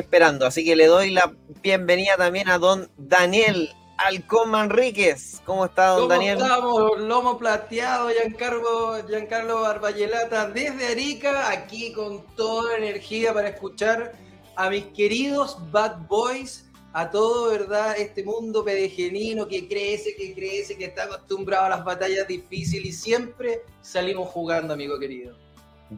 esperando. Así que le doy la bienvenida también a don Daniel Alcón Manríquez. ¿Cómo está don ¿Cómo Daniel? estamos? Lomo plateado, Giancarlo, Giancarlo Barbayelata, desde Arica, aquí con toda la energía para escuchar a mis queridos Bad Boys, a todo, ¿verdad? Este mundo pedejenino que crece, que crece, que está acostumbrado a las batallas difíciles y siempre salimos jugando, amigo querido.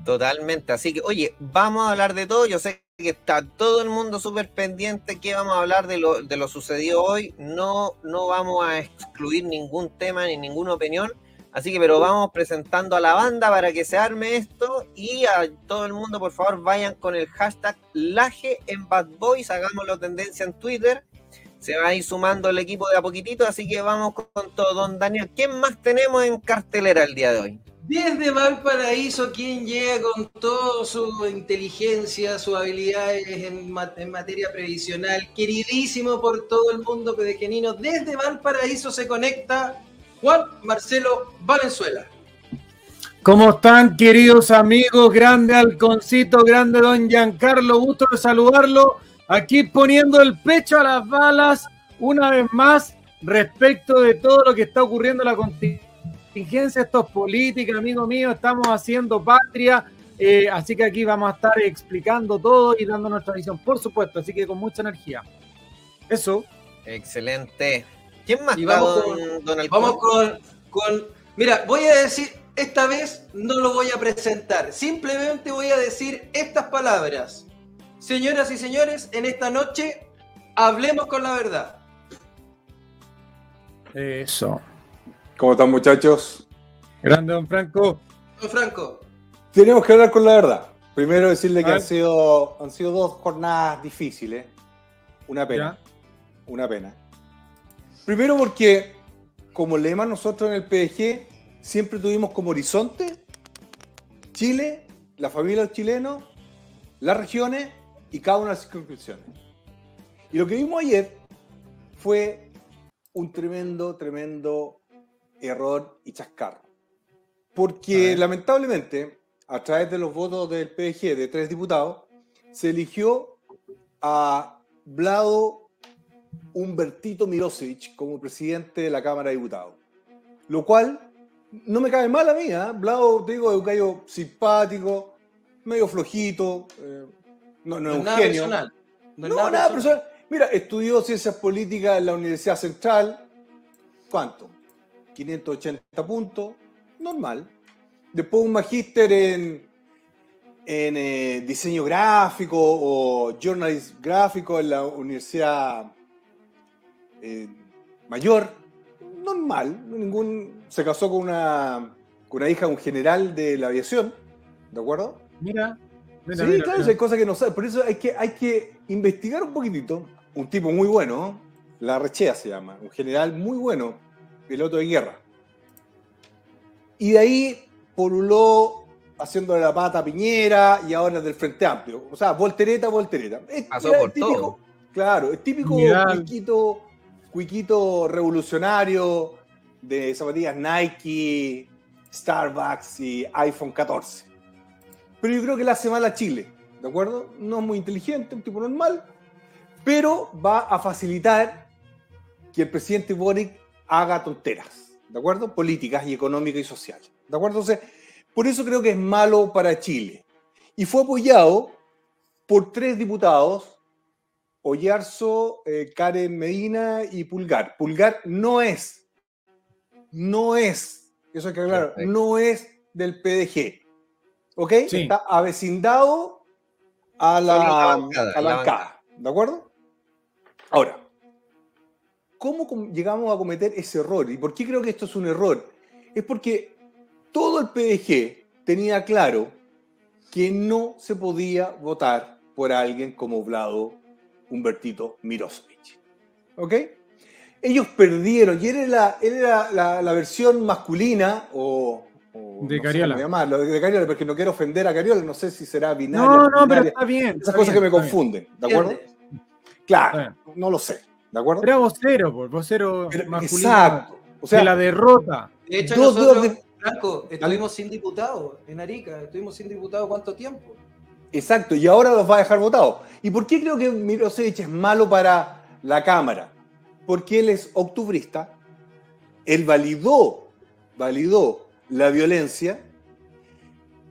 Totalmente. Así que, oye, vamos a hablar de todo. Yo sé que está todo el mundo súper pendiente que vamos a hablar de lo, de lo sucedido hoy. No, no vamos a excluir ningún tema ni ninguna opinión. Así que, pero vamos presentando a la banda para que se arme esto y a todo el mundo, por favor, vayan con el hashtag Laje en Bad Boys, hagámoslo tendencia en Twitter. Se va a ir sumando el equipo de a poquitito, así que vamos con todo. Don Daniel, ¿quién más tenemos en cartelera el día de hoy? Desde Valparaíso, quien llega con toda su inteligencia, sus habilidades en, ma- en materia previsional, queridísimo por todo el mundo pedejenino, desde Valparaíso se conecta Juan Marcelo Valenzuela. ¿Cómo están, queridos amigos? Grande Alconcito, grande Don Giancarlo, gusto de saludarlo. Aquí poniendo el pecho a las balas, una vez más, respecto de todo lo que está ocurriendo en la contingencia. Esto es política, amigo mío, estamos haciendo patria. eh, así que aquí vamos a estar explicando todo y dando nuestra visión, por supuesto. Así que con mucha energía. Eso. Excelente. ¿Quién más Y vamos don, con- don Alcón? Vamos con, con- Mira, voy a decir, esta vez no lo voy a presentar, simplemente voy a decir estas palabras. Señoras y señores, en esta noche hablemos con la verdad. Eso. ¿Cómo están muchachos? Grande Don Franco. Don Franco, Tenemos que hablar con la verdad. Primero decirle que A han sido, han sido dos jornadas difíciles. Una pena. Una pena. Primero porque, como lema nosotros en el PDG, siempre tuvimos como horizonte Chile, la familia de los chilenos, las regiones y cada una de las circunscripciones. Y lo que vimos ayer fue un tremendo, tremendo error y chascarro. Porque lamentablemente, a través de los votos del PDG de tres diputados, se eligió a Vlado Humbertito Mirosevic como presidente de la Cámara de Diputados. Lo cual no me cae mal a mí, ¿ah? Vlado, te digo, es un gallo simpático, medio flojito, eh, no, no es un nada genio. personal. No, nada, personal. Mira, estudió ciencias políticas en la Universidad Central. ¿Cuánto? 580 puntos. Normal. Después un magíster en, en eh, diseño gráfico o journalism gráfico en la Universidad eh, Mayor. Normal. Ningún, se casó con una, con una hija de un general de la aviación. ¿De acuerdo? Mira. mira, sí, mira, claro, mira. hay cosas que no sabes. Por eso hay que, hay que investigar un poquitito. Un tipo muy bueno, la Rechea se llama, un general muy bueno, piloto de guerra. Y de ahí poluló haciéndole la pata a Piñera y ahora del Frente Amplio. O sea, voltereta, voltereta. Es, Pasó era por típico, todo. Claro, es típico cuiquito revolucionario de zapatillas Nike, Starbucks y iPhone 14. Pero yo creo que le hace mal a Chile, ¿de acuerdo? No es muy inteligente, un tipo normal, pero va a facilitar que el presidente Boric haga tonteras, ¿de acuerdo? Políticas y económicas y sociales, ¿de acuerdo? Entonces, por eso creo que es malo para Chile. Y fue apoyado por tres diputados, Oyarzo, eh, Karen Medina y Pulgar. Pulgar no es, no es, eso hay que aclarar, no es del PDG. ¿Ok? Sí. Está avecindado a la, la bancada, a la la bancada. ¿De acuerdo? Ahora, ¿cómo llegamos a cometer ese error? ¿Y por qué creo que esto es un error? Es porque todo el PDG tenía claro que no se podía votar por alguien como Vlado Humbertito Mirosevic. ¿Ok? Ellos perdieron, y él era, él era la, la versión masculina o... o De no sé Cariola. llamarlo, de Cariola, porque no quiero ofender a Cariola, no sé si será binaria. No, no, pero binaria, está bien. esas está cosas bien, que me bien. confunden, ¿de acuerdo? Claro, no lo sé, ¿de acuerdo? Era vocero, pues, vocero Pero- masculino exacto. O sea, de la derrota. De hecho, Dos nosotros, dedos de- Franco, estuvimos sin diputados en Arica. Estuvimos sin diputados cuánto tiempo. Exacto, y ahora los va a dejar votados. ¿Y por qué creo que Mirosevic es malo para la Cámara? Porque él es octubrista, él validó, validó la violencia,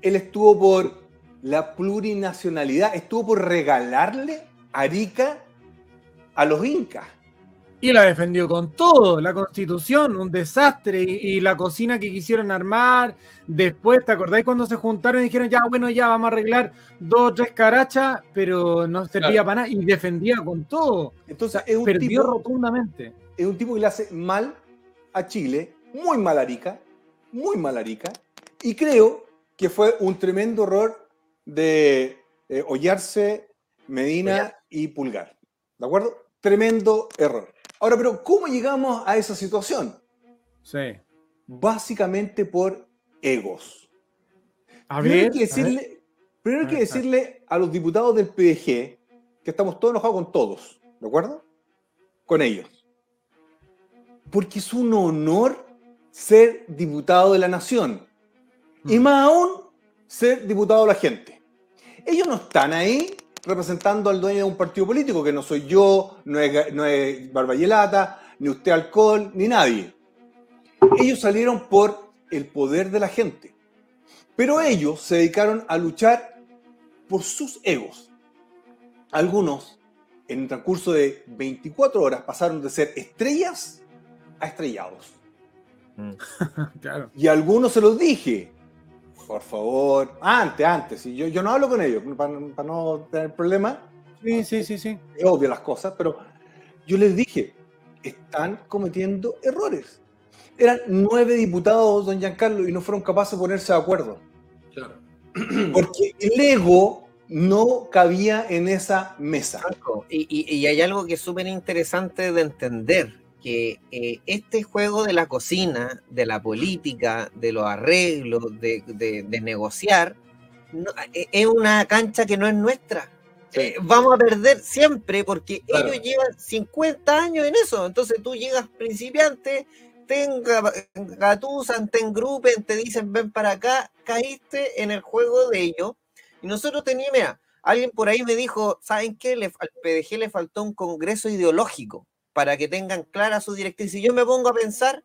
él estuvo por la plurinacionalidad, estuvo por regalarle Arica a los incas. Y la defendió con todo, la constitución, un desastre, y, y la cocina que quisieron armar. Después, ¿te acordáis cuando se juntaron y dijeron, ya, bueno, ya vamos a arreglar dos o tres carachas, pero no servía Claro. para nada? Y defendía con todo. Entonces es un, Perdió tipo, rotundamente. es un tipo que le hace mal a Chile, muy mal a Arica, muy mal a Arica, y creo que fue un tremendo error de eh, Ollarse, Medina y Pulgar. ¿De acuerdo? Tremendo error. Ahora, pero ¿cómo llegamos a esa situación? Sí. Básicamente por egos. A Primero hay que a ver. decirle, primero hay A que ver, decirle a los diputados del PDG que estamos todos enojados con todos, ¿de acuerdo? Con ellos. Porque es un honor ser diputado de la nación. Y Mm. más aún, ser diputado de la gente. Ellos no están ahí representando al dueño de un partido político, que no soy yo, no es, no es Barbayelata, ni usted Alcohol, ni nadie. Ellos salieron por el poder de la gente. Pero ellos se dedicaron a luchar por sus egos. Algunos, en un transcurso de 24 horas, pasaron de ser estrellas a estrellados. Claro. Y a algunos se los dije. Por favor, antes, antes. Y yo, yo no hablo con ellos para, para no tener problemas. Sí, sí, sí, sí. Es obvio las cosas, pero yo les dije, están cometiendo errores. Eran nueve diputados, don Giancarlo, y no fueron capaces de ponerse de acuerdo. Claro. Porque el ego no cabía en esa mesa. Y, y- y hay algo que es súper interesante de entender, que eh, este juego de la cocina, de la política, de los arreglos, de, de- de negociar, no- eh, es una cancha que no es nuestra. Eh, vamos a perder siempre porque Claro. ellos llevan 50 años en eso. Entonces tú llegas principiante, tenga gatusan, ten grupen, te dicen ven para acá, caíste en el juego de ellos. Y nosotros teníamos, mira, alguien por ahí me dijo, ¿saben qué? Le, al PDG le faltó un congreso ideológico para que tengan clara su directriz. Y yo me pongo a pensar,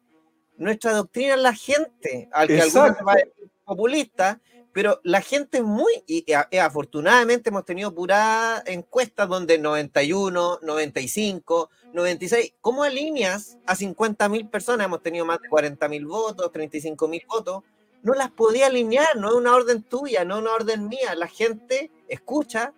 nuestra doctrina es la gente, al que algunos va a decir populista, pero la gente es muy, y, y afortunadamente hemos tenido puras encuestas donde 91, 95, 96, ¿cómo alineas a 50 mil personas? Hemos tenido más de 40 mil votos, 35 mil votos, no las podía alinear, no es una orden tuya, no es una orden mía, la gente escucha,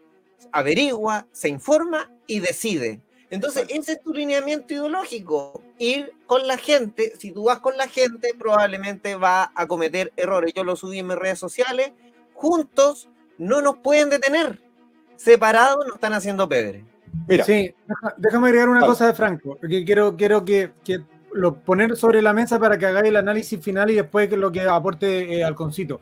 averigua, se informa y decide. Entonces, ese es tu lineamiento ideológico. Ir con la gente, si tú vas con la gente, probablemente va a cometer errores. Yo lo subí en mis redes sociales. Juntos no nos pueden detener. Separados nos están haciendo pebre. Mira, Sí, déjame agregar una cosa de Franco, porque quiero, quiero que, que lo poner sobre la mesa para que hagáis el análisis final y después que lo que aporte eh, al concito.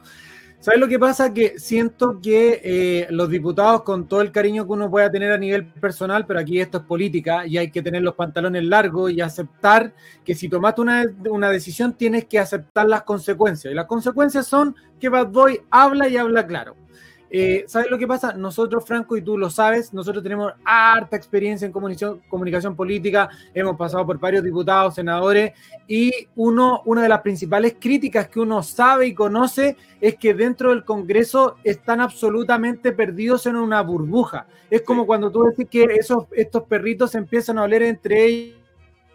¿Sabes lo que pasa? Que siento que eh, los diputados, con todo el cariño que uno pueda tener a nivel personal, pero aquí esto es política y hay que tener los pantalones largos y aceptar que si tomaste una, una decisión tienes que aceptar las consecuencias. Y las consecuencias son que Bad Boy habla y habla claro. Eh, ¿Sabes lo que pasa? Nosotros, Franco, y tú lo sabes, nosotros tenemos harta experiencia en comunicación, comunicación política, hemos pasado por varios diputados, senadores, y uno, una de las principales críticas que uno sabe y conoce es que dentro del Congreso están absolutamente perdidos en una burbuja. Es como cuando tú decís que esos, estos perritos empiezan a oler entre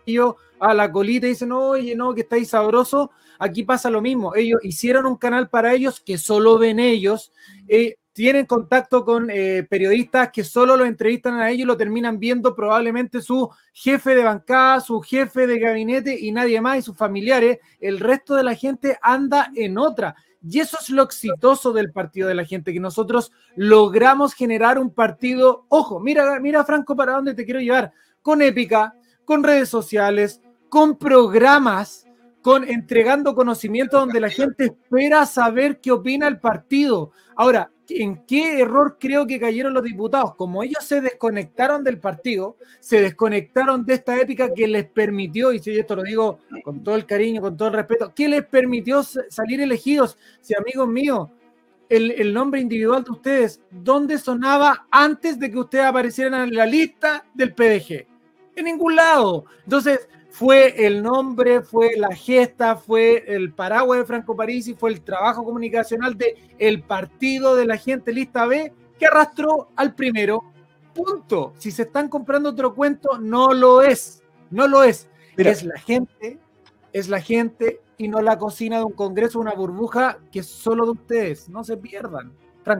ellos a la colita y dicen, oye, no, que estáis sabroso. Aquí pasa lo mismo. Ellos hicieron un canal para ellos que solo ven ellos. Eh, tienen contacto con eh, periodistas que solo lo entrevistan a ellos y lo terminan viendo probablemente su jefe de bancada, su jefe de gabinete y nadie más y sus familiares. El resto de la gente anda en otra. Y eso es lo exitoso del partido de la gente, que nosotros logramos generar un partido, ojo, mira, mira Franco, para dónde te quiero llevar, con épica, con redes sociales, con programas, con entregando conocimiento donde la gente espera saber qué opina el partido. Ahora, ¿en qué error creo que cayeron los diputados? Como ellos se desconectaron del partido, se desconectaron de esta épica que les permitió, y si esto lo digo con todo el cariño, con todo el respeto, que les permitió salir elegidos. Si amigos míos, el, el, nombre individual de ustedes, ¿dónde sonaba antes de que ustedes aparecieran en la lista del PDG? En ningún lado. Entonces, fue el nombre, fue la gesta, fue el paraguas de Franco Parisi, fue el trabajo comunicacional de el partido de la gente lista B que arrastró al primero. Punto. Si se están comprando otro cuento, no lo es. No lo es. Mira. Es la gente, es la gente y no la cocina de un congreso, una burbuja que es solo de ustedes. No se pierdan.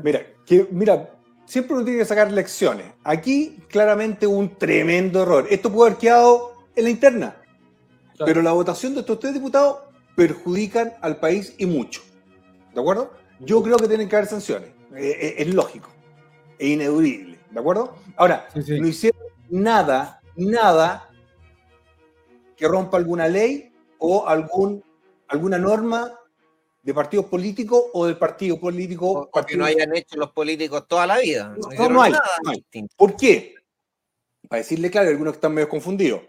Mira, que, mira, siempre uno tiene que sacar lecciones. Aquí claramente un tremendo error. Esto puede haber quedado en la interna. Claro. Pero la votación de estos tres diputados perjudican al país y mucho. ¿De acuerdo? Yo creo que tienen que haber sanciones. Eh, es lógico. Es ineludible. ¿De acuerdo? Ahora, sí, sí. no hicieron nada, nada que rompa alguna ley o algún, alguna norma de partidos políticos o del partido político. O, partido... que no hayan hecho los políticos toda la vida. No, no, no hay, no hay. ¿Por qué? Para decirle claro, algunos que están medio confundidos.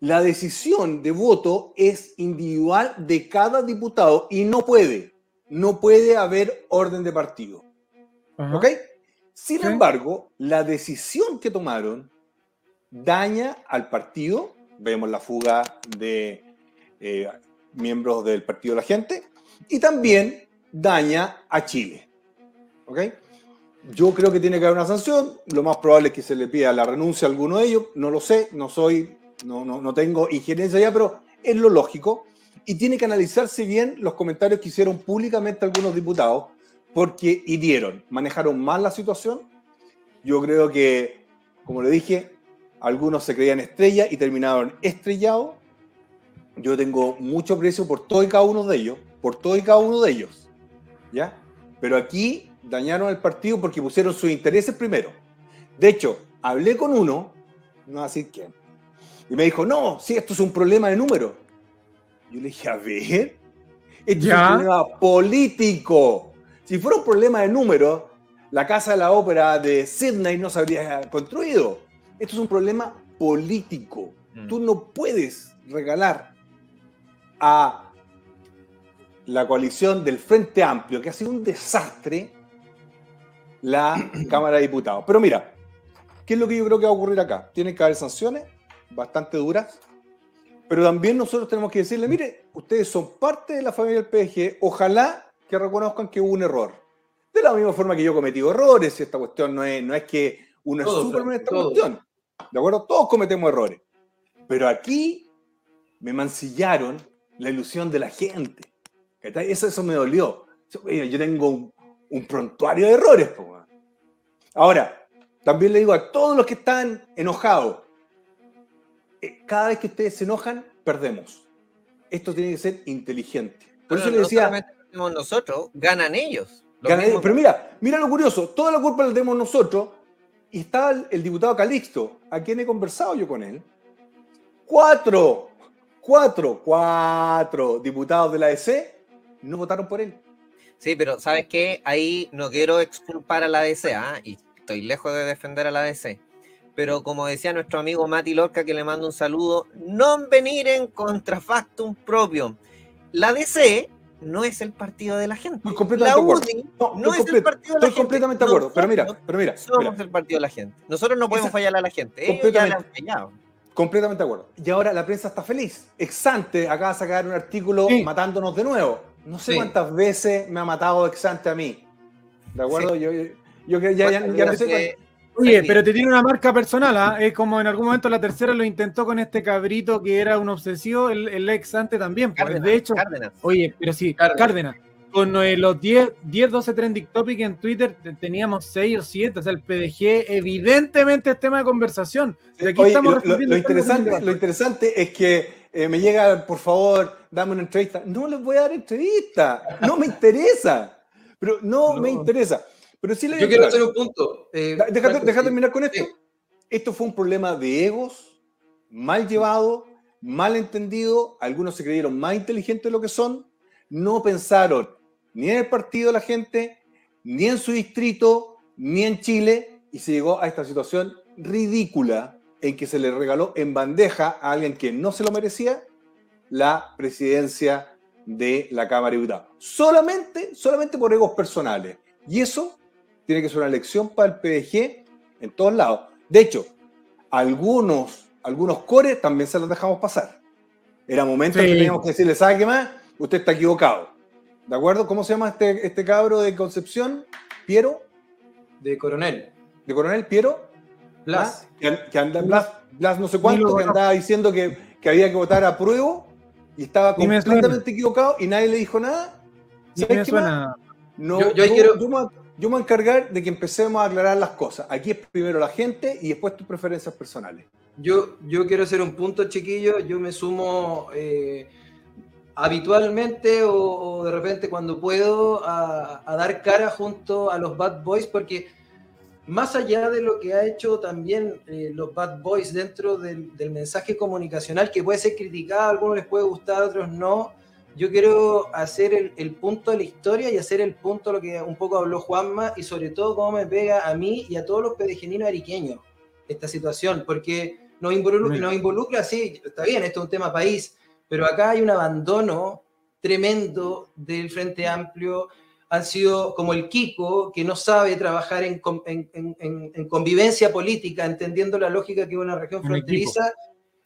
La decisión de voto es individual de cada diputado y no puede, no puede haber orden de partido. Ajá. ¿Ok? Sin ¿Sí? embargo, la decisión que tomaron daña al partido. Vemos la fuga de eh, miembros del Partido de la Gente y también daña a Chile. ¿Ok? Yo creo que tiene que haber una sanción. Lo más probable es que se le pida la renuncia a alguno de ellos. No lo sé, no soy no, no, no tengo injerencia ya, pero es lo lógico. Y tiene que analizarse bien los comentarios que hicieron públicamente algunos diputados, porque hirieron, manejaron mal la situación. Yo creo que, como le dije, algunos se creían estrellas y terminaron estrellados. Yo tengo mucho aprecio por todo y cada uno de ellos, por todo y cada uno de ellos. ¿Ya? Pero aquí dañaron al partido porque pusieron sus intereses primero. De hecho, hablé con uno, no así que y me dijo, no, si esto es un problema de número. Yo le dije, a ver, esto ¿Ya? es un problema político. Si fuera un problema de número, la Casa de la Ópera de Sydney no se habría construido. Esto es un problema político. Mm. Tú no puedes regalar a la coalición del Frente Amplio, que ha sido un desastre, la Cámara de Diputados. Pero mira, ¿qué es lo que yo creo que va a ocurrir acá? Tienen que haber sanciones, bastante duras, pero también nosotros tenemos que decirle, mire, ustedes son parte de la familia del PG, ojalá que reconozcan que hubo un error. De la misma forma que yo he cometido errores, y esta cuestión no es, no es que uno todo, es Superman en esta todo. cuestión. ¿De acuerdo? Todos cometemos errores. Pero aquí me mancillaron la ilusión de la gente. Eso, eso me dolió. Yo tengo un, un prontuario de errores. Ahora, también le digo a todos los que están enojados, eh, cada vez que ustedes se enojan, perdemos. Esto tiene que ser inteligente. Por pero eso le decía. No nosotros, ganan ellos. Ganan ellos. Pero mira, mira lo curioso, toda la culpa la tenemos nosotros. Y estaba el, el, diputado Calixto, a quien he conversado yo con él. Cuatro, cuatro, cuatro diputados de la EC no votaron por él. Sí, pero ¿sabes qué? Ahí no quiero exculpar a la DC, ¿ah? y estoy lejos de defender a la DC. Pero como decía nuestro amigo Mati Lorca, que le mando un saludo, non venir en contrafactum propio. La DC no es el partido de la gente. Estoy completamente La de acuerdo. UDI No, no estoy es el partido de la Estoy gente. completamente de acuerdo. Pero mira, pero mira, Somos mira, el partido de la gente. Nosotros no podemos Esa- fallar a la gente. Ellos ya le han Completamente. fallado. completamente de acuerdo. Y ahora la prensa está feliz. Exante acaba de sacar un artículo Sí. matándonos de nuevo. No sé Sí. cuántas veces me ha matado Exante a mí. ¿De acuerdo? Yo, yo, yo que ya, ya, ya no sé Oye, pero te tiene una marca personal, ¿ah? Es como en algún momento la tercera lo intentó con este cabrito que era un obsesivo, el, el ex ante también. pues. Cárdenas, de hecho, Cárdenas. oye, pero sí, Cárdenas. Cárdenas. Con eh, los 10, 10, 12 trending topics en Twitter te- teníamos 6 o 7. O sea, el PDG evidentemente es tema de conversación. De aquí Oye, estamos lo, lo- respondiendo, lo estamos interesante, haciendo lo interesante es que eh, me llega, por favor, dame una entrevista. No les voy a dar entrevista. No me interesa. Pero no, No. me interesa. Pero sí le Yo quiero hacer un punto. eh, Déjate, déjate sí. terminar con esto. Sí. Esto fue un problema de egos, mal llevado, mal entendido. Algunos se creyeron más inteligentes de lo que son. No pensaron ni en el partido de la gente, ni en su distrito, ni en Chile. Y se llegó a esta situación ridícula en que se le regaló en bandeja a alguien que no se lo merecía la presidencia de la Cámara de Diputados. Solamente, solamente por egos personales. Y eso tiene que ser una lección para el PDG en todos lados. De hecho, algunos, algunos cores también se los dejamos pasar. Era momento en que Sí. teníamos que decirle, ¿sabe qué más? Usted está equivocado. ¿De acuerdo? ¿Cómo se llama este, este cabro de Concepción? ¿Piero? De Coronel. ¿De Coronel Piero? Blas. ¿Ah? Que, an- que anda Blas, Blas no sé cuánto, que andaba diciendo que, que había que votar a prueba y estaba completamente equivocado y nadie le dijo nada. Sí, ¿Sabes qué más? No, Yo- yo, yo ahí quiero- yo me, yo me voy a encargar de que empecemos a aclarar las cosas. Aquí es primero la gente y después tus preferencias personales. Yo, yo quiero hacer un punto, chiquillo. Yo me sumo eh, habitualmente o, o de repente cuando puedo a, a dar cara junto a los Bad Boys porque más allá de lo que ha hecho también eh, los Bad Boys dentro del, del mensaje comunicacional que puede ser criticado, a algunos les puede gustar, a otros no, yo quiero hacer el, el punto de la historia y hacer el punto de lo que un poco habló Juanma y sobre todo cómo me pega a mí y a todos los pedegeninos ariqueños esta situación, porque nos involucra, Mira. nos involucra, sí, está bien, esto es un tema país, pero acá hay un abandono tremendo del Frente Amplio, han sido como el Kiko, que no sabe trabajar en, en- en- en- en convivencia política, entendiendo la lógica que una región fronteriza.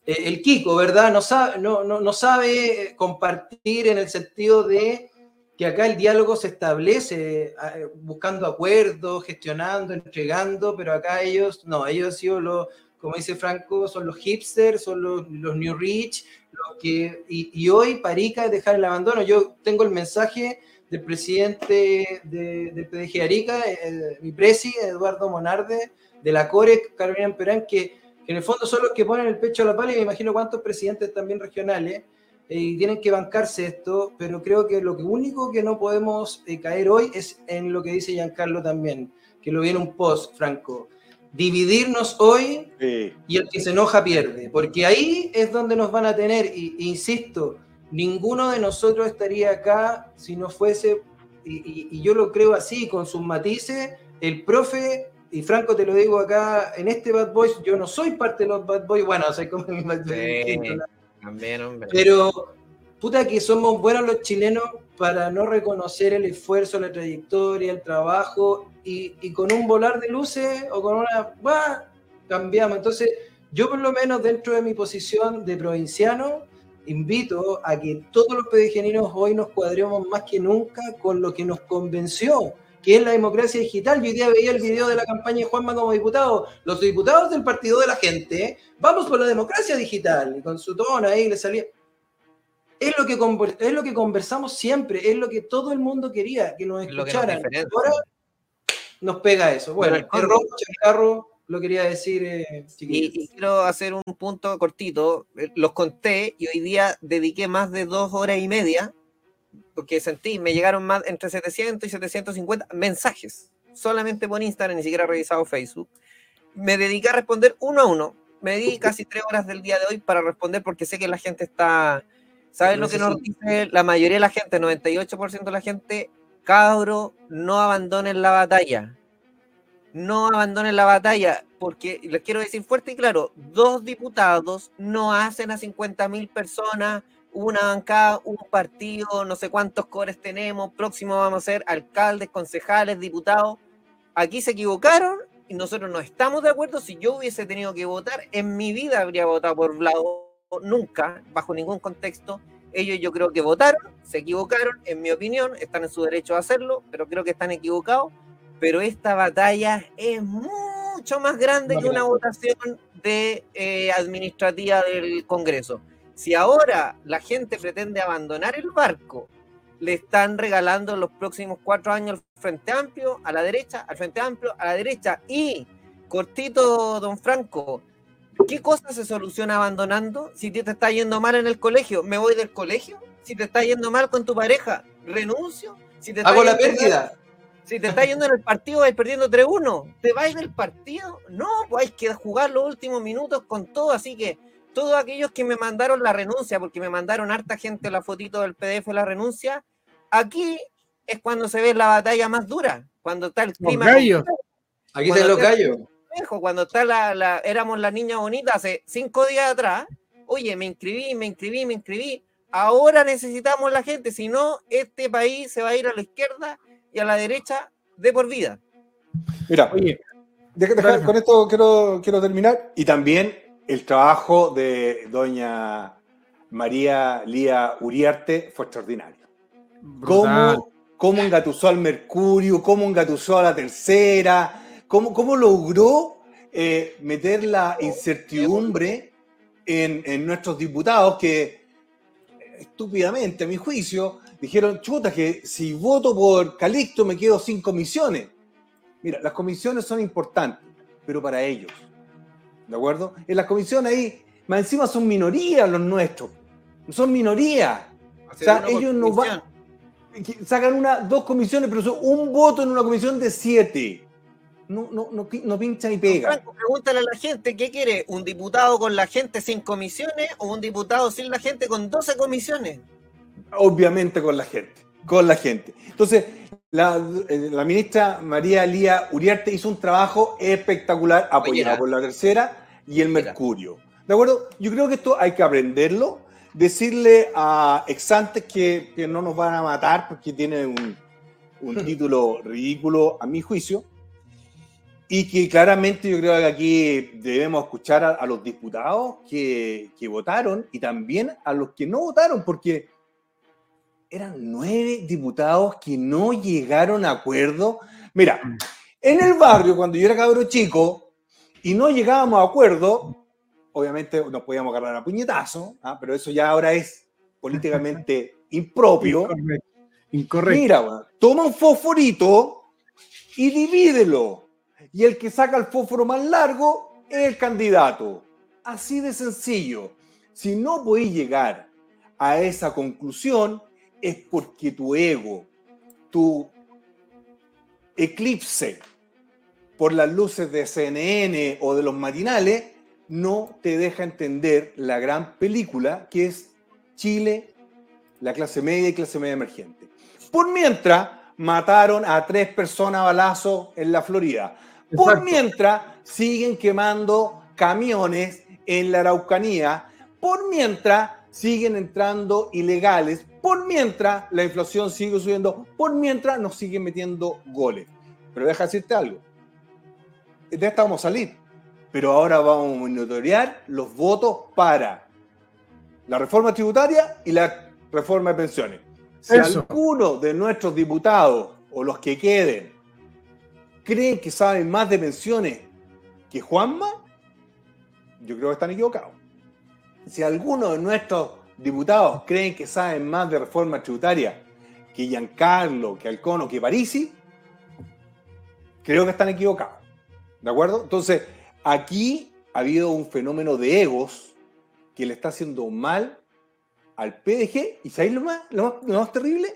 Eh, el Kiko, ¿verdad? No sabe, no, no, no sabe compartir en el sentido de que acá el diálogo se establece buscando acuerdos, gestionando, entregando, pero acá ellos, no, ellos han sido los, como dice Franco, son los hipsters, son los, los new rich, los que, y, y hoy Parica es dejar el abandono. Yo tengo el mensaje del presidente de, del PDG Arica, eh, mi presi, Eduardo Monarde, de la CORE, Carolina Perán, que, que en el fondo son los que ponen el pecho a la pala y me imagino cuántos presidentes también regionales eh, tienen que bancarse esto, pero creo que lo único que no podemos eh, caer hoy es en lo que dice Giancarlo también, que lo viene un post, Franco. Dividirnos hoy y el que se enoja pierde, porque ahí es donde nos van a tener, y, e insisto, ninguno de nosotros estaría acá si no fuese, y, y- y yo lo creo así, con sus matices, el profe, y Franco te lo digo acá, en este Bad Boys, yo no soy parte de los Bad Boys, bueno, soy como mi Bad Boy Sí. distinto, ¿no? También, hombre. pero puta que somos buenos los chilenos para no reconocer el esfuerzo, la trayectoria, el trabajo y, y con un volar de luces o con una... ¡buah! cambiamos. Entonces, yo por lo menos dentro de mi posición de provinciano, invito a que todos los pedegeninos hoy nos cuadremos más que nunca con lo que nos convenció, que es la democracia digital. Yo hoy día veía el video de la campaña de Juanma como diputado. Los diputados del Partido de la Gente, vamos por la democracia digital. Y con su tono ahí le salía... Es lo, que es lo que conversamos siempre, es lo que todo el mundo quería, que nos Es lo que nos escucharan. Ahora nos pega eso. Bueno, el rojo chacarro lo quería decir, eh. Y, y quiero hacer un punto cortito. Eh, Los conté y hoy día dediqué más de dos horas y media porque sentí, me llegaron más entre 700 y 750 mensajes, solamente por Instagram, ni siquiera he revisado Facebook. Me dediqué a responder uno a uno. Me di casi tres horas del día de hoy para responder porque sé que la gente está... ¿Sabes lo que nos dice la mayoría de la gente? 98% de la gente cabro, no abandonen la batalla. No abandonen la batalla, porque les quiero decir fuerte y claro, dos diputados no hacen a 50 mil personas una bancada, un partido, no sé cuántos cores tenemos, próximo vamos a ser alcaldes, concejales, diputados. Aquí se equivocaron y nosotros no estamos de acuerdo. Si yo hubiese tenido que votar, en mi vida habría votado por Vlado, nunca, bajo ningún contexto. Ellos yo creo que votaron, se equivocaron, en mi opinión, están en su derecho a hacerlo, pero creo que están equivocados. Pero esta batalla es mucho más grande que una votación de eh, administrativa del Congreso. Si ahora la gente pretende abandonar el barco, le están regalando los próximos cuatro años al Frente Amplio, a la derecha, al Frente Amplio, a la derecha. Y, cortito, don Franco, ¿qué cosa se soluciona abandonando? Si te está yendo mal en el colegio, me voy del colegio. Si te está yendo mal con tu pareja, renuncio. Si te está Hago la yendo mal- pérdida. si te está yendo en el partido, vais perdiendo 3-1. ¿Te vais del partido? No, pues hay que jugar los últimos minutos con todo. Así que todos aquellos que me mandaron la renuncia, porque me mandaron harta gente la fotito del PDF de la renuncia, aquí es cuando se ve la batalla más dura. Cuando está el Los clima gallos. Aquí están los gallos. cuando está la, la- éramos la niña bonita hace cinco días atrás. Oye, me inscribí, me inscribí, me inscribí. Ahora necesitamos la gente, si no, este país se va a ir a la izquierda y a la derecha de por vida. Mira, Oye, deja- con esto quiero, quiero terminar. Y también el trabajo de doña María Lía Uriarte fue extraordinario. brutal. cómo, cómo engatusó al Mercurio, cómo engatusó a la tercera, cómo, cómo logró eh, meter la incertidumbre en, en nuestros diputados que estúpidamente, a mi juicio, dijeron, chuta, que si voto por Calixto me quedo sin comisiones. Mira, las comisiones son importantes, pero para ellos. ¿De acuerdo? En las comisiones ahí, más encima son minorías los nuestros. Son minorías. O sea, ellos no van, sacan una, dos comisiones, pero son un voto en una comisión de siete. No, no, no, no pincha ni pega. Franco, pregúntale a la gente, ¿qué quiere? ¿Un diputado con la gente sin comisiones o un diputado sin la gente con 12 comisiones? Obviamente con la gente. Con la gente. Entonces, la, eh, la ministra María Lía Uriarte hizo un trabajo espectacular, apoyada Oye, por la tercera y el. Mercurio. ¿De acuerdo? Yo creo que esto hay que aprenderlo. Decirle a exantes que, que no nos van a matar porque tienen un, un título ridículo, a mi juicio. Y que claramente yo creo que aquí debemos escuchar a, a los diputados que, que votaron y también a los que no votaron, porque eran nueve diputados que no llegaron a acuerdo. Mira, en el barrio, cuando yo era cabro chico y no llegábamos a acuerdo, obviamente nos podíamos agarrar a puñetazo, ¿ah? pero eso ya ahora es políticamente impropio. Incorrecto. Incorrecto. Mira, toma un fosforito y divídelo. Y el que saca el fósforo más largo es el candidato. Así de sencillo. Si no podéis llegar a esa conclusión, es porque tu ego, tu eclipse por las luces de CNN o de los matinales, no te deja entender la gran película que es Chile, la clase media y clase media emergente. Por mientras, mataron a tres personas a balazo en la Florida. Por Exacto. mientras, siguen quemando camiones en la Araucanía. Por mientras, siguen entrando ilegales. Por mientras, la inflación sigue subiendo. Por mientras, nos siguen metiendo goles. Pero deja decirte algo. De esta vamos a salir. Pero ahora vamos a monitorear los votos para la reforma tributaria y la reforma de pensiones. Si Eso. alguno de nuestros diputados o los que queden creen que saben más de pensiones que Juanma, yo creo que están equivocados. Si alguno de nuestros diputados creen que saben más de reforma tributaria que Giancarlo, que Alcono, que Parisi, creo que están equivocados. ¿De acuerdo? Entonces, aquí ha habido un fenómeno de egos que le está haciendo mal al PDG. ¿Y sabéis lo más, lo más, lo más terrible?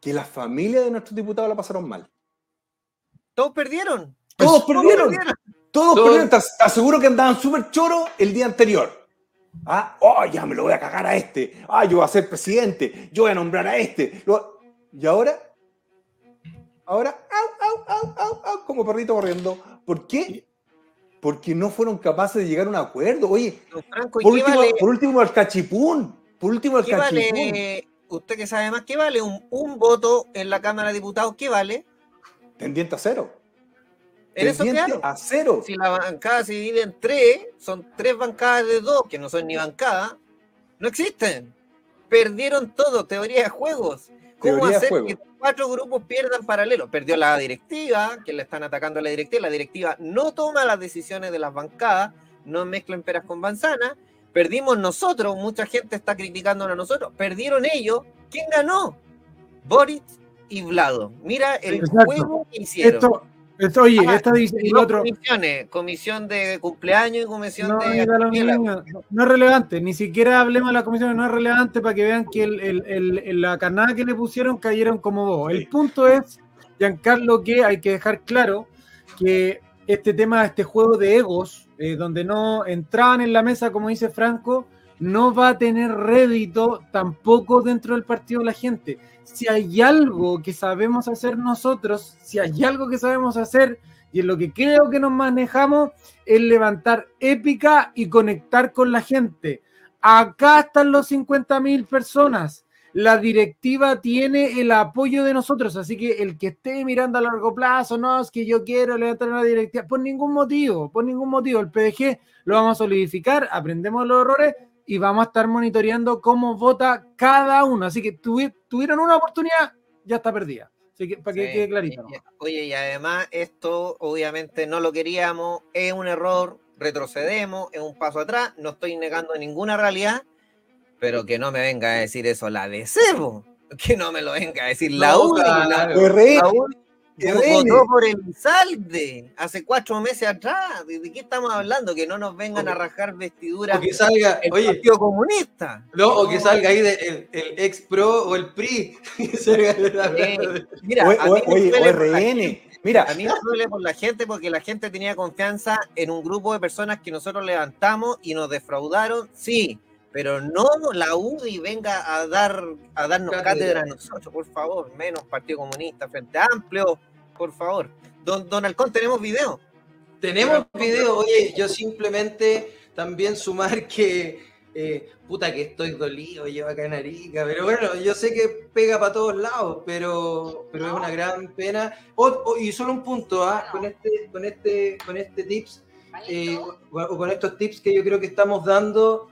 Que las familias de nuestros diputados la pasaron mal. Todos perdieron. Todos perdieron. Todos Todos- perdieron. Te as- te aseguro que andaban súper choros el día anterior. Ah, oh, ya me lo voy a cagar a este. Ah, yo voy a ser presidente. Yo voy a nombrar a este. Lo- Y ahora, Ahora, au, au, au, au, au, como perrito corriendo. ¿Por qué? Porque no fueron capaces de llegar a un acuerdo. Oye, Don Franco, ¿y por último, vale, por último, el cachipún. Por último, el qué cachipún. vale, usted que sabe más, qué vale un, un voto en la Cámara de Diputados? ¿Qué vale? Tendiente a cero. En eso quedaron. a cero. Si la bancada se divide en tres, son tres bancadas de dos, que no son ni bancadas, no existen. Perdieron todo, teoría de juegos. ¿Cómo hacer que cuatro grupos pierdan paralelo? Perdió la directiva, que le están atacando a la directiva. La directiva no toma las decisiones de las bancadas, no mezclen peras con manzanas. Perdimos nosotros, mucha gente está criticándonos a nosotros. Perdieron ellos. ¿Quién ganó? Boris y Vlado. Mira el Exacto. juego que hicieron. Esto, esto, oye, Ah, esta dice, y Dos otro, comisiones, comisión de cumpleaños y comisión no, de... da lo actividad. mismo, no- no es relevante, ni siquiera hablemos de la comisión, no es relevante para que vean que el, el- el- el- la canada que le pusieron cayeron como vos. El punto es, Giancarlo, que hay que dejar claro que este tema, este juego de egos, eh, donde no entraban en la mesa, como dice Franco, no va a tener rédito tampoco dentro del partido de la gente. Si hay algo que sabemos hacer nosotros, si hay algo que sabemos hacer, y en lo que creo que nos manejamos, es levantar épica y conectar con la gente. Acá están los 50 mil personas. La directiva tiene el apoyo de nosotros, así que el que esté mirando a largo plazo, no, es que yo quiero levantar una directiva, por ningún motivo, por ningún motivo. El PDG lo vamos a solidificar, aprendemos los errores y vamos a estar monitoreando cómo vota cada uno. Así que tuvi- tuvieron una oportunidad, ya está perdida. Así que para que Sí, quede clarito. Oye, y además esto obviamente no lo queríamos, es un error, retrocedemos, es un paso atrás, no estoy negando ninguna realidad, pero que no me venga a decir eso la DC, po. que no me lo venga a decir la. La. RN, la RN. Votó por el salde hace cuatro meses atrás. ¿De qué estamos hablando? Que no nos vengan a rajar vestiduras O que salga, el oye, Partido Comunista. no, o que salga ahí de- el, el ex pro o el PRI. Eh, mira, Oye, a mí oye, me oye, duele por la RN. Mira, A mí me duele por la gente porque la gente tenía confianza en un grupo de personas que nosotros levantamos y nos defraudaron, sí, pero no la UDI venga a dar a darnos cátedra a nosotros, por favor, menos Partido Comunista, Frente Amplio, por favor. Don, don Halcón, tenemos video. Tenemos video, oye, yo simplemente también sumar que, eh, puta que estoy dolido yo acá en Arica, pero bueno, yo sé que pega para todos lados, pero, pero es una gran pena. Y solo un punto, ¿ah? con este, con este, con este tips, eh, o o con estos tips que yo creo que estamos dando,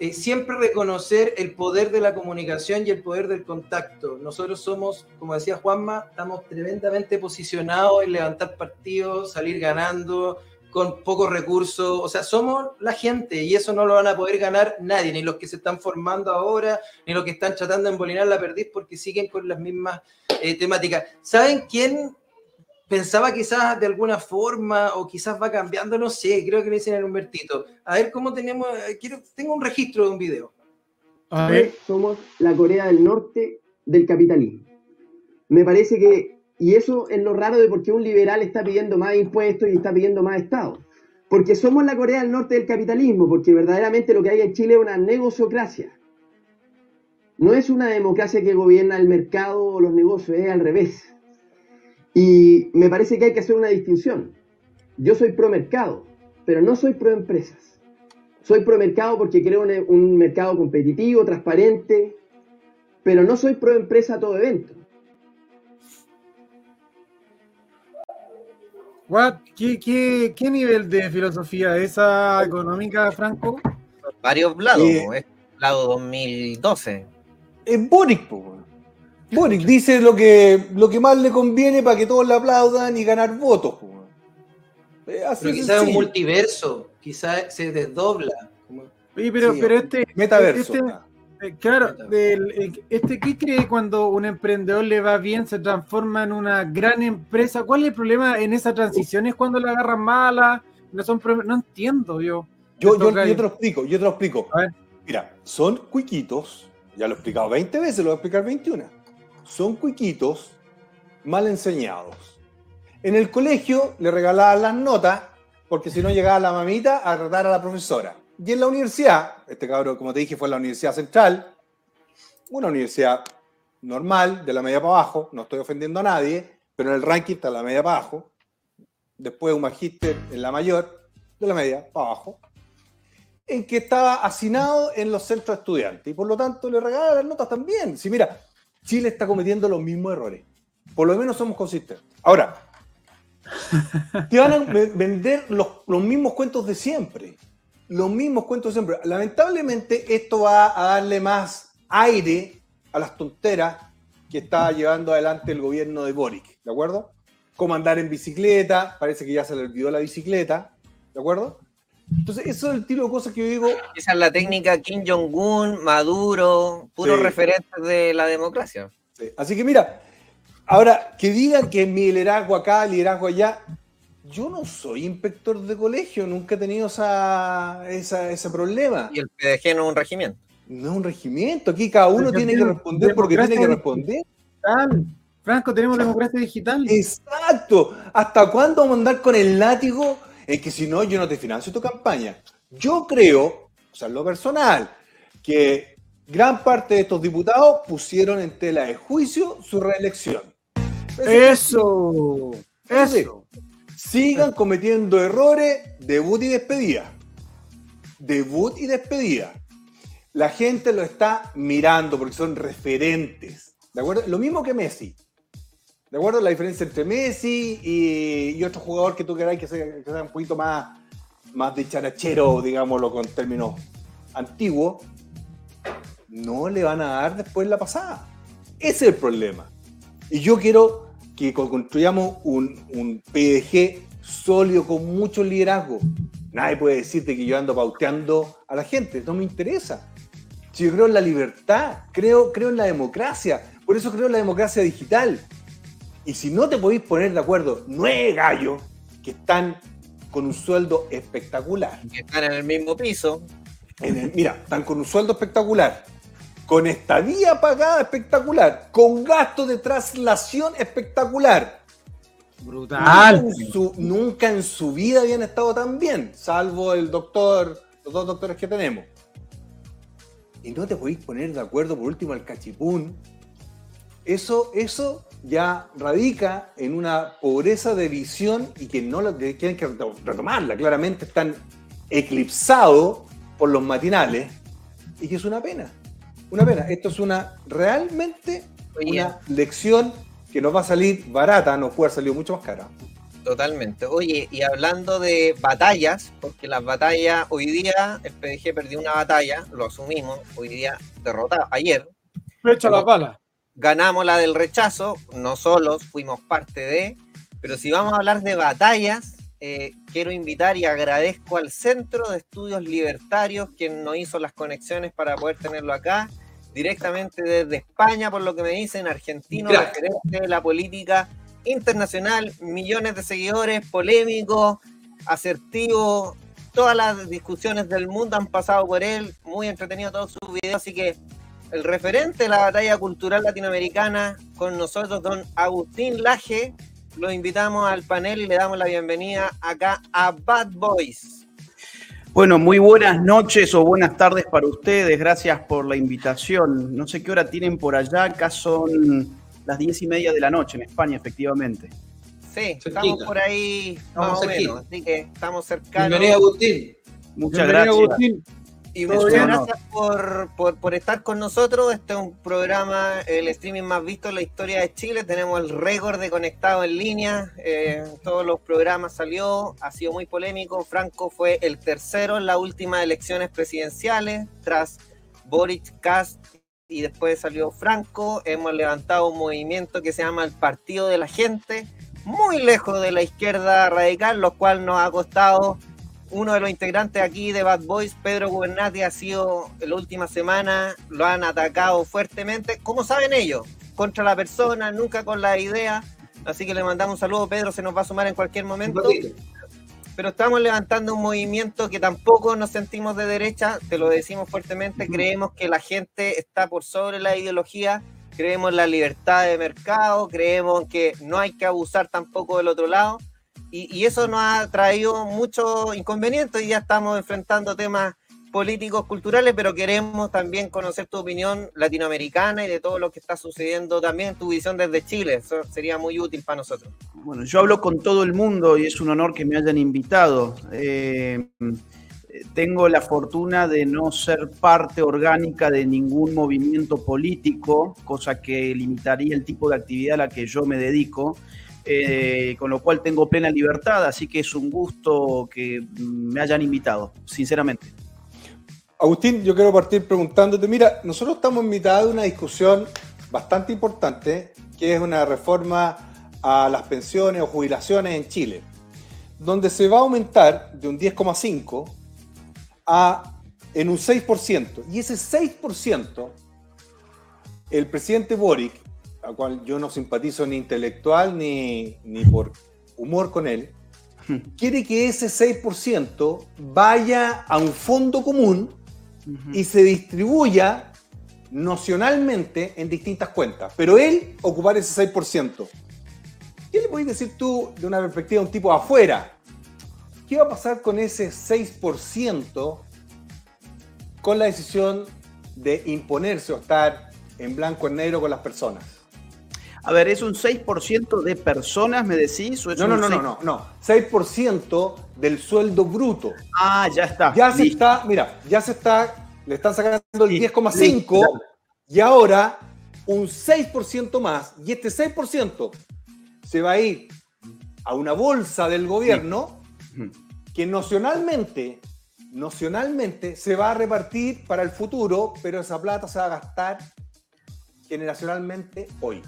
eh, siempre reconocer el poder de la comunicación y el poder del contacto. Nosotros somos, como decía Juanma, estamos tremendamente posicionados en levantar partidos, salir ganando con pocos recursos. O sea, somos la gente y eso no lo van a poder ganar nadie, ni los que se están formando ahora, ni los que están tratando de embolinar la perdiz porque siguen con las mismas eh, temáticas. ¿Saben quién pensaba quizás de alguna forma o quizás va cambiando? No sé, creo que le dicen a Humbertito. A ver cómo tenemos, eh, quiero, tengo un registro de un video. A ver, somos la Corea del Norte del capitalismo. Me parece que, y eso es lo raro de por qué un liberal está pidiendo más impuestos y está pidiendo más Estado. Porque somos la Corea del Norte del capitalismo, porque verdaderamente lo que hay en Chile es una negociocracia. No es una democracia que gobierna el mercado o los negocios, es al revés. Y me parece que hay que hacer una distinción. Yo soy pro mercado, pero no soy pro empresas. Soy pro mercado porque creo un, un mercado competitivo, transparente, pero no soy pro empresa a todo evento. what? ¿Qué, qué, qué nivel de filosofía esa económica, Franco? Varios lados, Eh. lado 2012. es Boric, po. Boric dice lo que, lo que más le conviene para que todos le aplaudan y ganar votos. así quizás es un multiverso, quizás se desdobla. Oye, pero, Sí, pero este, Metaverso. este- Eh, Claro, del- el- este, ¿qué cree cuando un emprendedor le va bien, se transforma en una gran empresa? ¿Cuál es el problema en esa transición? ¿Es cuando la agarran mala? No, son no entiendo yo. Yo, yo, yo te lo explico, yo te lo explico. A ver. Mira, son cuiquitos, ya lo he explicado 20 veces, lo voy a explicar 21. Son cuiquitos mal enseñados. En el colegio le regalaban las notas porque si no llegaba la mamita a tratar a la profesora. Y en la universidad, este cabrón, como te dije, fue en la Universidad Central, una universidad normal, de la media para abajo, no estoy ofendiendo a nadie, pero en el ranking está la media para abajo. Después un magíster en la mayor, de la media para abajo. En que estaba hacinado en los centros estudiantes. Y por lo tanto le regala las notas también. Si mira, Chile está cometiendo los mismos errores. Por lo menos somos consistentes. Ahora, te van a ve- vender los, los mismos cuentos de siempre. Los mismos cuentos de siempre. Lamentablemente, esto va a darle más aire a las tonteras que está llevando adelante el gobierno de Boric. ¿De acuerdo? Como andar en bicicleta, parece que ya se le olvidó la bicicleta. ¿De acuerdo? Entonces, eso es el tipo de cosas que yo digo. Esa es la técnica Kim Jong-un, Maduro, puros Sí. referentes de la democracia. Sí. Así que mira, ahora que digan que mi liderazgo acá, liderazgo allá, yo no soy inspector de colegio, nunca he tenido esa, esa- ese problema. Y el PDG no es un regimiento. No es un regimiento, aquí cada uno tiene que responder porque tiene que responder. Digital. Franco, tenemos democracia digital. Exacto. ¿Hasta cuándo vamos a andar con el látigo? Es que si no, yo no te financio tu campaña. Yo creo, o sea, lo personal, que gran parte de estos diputados pusieron en tela de juicio su reelección. Eso. Eso. Sigan cometiendo errores, debut y despedida. Debut y despedida. La gente lo está mirando porque son referentes. ¿De acuerdo? Lo mismo que Messi. ¿De acuerdo? La diferencia entre Messi y, otro jugador que tú queráis que sea, un poquito más, más de charachero, digámoslo con términos antiguos, no le van a dar después la pasada. Ese es el problema. Y yo quiero que co- construyamos un, un PDG sólido con mucho liderazgo. Nadie puede decirte que yo ando pauteando a la gente, no me interesa. Si yo creo en la libertad, creo, creo en la democracia, por eso creo en la democracia digital. Y si no te podéis poner de acuerdo, nueve gallos que están con un sueldo espectacular. Que están en el mismo piso. En el- mira, están con un sueldo espectacular, con estadía pagada espectacular, con gasto de traslación espectacular. Brutal. Nunca en, su, nunca en su vida habían estado tan bien, salvo el doctor, los dos doctores que tenemos. Y no te podéis poner de acuerdo por último al cachipún. Eso, eso ya radica en una pobreza de visión y que no la que tienen que retomarla. Claramente están eclipsados por los matinales y que es una pena. Una pena. Esto es una realmente Oye. una lección que nos va a salir barata, nos puede haber salido mucho más cara. Totalmente. Oye, y hablando de batallas, porque las batallas, hoy día el PDG perdió una batalla, lo asumimos, hoy día derrotado, ayer Fecha las balas. Ganamos la del rechazo, no solos, fuimos parte de, pero si vamos a hablar de batallas, eh, quiero invitar y agradezco al Centro de Estudios Libertarios quien nos hizo las conexiones para poder tenerlo acá, directamente desde España, por lo que me dicen, argentino, Crack. referente de la política internacional, millones de seguidores, polémico, asertivo, todas las discusiones del mundo han pasado por él, muy entretenido todos sus videos, así que el referente de la batalla cultural latinoamericana con nosotros, don Agustín Laje. Lo invitamos al panel y le damos la bienvenida acá a Bad Boys. Bueno, muy buenas noches o buenas tardes para ustedes. Gracias por la invitación. No sé qué hora tienen por allá. Acá son las diez y media de la noche en España, efectivamente. Sí, estamos por ahí Estamos más o menos, así que estamos cercanos. Bienvenido, Agustín. Muchas Bienvenido, gracias. Agustín. Y muchas gracias por, por, por estar con nosotros. Este es un programa, el streaming más visto en la historia de Chile. Tenemos el récord de conectados en línea. eh, todos los programas salió. Ha sido muy polémico. Franco fue el tercero en las últimas elecciones presidenciales, tras Boric Cast y después salió Franco. Hemos levantado un movimiento que se llama el Partido de la Gente, muy lejos de la izquierda radical, lo cual nos ha costado uno de los integrantes aquí de Bad Boys, Pedro Gubernati, ha sido en la última semana, lo han atacado fuertemente, como saben ellos, contra la persona, nunca con la idea. Así que le mandamos un saludo, Pedro se nos va a sumar en cualquier momento. ratito. Pero estamos levantando un movimiento que tampoco nos sentimos de derecha, te lo decimos fuertemente, creemos que la gente está por sobre la ideología, creemos en la libertad de mercado, creemos que no hay que abusar tampoco del otro lado. Y, y eso nos ha traído muchos inconvenientes y ya estamos enfrentando temas políticos culturales, pero queremos también conocer tu opinión latinoamericana y de todo lo que está sucediendo también, tu visión desde Chile. Eso sería muy útil para nosotros. Bueno, yo hablo con todo el mundo y es un honor que me hayan invitado. Eh, tengo la fortuna de no ser parte orgánica de ningún movimiento político, cosa que limitaría el tipo de actividad a la que yo me dedico. Eh, con lo cual tengo plena libertad, así que es un gusto que me hayan invitado, sinceramente. Agustín, yo quiero partir preguntándote, mira, nosotros estamos en mitad de una discusión bastante importante, que es una reforma a las pensiones o jubilaciones en Chile, donde se va a aumentar de un 10,5 a en un 6%. Y ese 6%, el presidente Boric, al cual yo no simpatizo ni intelectual ni, ni por humor con él, quiere que ese 6% vaya a un fondo común y se distribuya nocionalmente en distintas cuentas. Pero él ocupar ese 6%. ¿Qué le puedes decir tú de una perspectiva de un tipo afuera? ¿Qué va a pasar con ese 6% con la decisión de imponerse o estar en blanco y negro con las personas? A ver, ¿es un 6% de personas, me decís? O es No, no, un no, no, 6? no, no. 6% del sueldo bruto. Ah, ya está. Ya se Listo. está, mira, ya se está, le están sacando el Sí, 10,5 listo. y ahora un 6% más. Y este 6% se va a ir a una bolsa del gobierno que nocionalmente, nocionalmente se va a repartir para el futuro, pero esa plata se va a gastar generacionalmente hoy.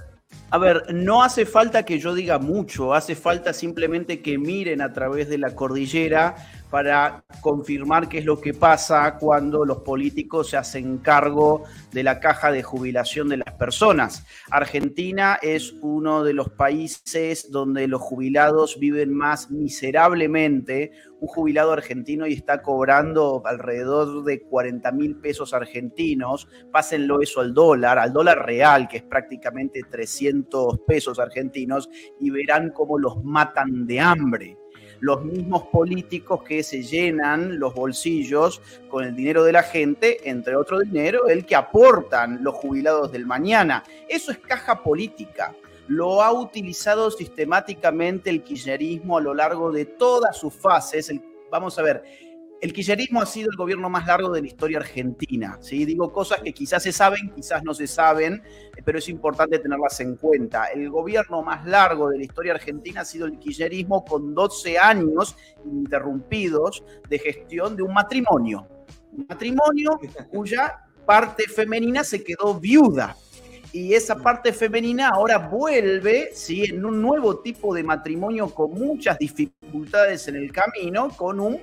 A ver, no hace falta que yo diga mucho, hace falta simplemente que miren a través de la cordillera para confirmar qué es lo que pasa cuando los políticos se hacen cargo de la caja de jubilación de las personas. Argentina es uno de los países donde los jubilados viven más miserablemente. Un jubilado argentino y está cobrando alrededor de 40 mil pesos argentinos. Pásenlo eso al dólar, al dólar real, que es prácticamente 300 pesos argentinos, y verán cómo los matan de hambre los mismos políticos que se llenan los bolsillos con el dinero de la gente, entre otro dinero, el que aportan los jubilados del mañana. Eso es caja política. Lo ha utilizado sistemáticamente el kirchnerismo a lo largo de todas sus fases. Vamos a ver, el kirchnerismo ha sido el gobierno más largo de la historia argentina. ¿sí? Digo cosas que quizás se saben, quizás no se saben, eh, pero es importante tenerlas en cuenta. El gobierno más largo de la historia argentina ha sido el kirchnerismo con 12 años interrumpidos de gestión de un matrimonio. Un matrimonio cuya parte femenina se quedó viuda. Y esa parte femenina ahora vuelve ¿sí? en un nuevo tipo de matrimonio con muchas dificultades en el camino, con un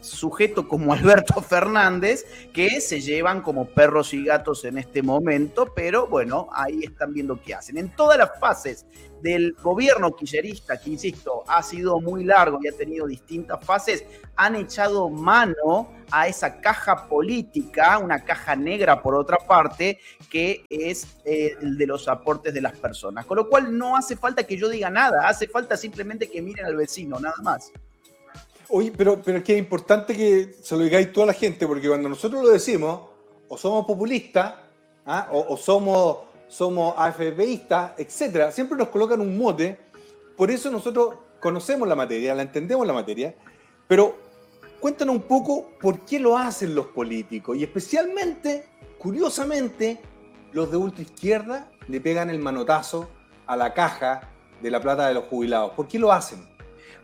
sujeto como Alberto Fernández, que se llevan como perros y gatos en este momento, pero bueno, ahí están viendo qué hacen. En todas las fases del gobierno kirchnerista, que insisto, ha sido muy largo y ha tenido distintas fases, han echado mano a esa caja política, una caja negra por otra parte, que es eh, el de los aportes de las personas. Con lo cual no hace falta que yo diga nada, hace falta simplemente que miren al vecino, nada más. Oye, pero, pero es que es importante que se lo digáis toda la gente, porque cuando nosotros lo decimos, o somos populistas, ¿ah? o, somos, somos AFPistas, etcétera, siempre nos colocan un mote. Por eso nosotros conocemos la materia, la entendemos la materia, pero cuéntanos un poco por qué lo hacen los políticos y especialmente, curiosamente, los de ultraizquierda le pegan el manotazo a la caja de la plata de los jubilados. ¿Por qué lo hacen?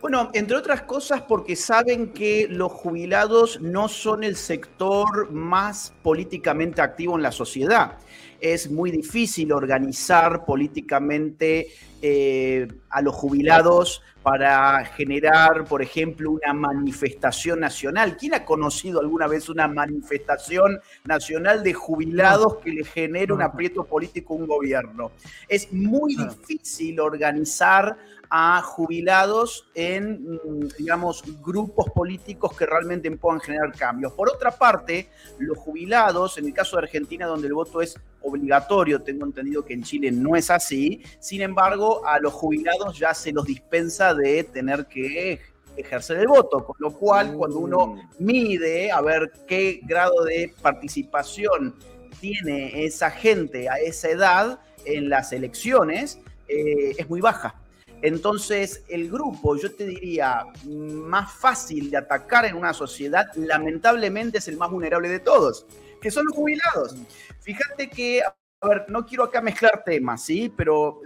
Bueno, entre otras cosas porque saben que los jubilados no son el sector más políticamente activo en la sociedad. Es muy difícil organizar políticamente eh, a los jubilados para generar, por ejemplo, una manifestación nacional. ¿Quién ha conocido alguna vez una manifestación nacional de jubilados que le genere un aprieto político a un gobierno? Es muy difícil organizar a jubilados en, digamos, grupos políticos que realmente puedan generar cambios. Por otra parte, los jubilados, en el caso de Argentina, donde el voto es obligatorio, tengo entendido que en Chile no es así, sin embargo, a los jubilados ya se los dispensa de tener que ejercer el voto, con lo cual cuando Mm. uno mide a ver qué grado de participación tiene esa gente a esa edad en las elecciones, eh, es muy baja. Entonces, el grupo, yo te diría, más fácil de atacar en una sociedad, lamentablemente es el más vulnerable de todos, que son los jubilados. Fíjate que, a ver, no quiero acá mezclar temas, ¿sí? Pero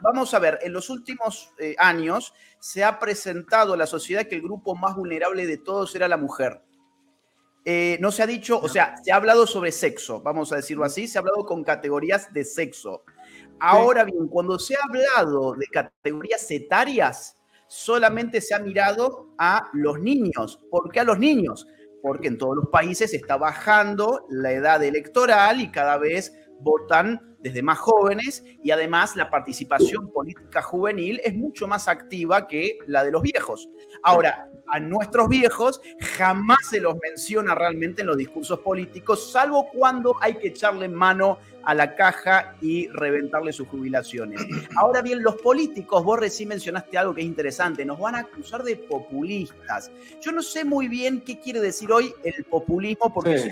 vamos a ver, en los últimos eh, años se ha presentado a la sociedad que el grupo más vulnerable de todos era la mujer. Eh, no se ha dicho, o sea, se ha hablado sobre sexo, vamos a decirlo así, se ha hablado con categorías de sexo. Ahora bien, cuando se ha hablado de categorías etarias, solamente se ha mirado a los niños. ¿Por qué a los niños? Porque en todos los países está bajando la edad electoral y cada vez votan desde más jóvenes y además la participación política juvenil es mucho más activa que la de los viejos. Ahora, a nuestros viejos jamás se los menciona realmente en los discursos políticos, salvo cuando hay que echarle mano a la caja y reventarle sus jubilaciones. Ahora bien, los políticos, vos recién mencionaste algo que es interesante, nos van a acusar de populistas. Yo no sé muy bien qué quiere decir hoy el populismo, porque Sí.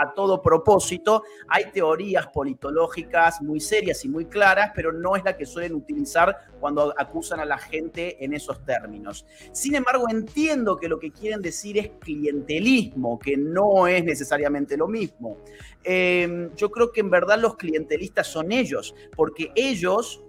a todo propósito. Hay teorías politológicas muy serias y muy claras, pero no es la que suelen utilizar cuando acusan a la gente en esos términos. Sin embargo, entiendo que lo que quieren decir es clientelismo, que no es necesariamente lo mismo. Eh, yo creo que en verdad los clientelistas son ellos, porque ellos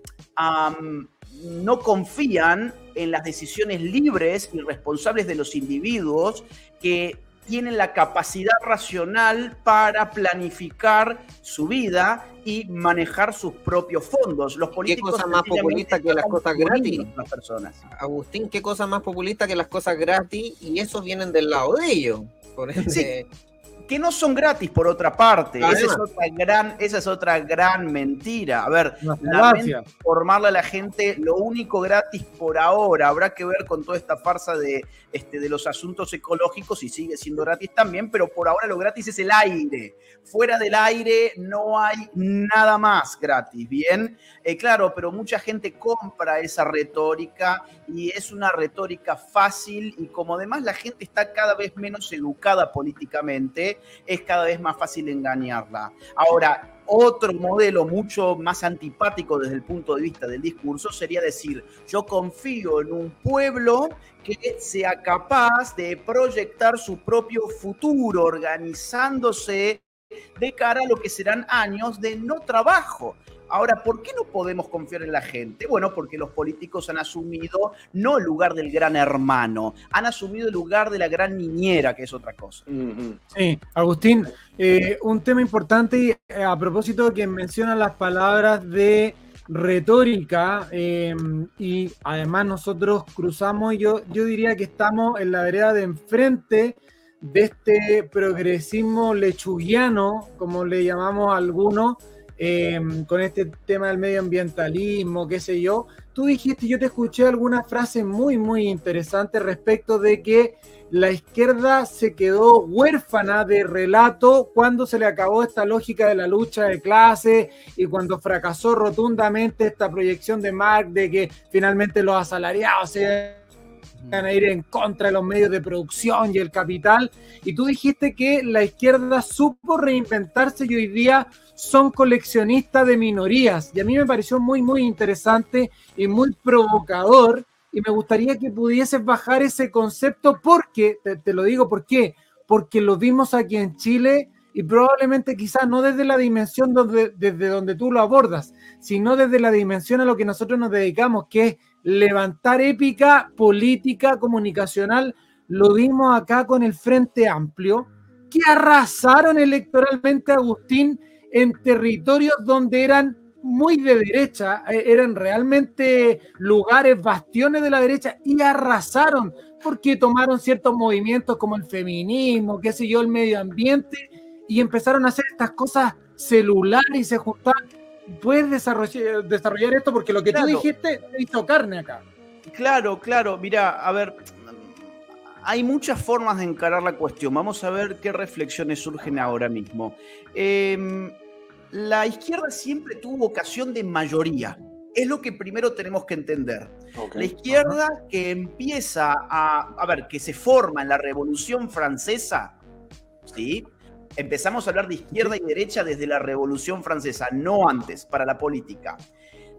no confían en las decisiones libres y responsables de los individuos que tienen la capacidad racional para planificar su vida y manejar sus propios fondos. Los políticos cosa más populista que las cosas gratis? las personas. Agustín, qué cosa más populista que las cosas gratis y esos vienen del lado de ellos. Por ende, Sí. Que no son gratis por otra parte. Esa es, otra gran, esa es otra gran mentira. A ver, informarle a la gente lo único gratis por ahora. Habrá que ver con toda esta farsa de, este, de los asuntos ecológicos y sigue siendo gratis también, pero por ahora lo gratis es el aire. Fuera del aire no hay nada más gratis, ¿bien? Eh, claro, pero mucha gente compra esa retórica y es una retórica fácil y como además la gente está cada vez menos educada políticamente, es cada vez más fácil engañarla. Ahora, otro modelo mucho más antipático desde el punto de vista del discurso sería decir, yo confío en un pueblo que sea capaz de proyectar su propio futuro, organizándose de cara a lo que serán años de no trabajo. Ahora, ¿por qué no podemos confiar en la gente? Bueno, porque los políticos han asumido no el lugar del gran hermano, han asumido el lugar de la gran niñera, que es otra cosa. Sí, Agustín, eh, un tema importante y, eh, a propósito que mencionan las palabras de retórica eh, y además nosotros cruzamos, yo, yo diría que estamos en la vereda de enfrente de este progresismo lechugiano, como le llamamos algunos, eh, con este tema del medioambientalismo, qué sé yo. Tú dijiste, yo te escuché algunas frases muy, muy interesantes respecto de que la izquierda se quedó huérfana de relato cuando se le acabó esta lógica de la lucha de clases y cuando fracasó rotundamente esta proyección de Marx de que finalmente los asalariados se van a ir en contra de los medios de producción y el capital. Y tú dijiste que la izquierda supo reinventarse y hoy día son coleccionistas de minorías. Y a mí me pareció muy, muy interesante y muy provocador. Y me gustaría que pudieses bajar ese concepto porque, te, te lo digo, ¿por qué? Porque lo vimos aquí en Chile y probablemente quizás no desde la dimensión donde, desde donde tú lo abordas, sino desde la dimensión a lo que nosotros nos dedicamos, que es levantar épica política comunicacional. Lo vimos acá con el Frente Amplio, que arrasaron electoralmente a Agustín en territorios donde eran muy de derecha, eh, eran realmente lugares, bastiones de la derecha y arrasaron porque tomaron ciertos movimientos como el feminismo, qué sé yo, el medio ambiente y empezaron a hacer estas cosas celulares y se juntaron. Puedes desarrollar, desarrollar esto porque lo que Claro. tú dijiste te hizo carne acá. Claro, claro. Mira, a ver, hay muchas formas de encarar la cuestión. Vamos a ver qué reflexiones surgen ahora mismo. Eh, la izquierda siempre tuvo vocación de mayoría. Es lo que primero tenemos que entender. La izquierda que empieza a, a ver, que se forma en la Revolución Francesa, ¿sí? Empezamos a hablar de izquierda y derecha desde la Revolución Francesa, no antes, para la política.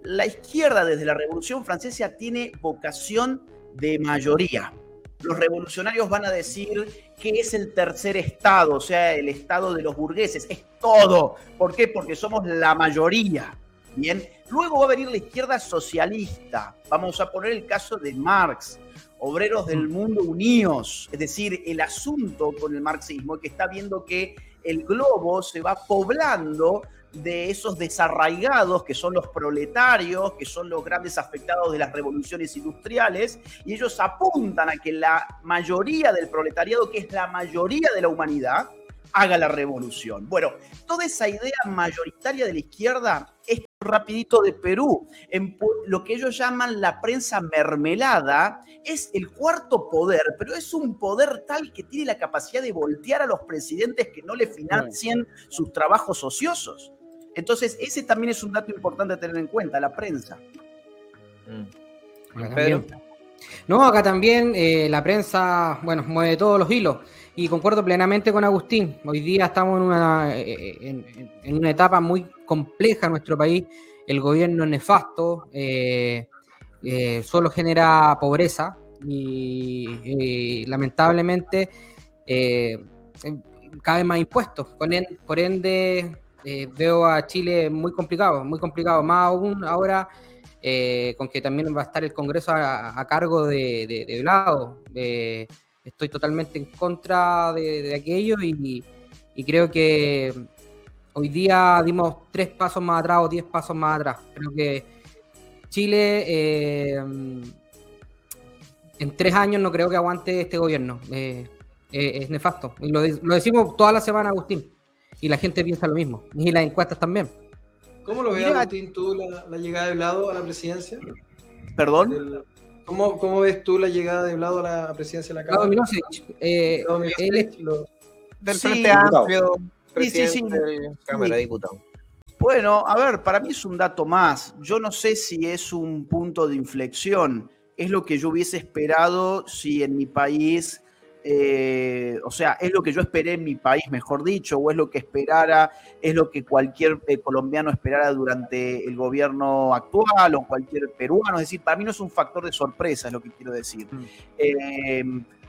La izquierda desde la Revolución Francesa tiene vocación de mayoría. Los revolucionarios van a decir que es el tercer estado, o sea, el estado de los burgueses. Es todo. ¿Por qué? Porque somos la mayoría. Bien. Luego va a venir la izquierda socialista. Vamos a poner el caso de Marx. Obreros del mundo unidos. Es decir, el asunto con el marxismo es que está viendo que el globo se va poblando de esos desarraigados que son los proletarios, que son los grandes afectados de las revoluciones industriales, y ellos apuntan a que la mayoría del proletariado, que es la mayoría de la humanidad, haga la revolución. Bueno, toda esa idea mayoritaria de la izquierda es rapidito de Perú. En lo que ellos llaman la prensa mermelada es el cuarto poder, pero es un poder tal que tiene la capacidad de voltear a los presidentes que no le financien sus trabajos ociosos. Entonces, ese también es un dato importante a tener en cuenta, la prensa. Pedro. No, acá también eh, la prensa, bueno, mueve todos los hilos. Y concuerdo plenamente con Agustín. Hoy día estamos en una, eh, en, una etapa muy compleja en nuestro país. El gobierno es nefasto, eh, eh, solo genera pobreza y lamentablemente cada vez más impuestos. Por ende, eh, veo a Chile muy complicado, muy complicado. Más aún ahora eh, con que también va a estar el Congreso a, cargo de, de. Eh, estoy totalmente en contra de, aquello y, creo que hoy día dimos tres pasos más atrás o diez pasos más atrás. Creo que Chile en tres años no creo que aguante este gobierno. Es nefasto. Y lo decimos toda la semana, Agustín. Y la gente piensa lo mismo. Y las encuestas también. ¿Cómo lo ves, Agustín, tú, la, la llegada de Blado a la presidencia? ¿Perdón? Del- ¿Cómo, ¿Cómo ves tú la llegada de Blado a la presidencia de la Cámara? Eh, Blado él es lo- Del Sí, Frente. Amplio, Sí, sí, presidente sí. de Cámara de Diputados. Bueno, a ver, para mí es un dato más. Yo no sé si es un punto de inflexión. Es lo que yo hubiese esperado si en mi país, eh, o sea, es lo que yo esperé en mi país, mejor dicho, o es lo que esperara, es lo que cualquier eh, colombiano esperara durante el gobierno actual o cualquier peruano. Es decir, para mí no es un factor de sorpresa, es lo que quiero decir. Mm. Eh,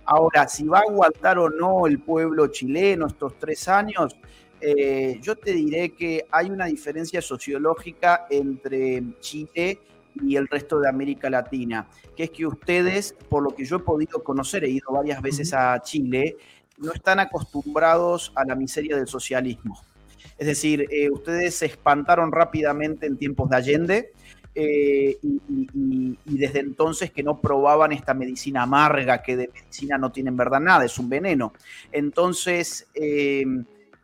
ahora, si va a aguantar o no el pueblo chileno estos tres años, eh, yo te diré que hay una diferencia sociológica entre Chile y el resto de América Latina, que es que ustedes, por lo que yo he podido conocer, he ido varias veces a Chile, no están acostumbrados a la miseria del socialismo. Es decir, eh, ustedes se espantaron rápidamente en tiempos de Allende eh, y, y- y- y desde entonces que no probaban esta medicina amarga, que de medicina no tienen verdad nada, es un veneno. Entonces, eh,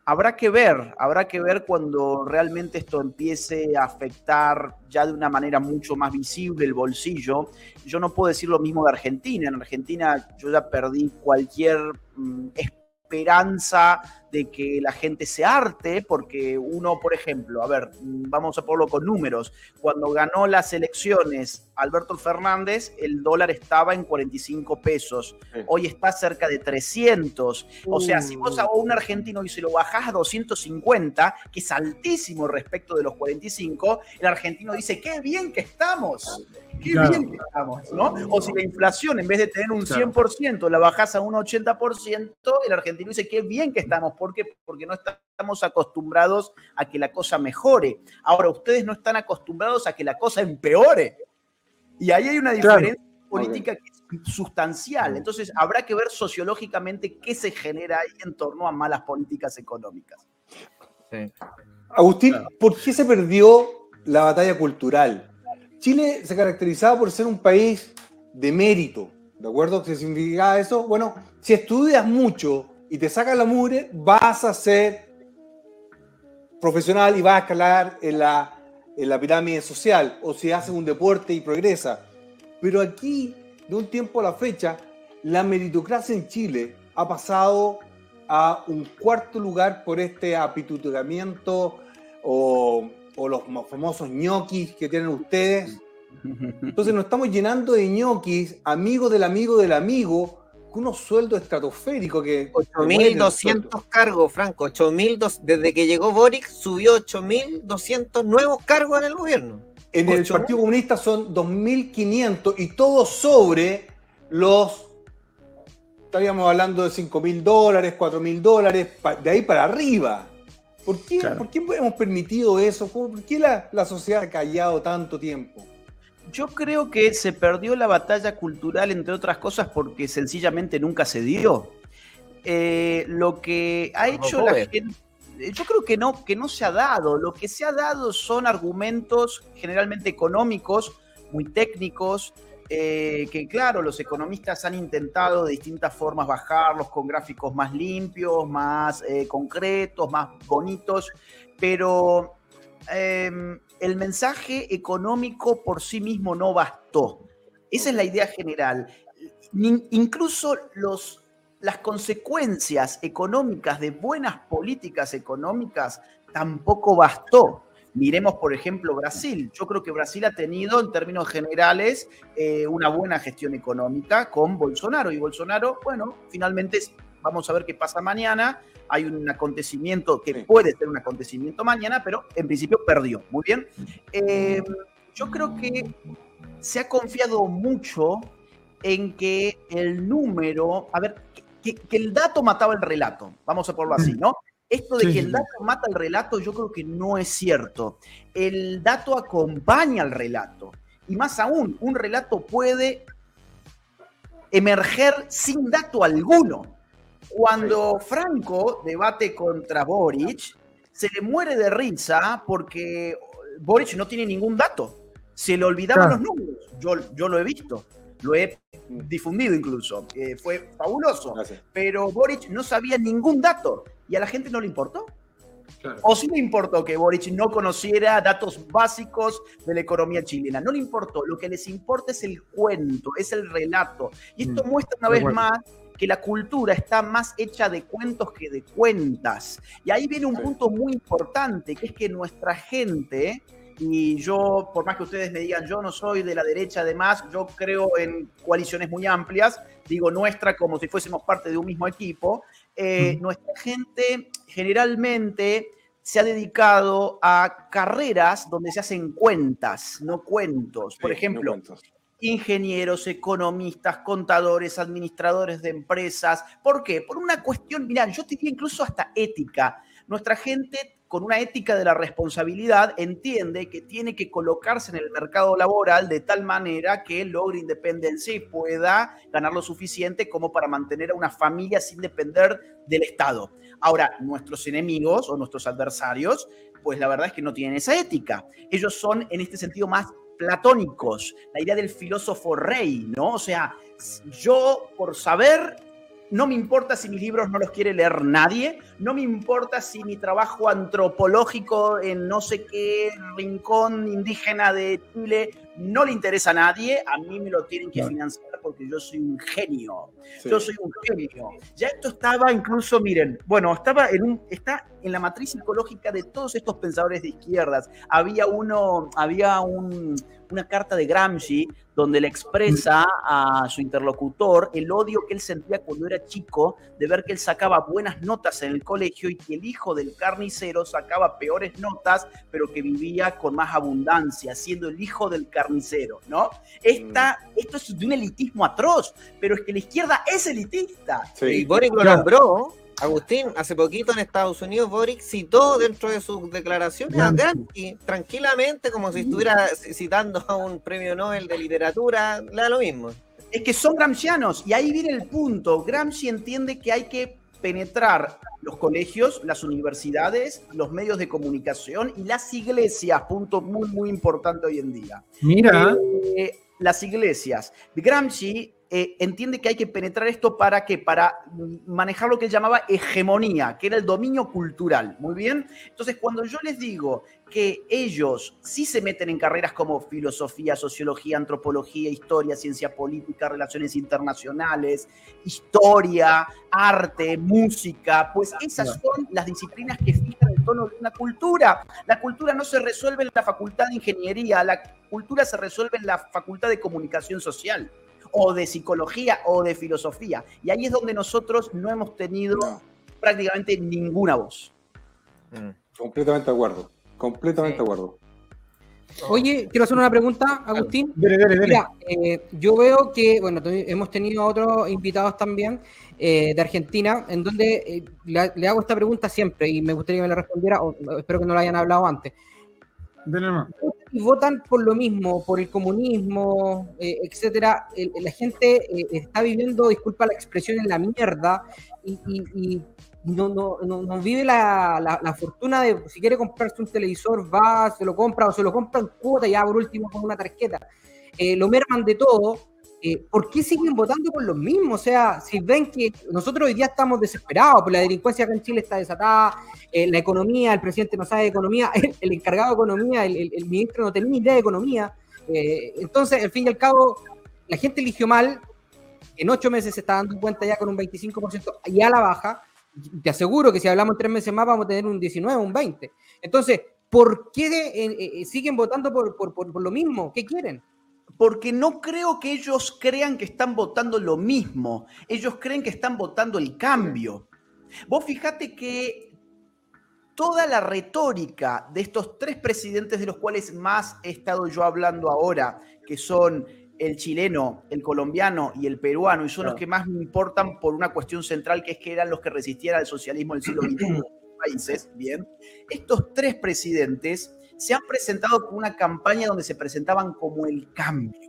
habrá que ver, habrá que ver cuando realmente esto empiece a afectar ya de una manera mucho más visible el bolsillo. Yo no puedo decir lo mismo de Argentina. En Argentina yo ya perdí cualquier mm, de que la gente se arte, porque uno, por ejemplo, a ver, vamos a ponerlo con números, cuando ganó las elecciones Alberto Fernández, el dólar estaba en 45 pesos, Sí. hoy está cerca de 300. O sea, si vos a un argentino y se lo bajás a 250, que es altísimo respecto de los 45, el argentino dice, qué bien que estamos, qué Claro. bien que estamos, ¿no? O si la inflación en vez de tener un Claro. 100% la bajás a un 80%, el argentino dice, qué bien que estamos, ¿por qué? Porque no estamos acostumbrados a que la cosa mejore. Ahora, ustedes no están acostumbrados a que la cosa empeore. Y ahí hay una Claro. diferencia política que es sustancial. Entonces, habrá que ver sociológicamente qué se genera ahí en torno a malas políticas económicas. Agustín, ¿por qué se perdió la batalla cultural? Chile se caracterizaba por ser un país de mérito, ¿de acuerdo? ¿Qué significa eso? Bueno, si estudias mucho y te sacas la mugre, vas a ser profesional y vas a escalar en la, en la pirámide social, o si haces un deporte y progresa. Pero aquí, de un tiempo a la fecha, la meritocracia en Chile ha pasado a un cuarto lugar por este apitutamiento o o los mo- famosos ñoquis que tienen ustedes. Entonces nos estamos llenando de ñoquis, amigos del amigo del amigo, con unos sueldos estratosféricos que... que mueren los sueldos. 8.200 cargos, Franco. 8.200 desde que llegó Boric subió 8.200 nuevos cargos en el gobierno. En el Partido Comunista son 2.500 y todo sobre los... Estaríamos hablando de 5.000 dólares, 4.000 dólares, de ahí para arriba. ¿Por qué, Claro. ¿por qué hemos permitido eso? ¿Por qué la, la sociedad ha callado tanto tiempo? Yo creo que se perdió la batalla cultural, entre otras cosas, porque sencillamente nunca se dio. Eh, lo que ha hecho la gente. Yo creo que no, que no se ha dado. Lo que se ha dado son argumentos generalmente económicos, muy técnicos, eh, que claro, los economistas han intentado de distintas formas bajarlos con gráficos más limpios, más eh, concretos, más bonitos, pero eh, el mensaje económico por sí mismo no bastó. Esa es la idea general. Incluso los, las consecuencias económicas de buenas políticas económicas tampoco bastó. Miremos, por ejemplo, Brasil. Yo creo que Brasil ha tenido, en términos generales, eh, una buena gestión económica con Bolsonaro. Y Bolsonaro, bueno, finalmente vamos a ver qué pasa mañana. Hay un acontecimiento que Sí. puede ser un acontecimiento mañana, pero en principio perdió. Muy bien. Eh, yo creo que se ha confiado mucho en que el número, a ver, que, que el dato mataba el relato, vamos a ponerlo así, ¿no? Esto de Sí, que el dato mata el relato, yo creo que no es cierto. El dato acompaña al relato. Y más aún, un relato puede emerger sin dato alguno. Cuando Franco debate contra Boric, se le muere de risa porque Boric no tiene ningún dato. Se le olvidaban Claro. los números. Yo, yo lo he visto, lo he difundido incluso. Eh, fue fabuloso. Gracias. Pero Boric no sabía ningún dato y a la gente no le importó. Claro. O sí le importó que Boric no conociera datos básicos de la economía chilena. No le importó. Lo que les importa es el cuento, es el relato. Y esto Mm, muestra una vez más que la cultura está más hecha de cuentos que de cuentas. Y ahí viene un punto muy importante, que es que nuestra gente, y yo, por más que ustedes me digan, yo no soy de la derecha, además, yo creo en coaliciones muy amplias, digo nuestra como si fuésemos parte de un mismo equipo, eh, nuestra gente generalmente se ha dedicado a carreras donde se hacen cuentas, no cuentos. Por Sí, ejemplo, no cuentos. ingenieros, economistas, contadores, administradores de empresas. ¿Por qué? Por una cuestión, mirá, yo te diría incluso hasta ética. Nuestra gente con una ética de la responsabilidad entiende que tiene que colocarse en el mercado laboral de tal manera que logre independencia y pueda ganar lo suficiente como para mantener a una familia sin depender del Estado. Ahora, nuestros enemigos o nuestros adversarios, pues la verdad es que no tienen esa ética. Ellos son en este sentido más platónicos, la idea del filósofo rey, ¿no? O sea, yo por saber, no me importa si mis libros no los quiere leer nadie, no me importa si mi trabajo antropológico en no sé qué rincón indígena de Chile no le interesa a nadie, a mí me lo tienen que financiar porque yo soy un genio. Sí. Yo soy un genio. Ya esto estaba incluso, miren, bueno, estaba en un, está en la matriz psicológica de todos estos pensadores de izquierdas. Había uno, había un- una carta de Gramsci donde le expresa a su interlocutor el odio que él sentía cuando era chico de ver que él sacaba buenas notas en el colegio y que el hijo del carnicero sacaba peores notas, pero que vivía con más abundancia, siendo el hijo del carnicero, ¿no? Esta, esto es de un elitismo atroz, pero es que la izquierda es elitista. Sí. Y Boric lo nombró, Agustín, hace poquito en Estados Unidos, Boric citó dentro de sus declaraciones a Gramsci. Gramsci, tranquilamente, como si estuviera citando a un premio Nobel de literatura, le da lo mismo. Es que son gramscianos y ahí viene el punto. Gramsci entiende que hay que penetrar los colegios, las universidades, los medios de comunicación y las iglesias, punto muy, muy importante hoy en día. Mira, Eh, las iglesias. Gramsci eh, entiende que hay que penetrar esto para que para manejar lo que él llamaba hegemonía, que era el dominio cultural. Muy bien. Entonces, cuando yo les digo que ellos sí se meten en carreras como filosofía, sociología, antropología, historia, ciencia política, relaciones internacionales, historia, arte, música, pues esas son las disciplinas que fijan el tono de una cultura. La cultura no se resuelve en la facultad de ingeniería, la cultura se resuelve en la facultad de comunicación social o de psicología o de filosofía. Y ahí es donde nosotros no hemos tenido No. prácticamente ninguna voz. Mm. Completamente de acuerdo. Completamente Sí. de acuerdo. Oye, quiero hacer una pregunta, Agustín. Dele, dele, dele. Mira, eh, yo veo que, bueno, hemos tenido a otros invitados también eh, de Argentina, en donde eh, le, le hago esta pregunta siempre y me gustaría que me la respondiera, o espero que no la hayan hablado antes. Y votan por lo mismo, por el comunismo, eh, etcétera, el- la gente eh, está viviendo, disculpa la expresión, en la mierda y, y- y no, no, no, no vive la, la- la fortuna de, si quiere comprarse un televisor, va, se lo compra o se lo compra en cuota, ya por último con una tarjeta. Eh, lo merman de todo. Eh, ¿Por qué siguen votando por los mismos? O sea, si ven que nosotros hoy día estamos desesperados, por la delincuencia acá en Chile está desatada, eh, la economía, el presidente no sabe de economía, el, encargado de economía, el, ministro no tenía ni idea de economía. Eh, entonces, al fin y al cabo, la gente eligió mal, en ocho meses se está dando cuenta ya con un 25% y a la baja. Te aseguro que si hablamos tres meses más vamos a tener un 19, un 20. Entonces, ¿por qué siguen votando por, por- por- por lo mismo? ¿Qué quieren? Porque no creo que ellos crean que están votando lo mismo. Ellos creen que están votando el cambio. Vos fijate que toda la retórica de estos tres presidentes de los cuales más he estado yo hablando ahora, que son el chileno, el colombiano y el peruano, y son los que más me importan por una cuestión central, que es que eran los que resistieran al socialismo del siglo XXI países, bien, estos tres presidentes se han presentado con una campaña donde se presentaban como el cambio.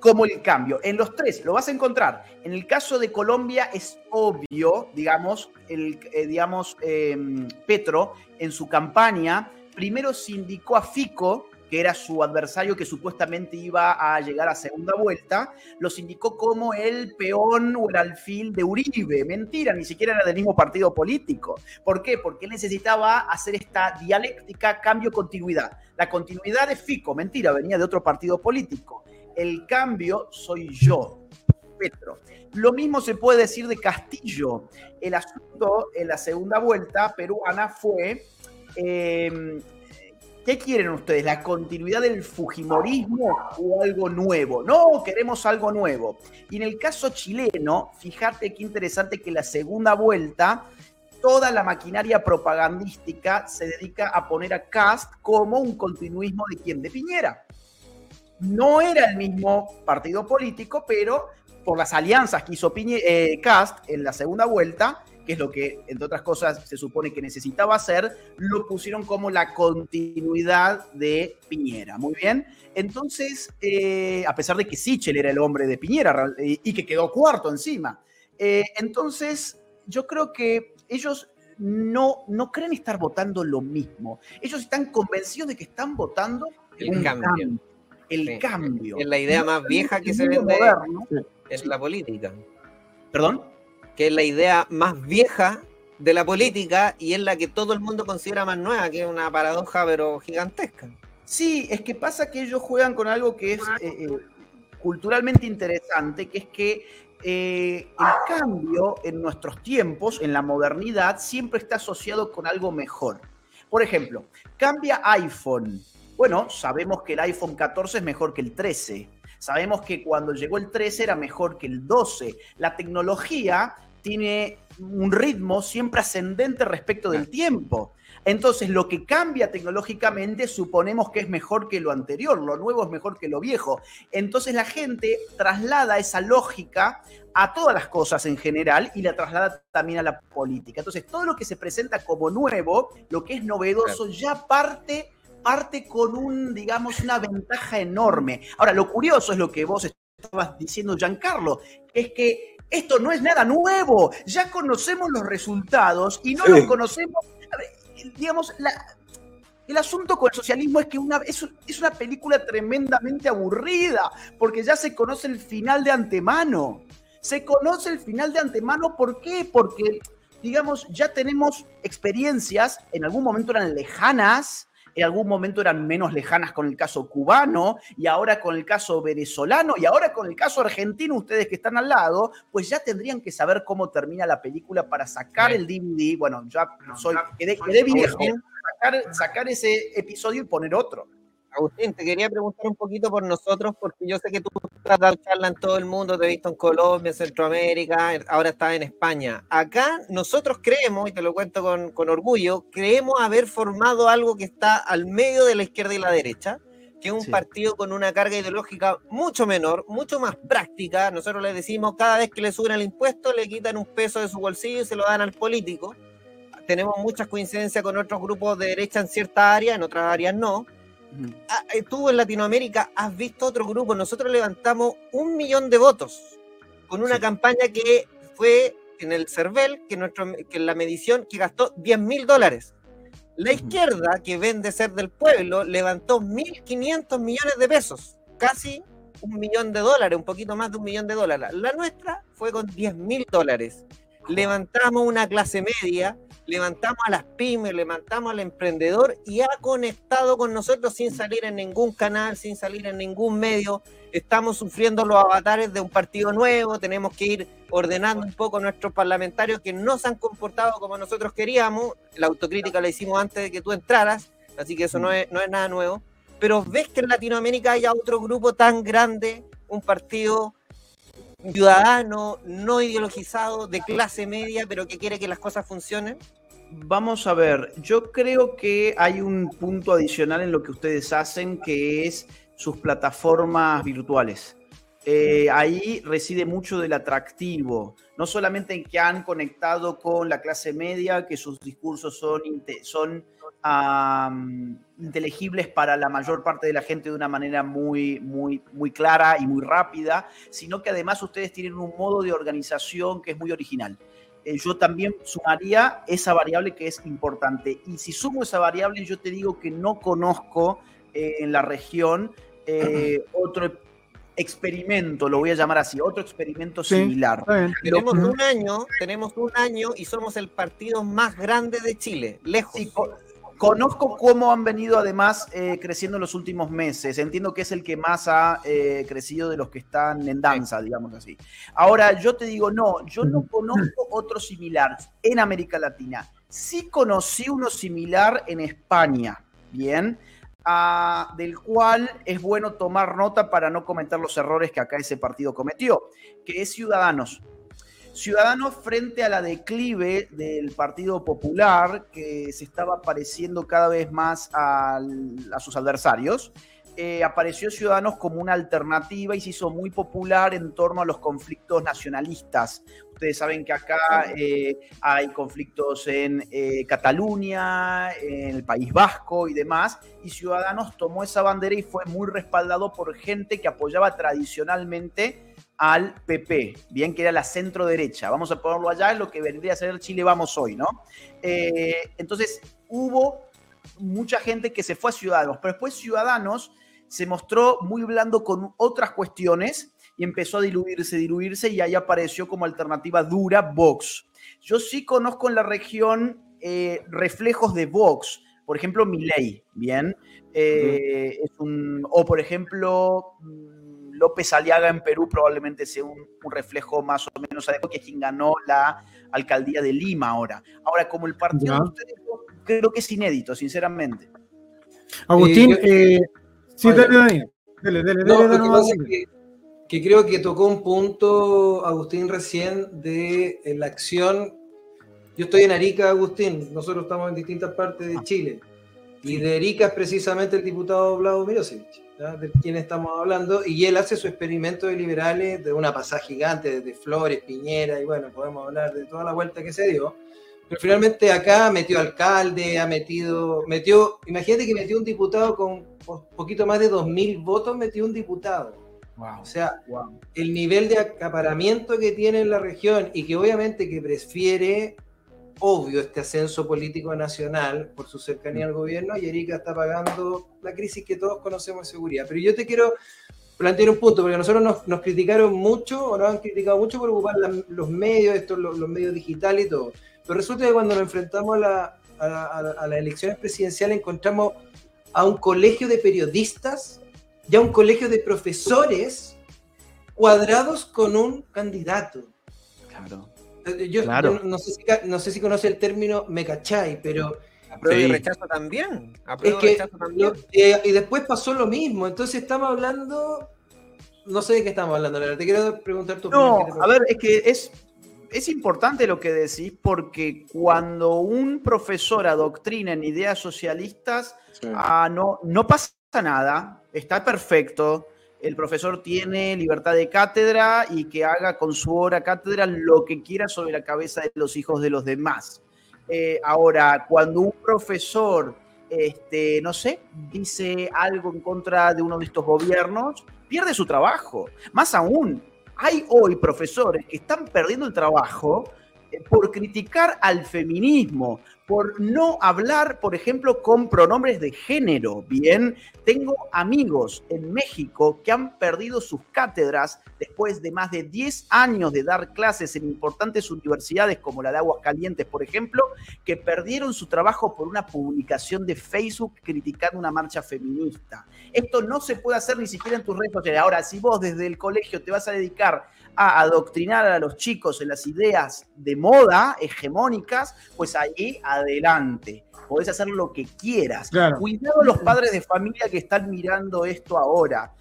Como el cambio. En los tres lo vas a encontrar. En el caso de Colombia es obvio, digamos, el, eh, digamos eh, Petro en su campaña primero se indicó a Fico, que era su adversario que supuestamente iba a llegar a segunda vuelta, los indicó como el peón o el alfil de Uribe. Mentira, ni siquiera era del mismo partido político. ¿Por qué? Porque él necesitaba hacer esta dialéctica cambio-continuidad. La continuidad de Fico, mentira, venía de otro partido político. El cambio soy yo, Petro. Lo mismo se puede decir de Castillo. El asunto en la segunda vuelta peruana fue, eh, ¿qué quieren ustedes? ¿La continuidad del Fujimorismo o algo nuevo? No, queremos algo nuevo. Y en el caso chileno, fíjate qué interesante que la segunda vuelta toda la maquinaria propagandística se dedica a poner a Cast como un continuismo de quién? De Piñera. No era el mismo partido político, pero por las alianzas que hizo eh, Cast en la segunda vuelta, que es lo que, entre otras cosas, se supone que necesitaba hacer, lo pusieron como la continuidad de Piñera. Muy bien. Entonces, eh, a pesar de que Sichel era el hombre de Piñera y que quedó cuarto encima. Eh, entonces, yo creo que ellos no, no creen estar votando lo mismo. Ellos están convencidos de que están votando El un cambio. El Sí. cambio. Es la idea más vieja que se vende moderno. en la política. ¿Perdón? Que es la idea más vieja de la política y es la que todo el mundo considera más nueva, que es una paradoja pero gigantesca. Sí, es que pasa que ellos juegan con algo que es eh, eh, culturalmente interesante, que es que eh, el cambio en nuestros tiempos, en la modernidad, siempre está asociado con algo mejor. Por ejemplo, cambia iPhone. Bueno, sabemos que el iPhone 14 es mejor que el 13. Sabemos que cuando llegó el 13 era mejor que el 12. La tecnología tiene un ritmo siempre ascendente respecto del tiempo. Entonces, lo que cambia tecnológicamente suponemos que es mejor que lo anterior, lo nuevo es mejor que lo viejo. Entonces, la gente traslada esa lógica a todas las cosas en general y la traslada también a la política. Entonces, todo lo que se presenta como nuevo, lo que es novedoso, ya parte, parte con un, digamos, una ventaja enorme. Ahora, lo curioso es lo que vos estabas diciendo, Giancarlo, es que esto no es nada nuevo, ya conocemos los resultados y no Sí. los conocemos. Digamos, la- el asunto con el socialismo es que una, es, es una película tremendamente aburrida, porque ya se conoce el final de antemano. Se conoce el final de antemano, ¿por qué? Porque, digamos, ya tenemos experiencias, en algún momento eran lejanas, en algún momento eran menos lejanas con el caso cubano y ahora con el caso venezolano y ahora con el caso argentino, ustedes que están al lado, pues ya tendrían que saber cómo termina la película para sacar el DVD. Bueno, ya soy, quedé, quedé viejo, sacar, sacar ese episodio y poner otro. Agustín, te quería preguntar un poquito por nosotros, porque yo sé que tú estás dando charla en todo el mundo, te he visto en Colombia, en Centroamérica, ahora estás en España. Acá nosotros creemos, y te lo cuento con, con orgullo, creemos haber formado algo que está al medio de la izquierda y la derecha, que es un Sí. partido con una carga ideológica mucho menor, mucho más práctica. Nosotros le decimos, cada vez que le suben el impuesto, le quitan un peso de su bolsillo y se lo dan al político. Tenemos muchas coincidencias con otros grupos de derecha en ciertas áreas, en otras áreas no. Ah, eh, tú en Latinoamérica has visto otro grupo. Nosotros levantamos un millón de votos con una Sí. campaña que fue en el CERVEL, que, nuestro, que la medición que gastó 10 mil dólares. La izquierda, que vende ser del pueblo, levantó 1.500 millones de pesos, casi un millón de dólares, un poquito más de un millón de dólares. La nuestra fue con 10 mil dólares. Levantamos una clase media, levantamos a las pymes, levantamos al emprendedor y ha conectado con nosotros sin salir en ningún canal, sin salir en ningún medio. Estamos sufriendo los avatares de un partido nuevo, tenemos que ir ordenando un poco nuestros parlamentarios que no se han comportado como nosotros queríamos. La autocrítica la hicimos antes de que tú entraras, así que eso no es, no es nada nuevo. Pero ves que en Latinoamérica haya otro grupo tan grande, un partido ciudadano, no ideologizado, de clase media, pero que quiere que las cosas funcionen. Vamos a ver, yo creo que hay un punto adicional en lo que ustedes hacen, que es sus plataformas virtuales. Eh, ahí reside mucho del atractivo, no solamente en que han conectado con la clase media, que sus discursos son, son inteligibles para la mayor parte de la gente de una manera muy, muy, muy clara y muy rápida, sino que además ustedes tienen un modo de organización que es muy original eh, yo también sumaría esa variable que es importante. Y si sumo esa variable, yo te digo que no conozco eh, en la región eh, otro experimento, lo voy a llamar así, otro experimento Sí, similar. Tenemos un año, tenemos un año y somos el partido más grande de Chile, lejos. Sí, conozco cómo han venido además eh, creciendo en los últimos meses. Entiendo que es el que más ha eh, crecido de los que están en danza, digamos así. Ahora, yo te digo, no, yo no conozco otro similar en América Latina. Sí conocí uno similar en España, ¿bien? Ah, del cual es bueno tomar nota para no cometer los errores que acá ese partido cometió, que es Ciudadanos. Ciudadanos frente a la declive del Partido Popular, que se estaba pareciendo cada vez más a sus adversarios, eh, apareció Ciudadanos como una alternativa y se hizo muy popular en torno a los conflictos nacionalistas. Ustedes saben que acá eh, hay conflictos en eh, Cataluña, en el País Vasco y demás, y Ciudadanos tomó esa bandera y fue muy respaldado por gente que apoyaba tradicionalmente al PP, bien que era la centro derecha. Vamos a ponerlo allá en lo que vendría a ser el Chile Vamos hoy, ¿no? Eh, entonces hubo mucha gente que se fue a Ciudadanos, pero después Ciudadanos se mostró muy blando con otras cuestiones y empezó a diluirse, diluirse y ahí apareció como alternativa dura Vox. Yo sí conozco en la región eh, reflejos de Vox, por ejemplo, Milei, ¿bien? Eh, es un, o por ejemplo, mm, López Aliaga en Perú probablemente sea un, un reflejo más o menos adecuado, que es quien ganó la alcaldía de Lima ahora. Ahora, como el partido Ya. de ustedes, creo que es inédito, sinceramente. Agustín, Eh, eh, sí, dale, Dani. Dale, dale, No, dale, que creo que tocó un punto, Agustín, recién de eh, la acción. Yo estoy en Arica, Agustín, nosotros estamos en distintas partes de Chile. Y de Arica es precisamente el diputado Vlado Mirosevich, ¿ya? de quien estamos hablando, y él hace su experimento de liberales de una pasada gigante, desde Flores, Piñera, y bueno, podemos hablar de toda la vuelta que se dio. Pero finalmente acá metió alcalde, ha metido, metió, imagínate que metió un diputado con po- poquito más de 2.000 votos, metió un diputado. O sea, el nivel de acaparamiento que tiene en la región y que obviamente que prefiere, obvio, este ascenso político nacional por su cercanía al gobierno y Erika está pagando la crisis que todos conocemos de seguridad. Pero yo te quiero plantear un punto, porque nosotros nos, criticaron mucho o nos han criticado mucho por ocupar los medios, estos, los, medios digitales y todo. Pero resulta que cuando nos enfrentamos a, la- a a las elecciones presidenciales encontramos a un colegio de periodistas y a un colegio de profesores cuadrados con un candidato. Claro. Eh, Yo, Claro. yo no, sé si, no sé si conoce el término me cachai, pero Apruebo y Sí. rechazo también. es Apruebo y que rechazo también. lo- eh, y después pasó lo mismo. Entonces estamos hablando, no sé de qué estamos hablando, la verdad. Te quiero preguntar tu No, opinión, ¿qué te a ver, es que es, es importante lo que decís porque cuando un profesor adoctrina en ideas socialistas, ah, no, no pasa nada, está perfecto. El profesor tiene libertad de cátedra y que haga con su hora cátedra lo que quiera sobre la cabeza de los hijos de los demás. Eh, ahora, cuando un profesor, este, no sé, dice algo en contra de uno de estos gobiernos, pierde su trabajo. Más aún, hay hoy profesores que están perdiendo el trabajo por criticar al feminismo, por no hablar, por ejemplo, con pronombres de género. Bien, tengo amigos en México que han perdido sus cátedras después de más de 10 años de dar clases en importantes universidades como la de Aguascalientes, por ejemplo, que perdieron su trabajo por una publicación de Facebook criticando una marcha feminista. Esto no se puede hacer ni siquiera en tus redes sociales. Ahora, si vos desde el colegio te vas a dedicar a adoctrinar a los chicos en las ideas de moda hegemónicas, pues ahí adelante. Podés hacer lo que quieras. Claro. Cuidado los padres de familia que están mirando esto ahora.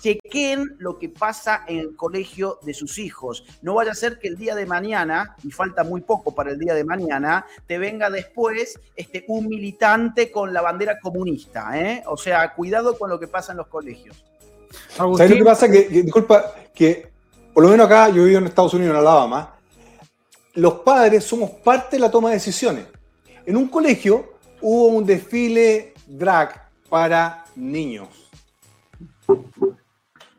Chequen lo que pasa en el colegio de sus hijos. No vaya a ser que el día de mañana, y falta muy poco para el día de mañana, te venga después este, un militante con la bandera comunista. ¿eh? O sea, cuidado con lo que pasa en los colegios. ¿Sabes lo que pasa? Que, que- disculpa, que por lo menos acá, yo vivo en Estados Unidos, en Alabama, los padres somos parte de la toma de decisiones. En un colegio hubo un desfile drag para niños.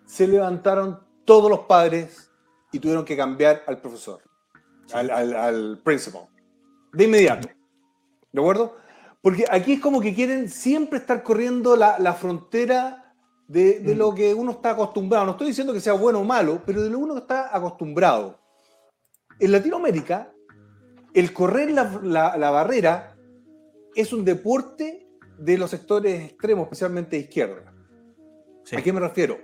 Se levantaron todos los padres y tuvieron que cambiar al profesor, al, al, al principal, de inmediato. ¿De acuerdo? Porque aquí es como que quieren siempre estar corriendo la frontera de, de lo que uno está acostumbrado. No estoy diciendo que sea bueno o malo, pero de lo uno está acostumbrado. En Latinoamérica, el correr la, la- la barrera es un deporte de los sectores extremos, especialmente de izquierda. ¿A qué me refiero?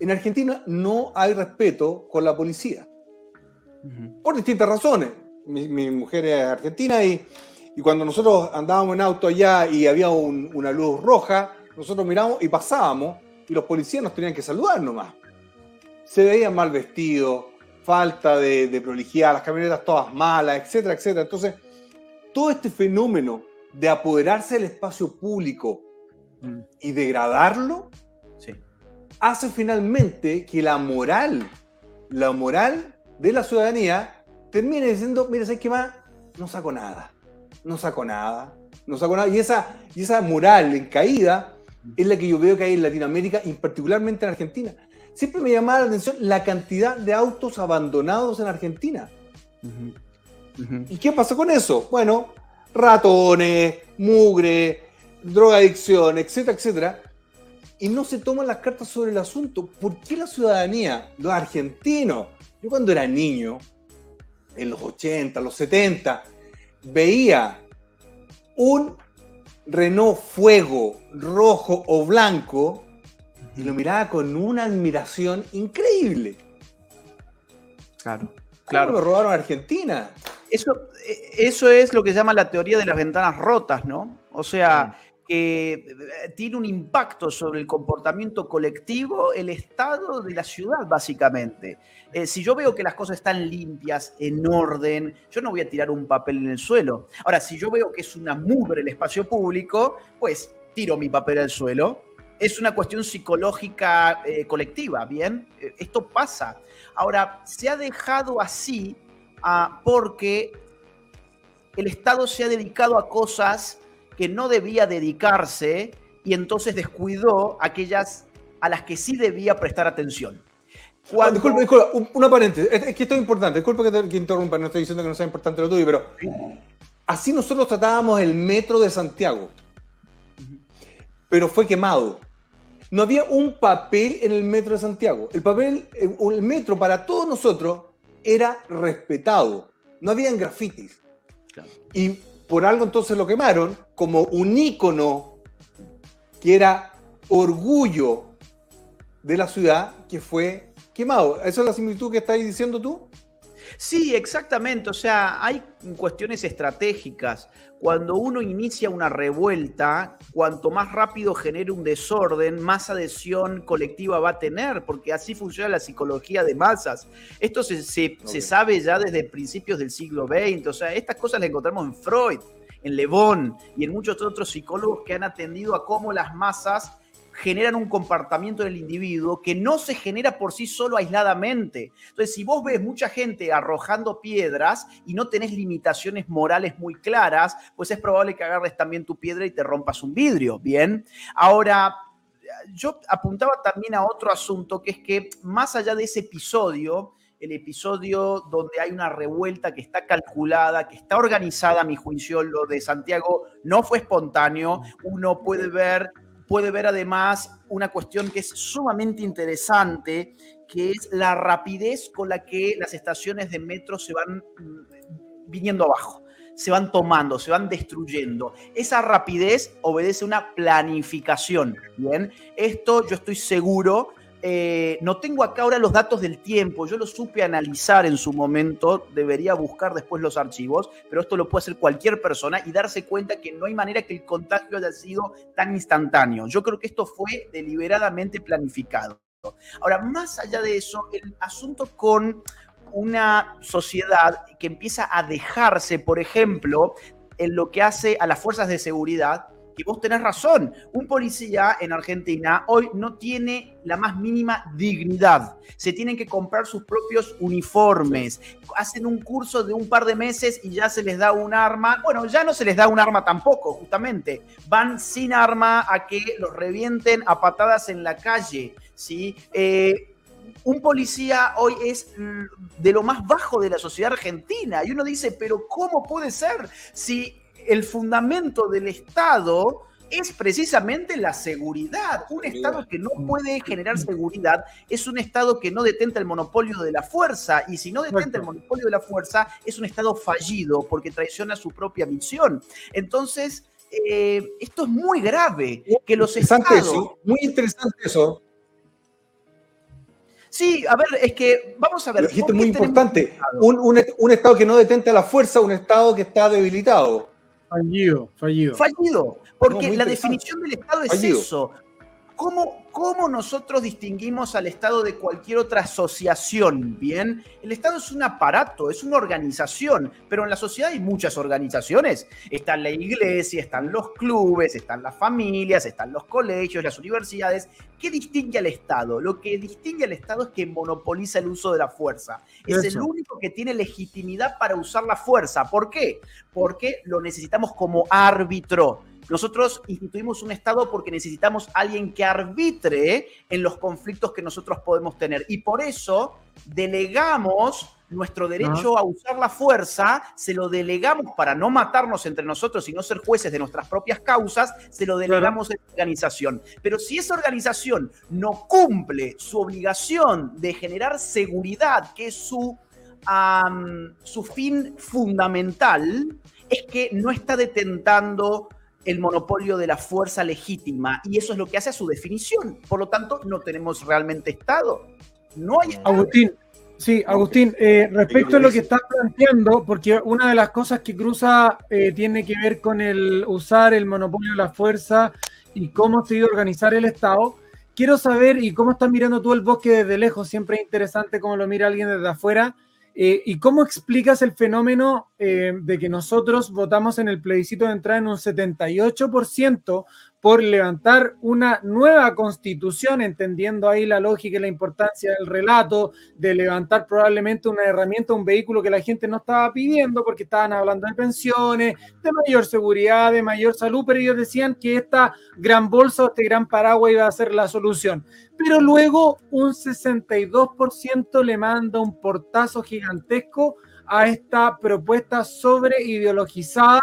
En Argentina no hay respeto con la policía, por distintas razones. Mi, mi mujer es argentina y, y cuando nosotros andábamos en auto allá y había un- una luz roja, nosotros miramos y pasábamos y los policías nos tenían que saludar nomás. Se veían mal vestidos, falta de, de prolijidad, las camionetas todas malas, etcétera, etcétera. Entonces, todo este fenómeno de apoderarse del espacio público Mm. y degradarlo, Sí. hace finalmente que la moral, la moral de la ciudadanía termine diciendo, mira, ¿sabes qué más? No saco nada, no saco nada, no saco nada. Y esa, y esa moral en caída es la que yo veo que hay en Latinoamérica y particularmente en Argentina. Siempre me llamaba la atención la cantidad de autos abandonados en Argentina. ¿Y qué pasa con eso? Bueno, ratones, mugre, drogadicción, etcétera, etcétera. Y no se toman las cartas sobre el asunto. ¿Por qué la ciudadanía, los argentinos, yo cuando era niño, en los 80, los 70, veía un Renault Fuego rojo o blanco y lo miraba con una admiración increíble. Claro. Claro. lo robaron a Argentina? Eso, eh, eso es lo que llama la teoría de las ventanas rotas, ¿no? O sea, que eh, tiene un impacto sobre el comportamiento colectivo, el estado de la ciudad, básicamente. Eh, si yo veo que las cosas están limpias, en orden, yo no voy a tirar un papel en el suelo. Ahora, si yo veo que es una mugre el espacio público, pues tiro mi papel al suelo. Es una cuestión psicológica eh, colectiva, ¿bien? Eh, esto pasa. Ahora, se ha dejado así ah, porque el Estado se ha dedicado a cosas que no debía dedicarse y entonces descuidó aquellas a las que sí debía prestar atención. Ah, disculpa, disculpa, un- una paréntesis. Es, es que esto es importante. Disculpa que, te, que interrumpa, no estoy diciendo que no sea importante lo tuyo, pero así nosotros tratábamos el metro de Santiago. Pero fue quemado. No había un papel en el metro de Santiago. El papel, eh, el metro para todos nosotros era respetado. No habían grafitis. Y por algo entonces lo quemaron como un ícono que era orgullo de la ciudad que fue quemado. ¿Esa es la similitud que estás diciendo tú? Sí, exactamente. O sea, hay cuestiones estratégicas. Cuando uno inicia una revuelta, cuanto más rápido genere un desorden, más adhesión colectiva va a tener, porque así funciona la psicología de masas. Esto se, se- se sabe ya desde principios del siglo XX. O sea, estas cosas las encontramos en Freud, en Le Bon y en muchos otros psicólogos que han atendido a cómo las masas generan un comportamiento del individuo que no se genera por sí solo aisladamente. Entonces, si vos ves mucha gente arrojando piedras y no tenés limitaciones morales muy claras, pues es probable que agarres también tu piedra y te rompas un vidrio, ¿bien? Ahora, yo apuntaba también a otro asunto, que es que más allá de ese episodio, el episodio donde hay una revuelta que está calculada, que está organizada, a mi juicio, lo de Santiago no fue espontáneo, uno puede ver puede ver además una cuestión que es sumamente interesante, que es la rapidez con la que las estaciones de metro se van mm, viniendo abajo, se van tomando, se van destruyendo. Esa rapidez obedece a una planificación, ¿bien? Esto yo estoy seguro eh, no tengo acá ahora los datos del tiempo, yo lo supe analizar en su momento, debería buscar después los archivos, pero esto lo puede hacer cualquier persona y darse cuenta que no hay manera que el contagio haya sido tan instantáneo. Yo creo que esto fue deliberadamente planificado. Ahora, más allá de eso, el asunto con una sociedad que empieza a dejarse, por ejemplo, en lo que hace a las fuerzas de seguridad, que vos tenés razón, un policía en Argentina hoy no tiene la más mínima dignidad. Se tienen que comprar sus propios uniformes, hacen un curso de un par de meses y ya se les da un arma. Bueno, ya no se les da un arma tampoco, justamente. Van sin arma a que los revienten a patadas en la calle, ¿sí? Eh, un policía hoy es de lo más bajo de la sociedad argentina. Y uno dice, pero ¿cómo puede ser si el fundamento del Estado es precisamente la seguridad. Un Estado que no puede generar seguridad es un Estado que no detenta el monopolio de la fuerza. Y si no detenta el monopolio de la fuerza, es un Estado fallido porque traiciona su propia misión. Entonces, eh, esto es muy grave. Que los Interesante estados... eso, muy interesante eso. Sí, a ver, es que vamos a ver. Lo dijiste ¿por muy importante. Un- un Estado que no detenta la fuerza, un Estado que está debilitado. Fallido, fallido. Fallido, porque No, la definición del Estado es Fallido. eso. ¿Cómo, ¿Cómo nosotros distinguimos al Estado de cualquier otra asociación? Bien, el Estado es un aparato, es una organización, pero en la sociedad hay muchas organizaciones. Está la iglesia, están los clubes, están las familias, están los colegios, las universidades. ¿Qué distingue al Estado? Lo que distingue al Estado es que monopoliza el uso de la fuerza. Es el único que tiene legitimidad para usar la fuerza. ¿Por qué? Porque lo necesitamos como árbitro. Nosotros instituimos un Estado porque necesitamos alguien que arbitre en los conflictos que nosotros podemos tener. Y por eso delegamos nuestro derecho a usar la fuerza, se lo delegamos para no matarnos entre nosotros y no ser jueces de nuestras propias causas, se lo delegamos a la organización. Pero si esa organización no cumple su obligación de generar seguridad, que es su, su fin fundamental, es que no está detentando el monopolio de la fuerza legítima y eso es lo que hace a su definición. Por lo tanto, no tenemos realmente Estado. No hay Estado. Agustín, sí, Agustín, eh, respecto a lo que estás planteando, porque una de las cosas que cruza eh, tiene que ver con el usar el monopolio de la fuerza y cómo se ha ido a organizar el Estado. Quiero saber, y cómo estás mirando tú el bosque desde lejos, siempre es interesante cómo lo mira alguien desde afuera, eh, y cómo explicas el fenómeno eh, de que nosotros votamos en el plebiscito de entrada en un 78% por levantar una nueva constitución, entendiendo ahí la lógica y la importancia del relato, de levantar probablemente una herramienta, un vehículo que la gente no estaba pidiendo porque estaban hablando de pensiones, de mayor seguridad, de mayor salud, pero ellos decían que esta gran bolsa este gran paraguas iba a ser la solución. Pero luego un 62% le manda un portazo gigantesco a esta propuesta sobre ideologizada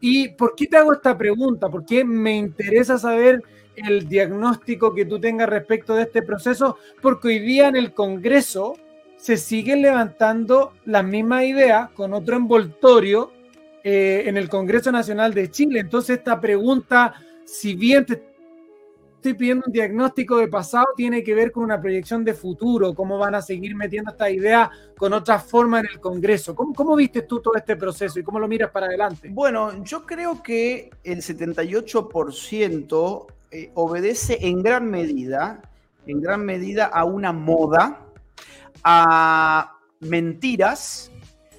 ¿Y por qué te hago esta pregunta? Porque me interesa saber el diagnóstico que tú tengas respecto de este proceso, porque hoy día en el Congreso se siguen levantando las mismas ideas con otro envoltorio eh, en el Congreso Nacional de Chile. Entonces esta pregunta, si bien te estoy pidiendo un diagnóstico de pasado, tiene que ver con una proyección de futuro, cómo van a seguir metiendo esta idea con otra forma en el Congreso. ¿Cómo, cómo viste tú todo este proceso y cómo lo miras para adelante? Bueno, yo creo que el 78% eh, obedece en gran medida, en gran medida a una moda, a mentiras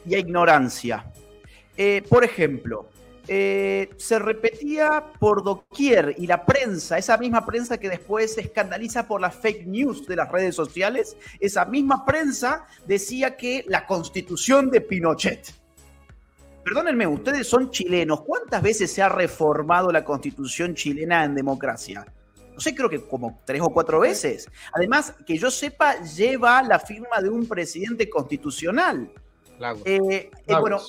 y a ignorancia. Eh, por ejemplo, eh, se repetía por doquier y la prensa, esa misma prensa que después se escandaliza por las fake news de las redes sociales, esa misma prensa decía que la constitución de Pinochet. Perdónenme, ustedes son chilenos. ¿Cuántas veces se ha reformado la constitución chilena en democracia? No sé, creo que como tres o cuatro veces. Además, que yo sepa, lleva la firma de un presidente constitucional. Lagos. Eh, eh, bueno,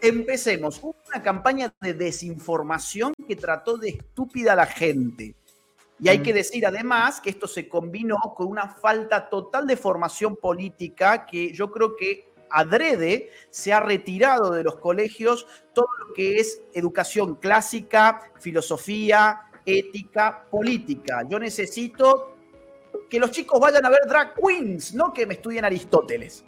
empecemos. Una campaña de desinformación que trató de estúpida a la gente. Y hay que decir además que esto se combinó con una falta total de formación política que yo creo que adrede se ha retirado de los colegios todo lo que es educación clásica, filosofía, ética, política. Yo necesito que los chicos vayan a ver drag queens, no que me estudien Aristóteles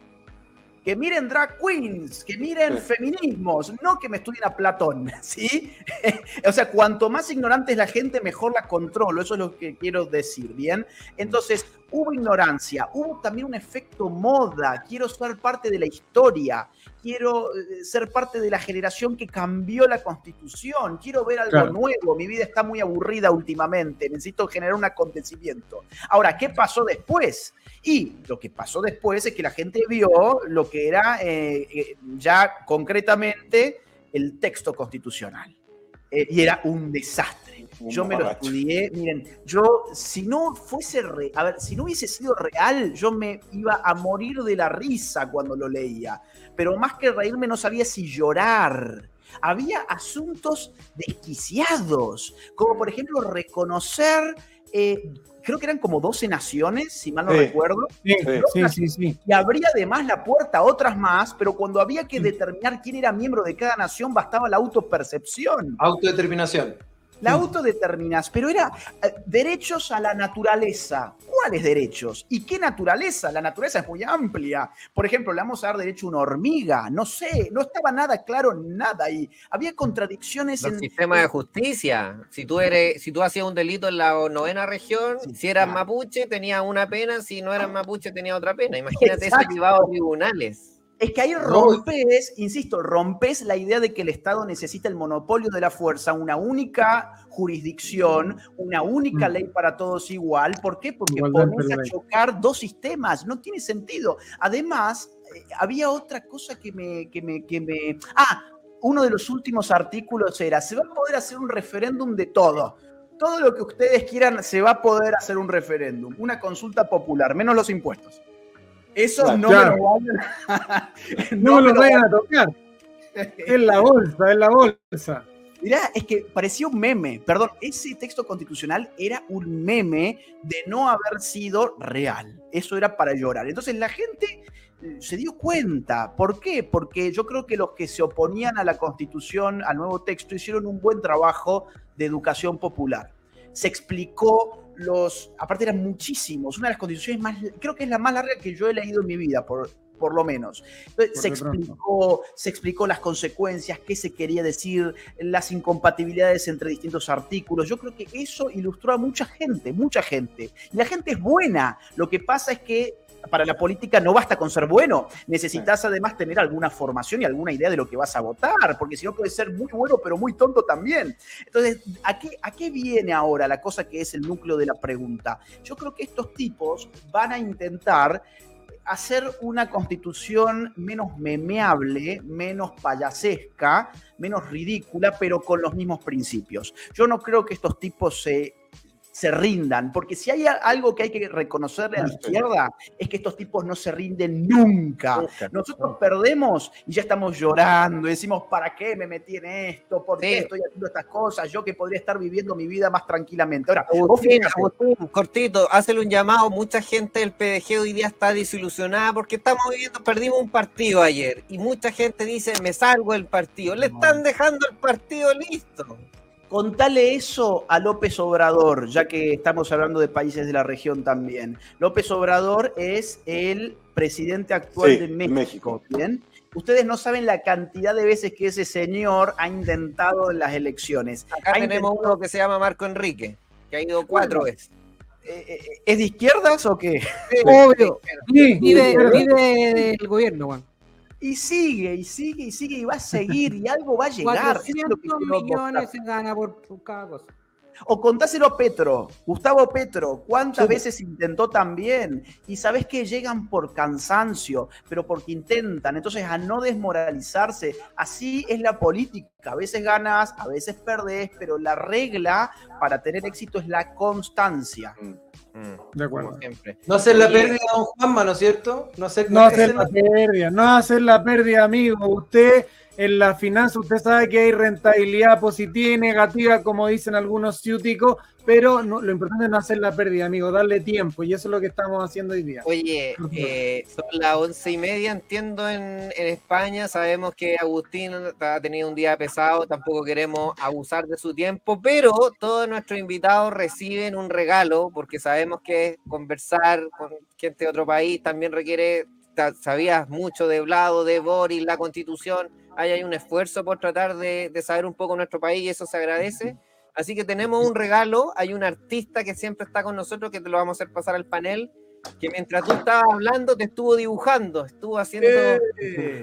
que miren drag queens, que miren feminismos, no que me estudien a Platón, ¿sí? o sea, cuanto más ignorante es la gente, mejor la controlo, eso es lo que quiero decir, ¿bien? Entonces, hubo ignorancia, hubo también un efecto moda, quiero ser parte de la historia, quiero eh, ser parte de la generación que cambió la constitución, quiero ver algo Claro. nuevo, mi vida está muy aburrida últimamente, necesito generar un acontecimiento. Ahora, ¿qué pasó después? Y lo que pasó después es que la gente vio lo que era eh, eh, ya concretamente el texto constitucional. Eh, y era un desastre. Yo me lo estudié, miren, yo si no fuese, re- a ver, si no hubiese sido real, yo me iba a morir de la risa cuando lo leía. Pero más que reírme no sabía si llorar. Había asuntos desquiciados, como por ejemplo reconocer, eh, creo que eran como 12 naciones, si mal no Sí. recuerdo, sí, sí, sí. y abría además la puerta a otras más, pero cuando había que determinar quién era miembro de cada nación, bastaba la autopercepción. Autodeterminación. La autodeterminación, pero era eh, derechos a la naturaleza. ¿Cuáles derechos? ¿Y qué naturaleza? La naturaleza es muy amplia. Por ejemplo, le vamos a dar derecho a una hormiga. No sé, no estaba nada claro, nada ahí. Había contradicciones Los en. sistemas de justicia. Si tú eres, si tú hacías un delito en la novena región, Sí, si eras claro. mapuche, tenías una pena, si no eras mapuche, tenías otra pena. Imagínate Exacto. eso llevado a tribunales. Es que ahí rompes, insisto, rompes la idea de que el Estado necesita el monopolio de la fuerza, una única jurisdicción, una única Mm. ley para todos igual. ¿Por qué? Porque pones a chocar dos sistemas, no tiene sentido. Además, eh, había otra cosa que me, que me, que me... Ah, uno de los últimos artículos era, se va a poder hacer un referéndum de todo. Todo lo que ustedes quieran se va a poder hacer un referéndum, una consulta popular, menos los impuestos. Eso Claro. no Claro. me lo vayan No, me vayan a tocar. Es la bolsa, es la bolsa. Mirá, es que parecía un meme. Perdón, ese texto constitucional era un meme de no haber sido real. Eso era para llorar. Entonces la gente eh, se dio cuenta. ¿Por qué? Porque yo creo que los que se oponían a la constitución, al nuevo texto, hicieron un buen trabajo de educación popular. Se explicó los, aparte eran muchísimos, una de las constituciones más, creo que es la más larga que yo he leído en mi vida, por, por lo menos. Entonces, se explicó, se explicó las consecuencias, qué se quería decir, las incompatibilidades entre distintos artículos. Yo creo que eso ilustró a mucha gente, mucha gente. Y la gente es buena. Lo que pasa es que para la política no basta con ser bueno, necesitas además tener alguna formación y alguna idea de lo que vas a votar, porque si no puedes ser muy bueno pero muy tonto también. Entonces, ¿a qué, ¿a qué viene ahora la cosa que es el núcleo de la pregunta? Yo creo que estos tipos van a intentar hacer una constitución menos memeable, menos payasesca, menos ridícula, pero con los mismos principios. Yo no creo que estos tipos se, se rindan, porque si hay algo que hay que reconocerle a la izquierda, es que estos tipos no se rinden nunca. Nosotros perdemos y ya estamos llorando, y decimos, ¿para qué me metí en esto? ¿Por qué Sí. estoy haciendo estas cosas? Yo que podría estar viviendo mi vida más tranquilamente. Ahora, Agustín, Agustín, cortito, hazle un llamado. Mucha gente del PDG hoy día está desilusionada porque estamos viviendo, perdimos un partido ayer y mucha gente dice, me salgo del partido. Le están dejando el partido listo. Contale eso a López Obrador, ya que estamos hablando de países de la región también. López Obrador es el presidente actual Sí, de México, México. ¿bien? Ustedes no saben la cantidad de veces que ese señor ha intentado en las elecciones. Acá Ha tenemos intentado- uno que se llama Marco Enrique, que ha ido cuatro Bueno. veces. Eh, eh, ¿Es de izquierdas o qué? Obvio. Sí, Vive, vive del gobierno, Juan. Y sigue, y sigue, y sigue, y va a seguir, y algo va a llegar. Eso es lo que 400 quiero millones se gana por, por cada cosa. O contáselo a Petro, Gustavo Petro, cuántas Sí. veces intentó también. Y sabes que llegan por cansancio, pero porque intentan. Entonces, a no desmoralizarse. Así es la política. A veces ganas, a veces perdés, pero la regla para tener éxito es la constancia. Mm, De acuerdo. como siempre. No hacer la pérdida Don Juanma, ¿no es cierto? No hacer, No hacer hacer la pérdida, no hacer la pérdida, amigo. Usted en la finanza, usted sabe que hay rentabilidad positiva y negativa, como dicen algunos ciúticos, pero no- lo importante es no hacer la pérdida, amigo, darle tiempo, y eso es lo que estamos haciendo hoy día. Oye, eh, son las once y media, entiendo, en, en España. Sabemos que Agustín ha tenido un día pesado, tampoco queremos abusar de su tiempo, pero todos nuestros invitados reciben un regalo, porque sabemos que conversar con gente de otro país también requiere, sabías mucho de Vlado, de Boris, la constitución, ahí hay un esfuerzo por tratar de, de saber un poco nuestro país y eso se agradece. Así que tenemos un regalo, hay un artista que siempre está con nosotros, que te lo vamos a hacer pasar al panel, que mientras tú estabas hablando te estuvo dibujando, estuvo haciendo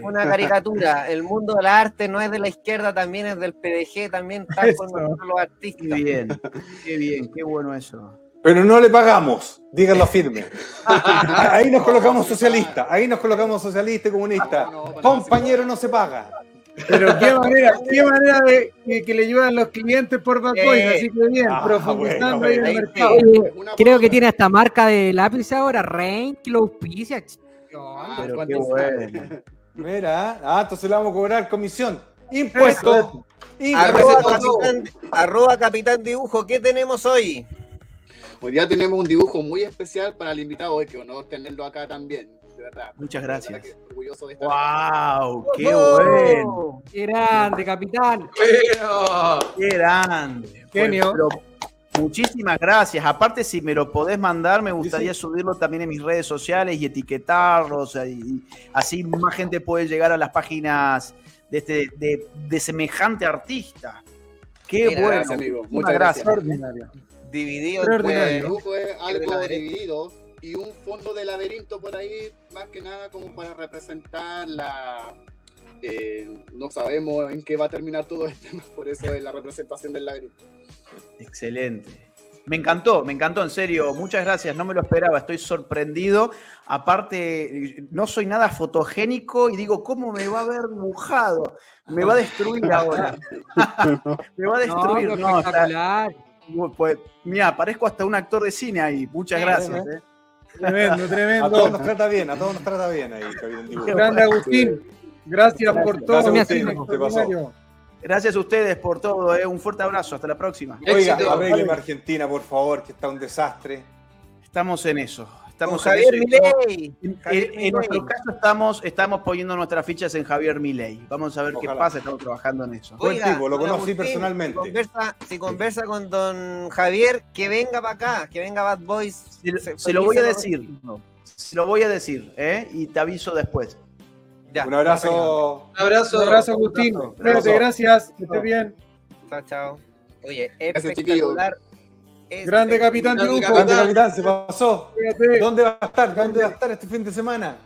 una caricatura. El mundo de la arte no es de la izquierda, también es del PDG, también están con nosotros los artistas. Qué bien, qué bien, qué bueno eso. Pero no le pagamos, díganlo firme. Ahí nos colocamos socialistas, ahí nos colocamos socialistas y comunistas. Compañero no se paga. Pero qué manera, qué manera de que, que le llevan los clientes por Boys, Eh, así que bien, ah, profundizando bueno, ahí en bueno. el mercado. Oye, Una creo que tiene hasta marca de lápiz ahora, Rain, que lo auspicia. Ah, Pero qué ¿cuánto bueno. Mira, ah, entonces le vamos a cobrar comisión. Impuesto. Arroba Impuesto. capitán, arroba capitán dibujo, ¿qué tenemos hoy? Hoy día tenemos un dibujo muy especial para el invitado hoy, que honor tenerlo acá también. De verdad. Muchas De verdad gracias. que Orgulloso de estar acá. ¡Wow! ¡Qué bueno! Qué grande, capitán. Bueno. ¡Qué grande! Genio. Pero muchísimas gracias. Aparte, si me lo podés mandar, me gustaría subirlo también en mis redes sociales y etiquetarlo. o sea, y así más gente puede llegar a las páginas de, este, de, de semejante artista. ¡Qué Mira, bueno! gracias, amigo. Muchas gracias. Extraordinario. Dividido. El dibujo es algo dividido y un fondo de laberinto por ahí, más que nada como para representar la... eh, no sabemos en qué va a terminar todo esto, por eso es la representación del laberinto. Excelente. Me encantó, me encantó, en serio. Muchas gracias, no me lo esperaba, estoy sorprendido. Aparte, no soy nada fotogénico y digo, ¿cómo me va a haber dibujado? Me va a destruir ahora. me va a No, destruir. No, espectacular. Pues, mira, parezco hasta un actor de cine ahí. Muchas gracias. eh. Tremendo, A todos tremendo. nos trata bien, a todos nos trata bien ahí. Grande Agustín, gracias por todo. Gracias, Agustín, Extraordinario. Gracias a ustedes por todo. eh. Un fuerte abrazo. Hasta la próxima. Oiga, arrégleme Argentina, por favor, que está un desastre. Estamos en eso. Estamos Javier Milei. En, Milei. nuestro caso estamos, estamos poniendo nuestras fichas en Javier Milei. Vamos a ver qué pasa, estamos trabajando en eso. Buen tipo, lo conocí personalmente. Si conversa, si conversa con don Javier, que venga para acá, que venga Bad Boys. Se, Se- se lo voy a decir. Se lo voy a decir, ¿eh? Y te aviso después. Ya, Un abrazo. Un abrazo. Un abrazo, Agustín. Cuídate, gracias. Que estés bien. Chao, chao. Oye, Gracias, Grande capitán Grande Dibujo. Grande capitán, se pasó. ¿Dónde va a estar? ¿Dónde va a estar este fin de semana?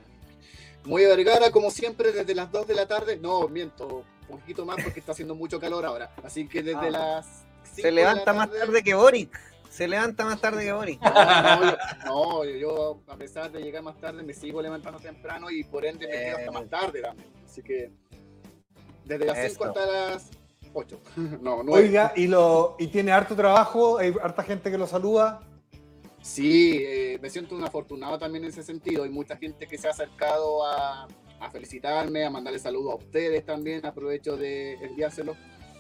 Muy Vergara, como siempre, desde las 2 de la tarde. No, miento, un poquito más porque está haciendo mucho calor ahora. Así que desde Ah. las. 5 Se de la levanta más tarde que Boric. Se levanta más tarde que Boric. No, no, yo, no, yo- yo, a pesar de llegar más tarde, me sigo levantando temprano y por ende me quedo hasta más tarde también. Así que desde las 5 Eso. hasta las 8. No, 9. Oiga, y, lo, y tiene harto trabajo, hay harta gente que lo saluda. Sí, eh, me siento un afortunado también en ese sentido. Hay mucha gente que se ha acercado a, a felicitarme, a mandarle saludos a ustedes también. Aprovecho de enviárselos.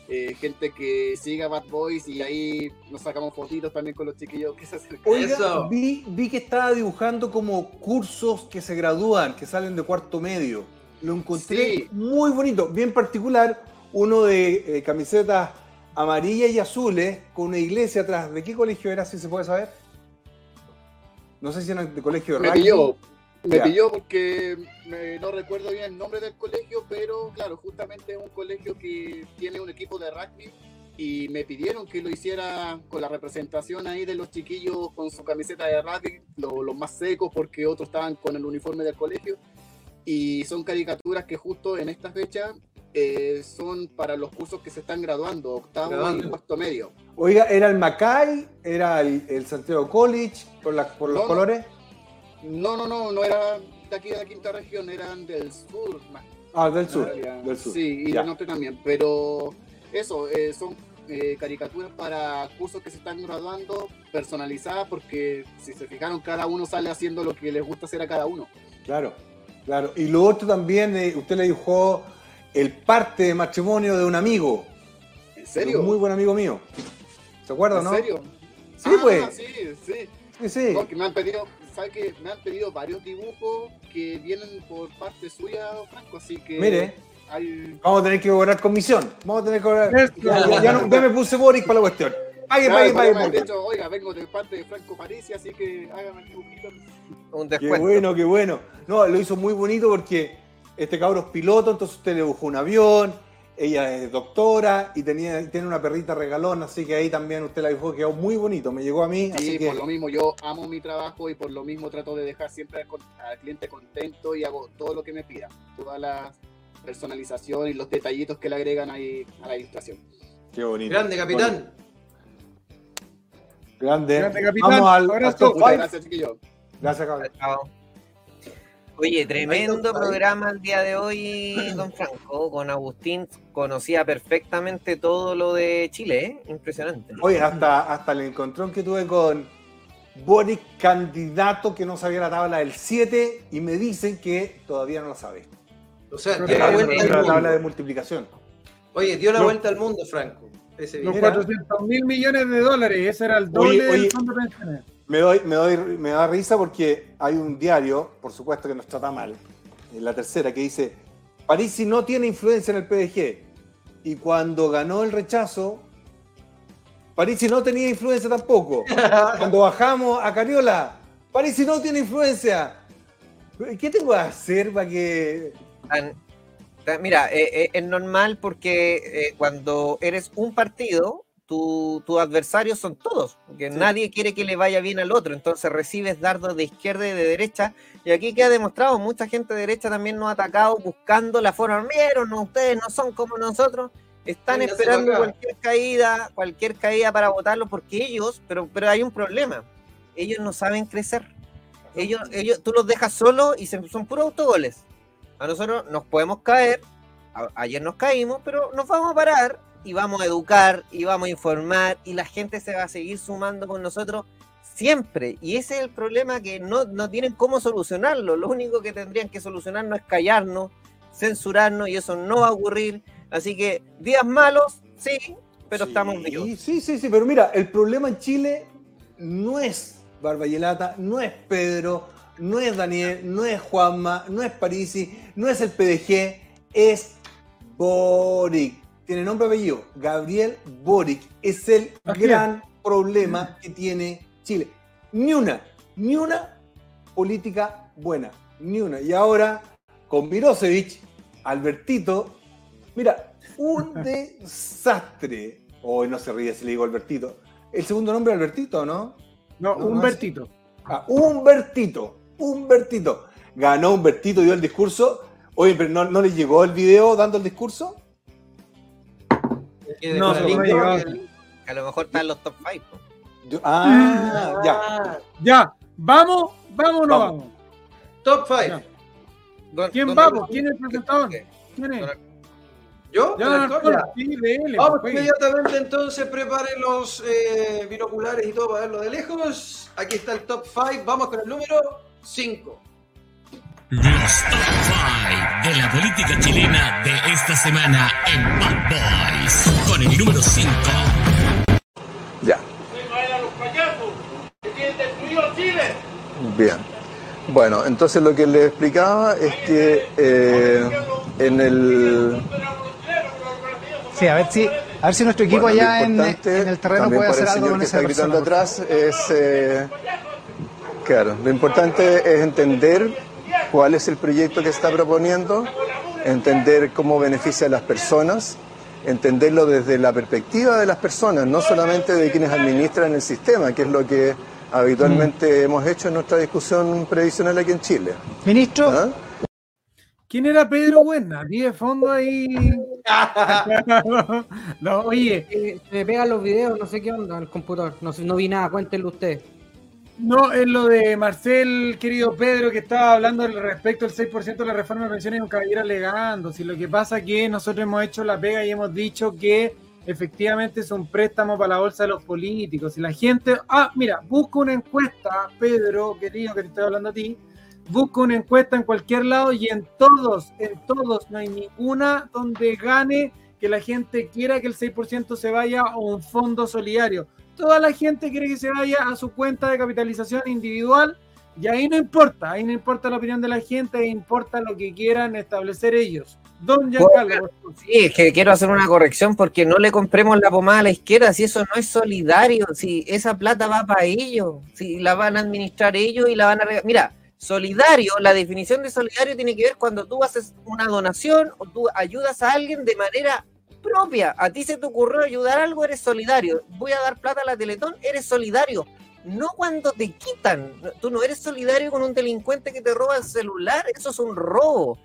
Eh, gente que siga Bad Boys y ahí nos sacamos fotitos también con los chiquillos que se acercan. Oiga, Eso. vi, vi que estaba dibujando como cursos que se gradúan, que salen de cuarto medio. Lo encontré Sí. muy bonito, bien particular. Uno de eh, camisetas amarillas y azules con una iglesia atrás. ¿De qué colegio era, si se puede saber? No sé si era de colegio de Me rugby. pilló, me Ya. pilló porque me- no recuerdo bien el nombre del colegio, pero claro, justamente es un colegio que tiene un equipo de rugby y me pidieron que lo hiciera con la representación ahí de los chiquillos con su camiseta de rugby, lo- los más secos porque otros estaban con el uniforme del colegio y son caricaturas que justo en esta fecha eh, son para los cursos que se están graduando, octavo y cuarto medio. Oiga, ¿era el Macay? ¿Era el, el Santiago College? ¿Por, la- por los No, no. colores? No, no, no, no era de aquí de la quinta región, eran del sur, más Ah, del sur. Ah, Del sur. Sí, y Ya. del norte también. Pero eso, eh, son eh, caricaturas para cursos que se están graduando, personalizadas, porque si se fijaron, cada uno sale haciendo lo que les gusta hacer a cada uno. Claro, claro. Y lo otro también, eh, usted le dibujó el parte de matrimonio de un amigo. ¿En de serio? Un muy buen amigo mío. ¿Se acuerda, ¿En no? serio? Sí, Ah, pues. Sí, sí. Sí, sí. Porque me han pedido, ¿sabes qué? Me han pedido varios dibujos que vienen por parte suya, Franco, así que. Mire. Hay... Vamos a tener que cobrar comisión. Vamos a tener que cobrar. Ya, ya- ya no- ya me puse Boric para la cuestión. Pague, Claro, pague, pague. pague. dicho, oiga, vengo de parte de Franco Parisi, así que hágame el dibujito. Un Qué descuento. bueno, qué bueno. No, lo hizo muy bonito porque este cabro es piloto, entonces usted le dibujó un avión, ella es doctora y tenía, tiene una perrita regalona, así que ahí también usted la dibujó, quedó muy bonito, me llegó a mí, así Sí, que por lo mismo yo amo mi trabajo y por lo mismo trato de dejar siempre al, cliente contento y hago todo lo que me pida. Toda la personalización y los detallitos que le agregan ahí a la ilustración. qué bonito. Grande, capitán. Grande. Grande, capitán. Vamos al, top gracias, chiquillos. Gracias, cabrón. Chao. Oye, tremendo programa el día de hoy, don Franco. Con Agustín conocía perfectamente todo lo de Chile, ¿eh? Impresionante. Oye, hasta, hasta el encontrón que tuve con Boric, candidato que no sabía la tabla del 7, y me dicen que todavía no la sabe. O sea, dio la vuelta al la tabla de mundo. multiplicación. Oye, dio la No. vuelta al mundo, Franco. Ese Los video. 400 mil millones de dólares, ese era el doble Oye, del oye. fondo de pensiones. Me, doy, me, doy, me da risa porque hay un diario, por supuesto que nos trata mal, en la tercera, que dice, Parisi no tiene influencia en el PDG. Y cuando ganó el rechazo, Parisi no tenía influencia tampoco. Cuando bajamos a Cariola, Parisi no tiene influencia. ¿Qué tengo que hacer para que... Mira, eh, eh, es normal porque eh, cuando eres un partido, tu- tus adversarios son todos, porque nadie quiere que le vaya bien al otro, entonces recibes dardos de izquierda y de derecha, y aquí queda demostrado, mucha gente de derecha también nos ha atacado buscando la forma, vieron, no, ustedes no son como nosotros, están Véngase esperando cualquier caída, cualquier caída para votarlo, porque ellos, pero, pero hay un problema, ellos no saben crecer. Ellos, ellos, tú los dejas solos y se- son puros autogoles. A nosotros nos podemos caer, a- ayer nos caímos, pero nos vamos a parar y vamos a educar y vamos a informar y la gente se va a seguir sumando con nosotros siempre. Y ese es el problema que no, no tienen cómo solucionarlo. Lo único que tendrían que solucionarnos es callarnos, censurarnos y eso no va a ocurrir. Así que días malos, sí, pero Sí, estamos vivos. Sí, sí, sí, pero mira, el problema en Chile no es Barbayelata, no es Pedro, no es Daniel, no es Juanma, no es Parisi, no es el PDG, es Boric. Tiene nombre y apellido, Gabriel Boric. Es el Así es. gran problema que tiene Chile. Ni una, ni una política buena, ni una. Y ahora, con Mirosevic, Albertito, mira, un desastre. Hoy no se ríe si le digo Albertito. El segundo nombre es Albertito, ¿no? No, No, Humbertito. Ah, Humbertito, Humbertito. Ganó Humbertito, dio el discurso. Oye, pero ¿no, no le llegó el video dando el discurso? No, se A lo mejor están los top 5. Yo- ah, ya. Ah, Ya, ¿vamos? ¿Vamos o no Vamos. vamos? Top 5. Ya. ¿Quién vamos? ¿Quién es el presentador? ¿Quién es? ¿Yo? Ya, dele, Vamos pues. inmediatamente entonces, preparen los eh, binoculares y todo para verlo de lejos. Aquí está el top 5. Vamos con el número 5. Los top 5 de la política chilena de esta semana en Bad Boys. Con el número 5. Ya. Bien. Bueno, entonces lo que les explicaba es que eh, en el... Sí, a ver si, A ver si nuestro equipo Bueno, allá en, el terreno puede hacer el algo con que esa está persona. gritando atrás es eh, claro lo importante es entender cuál es el proyecto que está proponiendo entender cómo beneficia a las personas entenderlo desde la perspectiva de las personas no solamente de quienes administran el sistema que es lo que habitualmente hemos hecho en nuestra discusión previsional aquí en Chile Ministro, ¿Ah? ¿Quién era Pedro Buena? Vi de fondo ahí. no, oye, Eh, Se me pegan los videos, no sé qué onda en el computador. No, sé- no vi nada, cuéntenlo ustedes. No es lo de Marcel, querido Pedro, que estaba hablando al respecto del 6% de la reforma de pensiones un caballero alegando. Si lo que pasa es que nosotros hemos hecho la pega y hemos dicho que efectivamente es un préstamo para la bolsa de los políticos. Si la gente. Ah, mira, busca una encuesta, Pedro, querido, que te estoy hablando a ti. Busca una encuesta en cualquier lado y en todos, en todos, no hay ninguna donde gane que la gente quiera que el 6% se vaya a un fondo solidario. Toda la gente quiere que se vaya a su cuenta de capitalización individual y ahí no importa, ahí no importa la opinión de la gente, ahí importa lo que quieran establecer ellos. Don Giancarlo. Sí, es que quiero hacer una corrección porque no le compremos la pomada a la izquierda, si eso no es solidario, si esa plata va para ellos, si la van a administrar ellos y la van a... Mira, solidario, la definición de solidario tiene que ver cuando tú haces una donación o tú ayudas a alguien de manera propia. A ti se te ocurrió ayudar algo, eres solidario. Voy a dar plata a la Teletón, eres solidario. No cuando te quitan. Tú no eres solidario con un delincuente que te roba el celular, eso es un robo.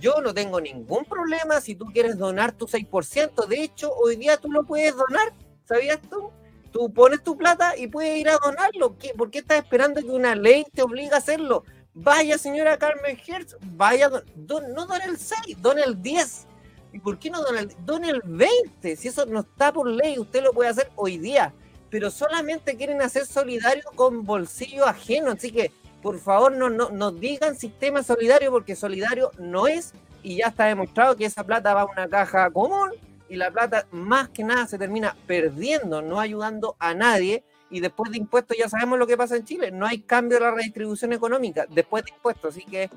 Yo no tengo ningún problema si tú quieres donar tu 6%. De hecho, hoy día tú lo puedes donar. ¿Sabías tú? Tú pones tu plata y puedes ir a donarlo. ¿Qué- ¿Por qué estás esperando que una ley te obligue a hacerlo? Vaya, señora Carmen Hertz, vaya, don- don- no done el 6, done el 10. ¿Y por qué no done el, el 20? Si eso no está por ley, usted lo puede hacer hoy día. Pero solamente quieren hacer solidario con bolsillo ajeno. Así que, por favor, no, no, no digan sistema solidario porque solidario no es. Y ya está demostrado que esa plata va a una caja común y la plata más que nada se termina perdiendo, no ayudando a nadie. Y después de impuestos ya sabemos lo que pasa en Chile. No hay cambio de la redistribución económica después de impuestos. Así que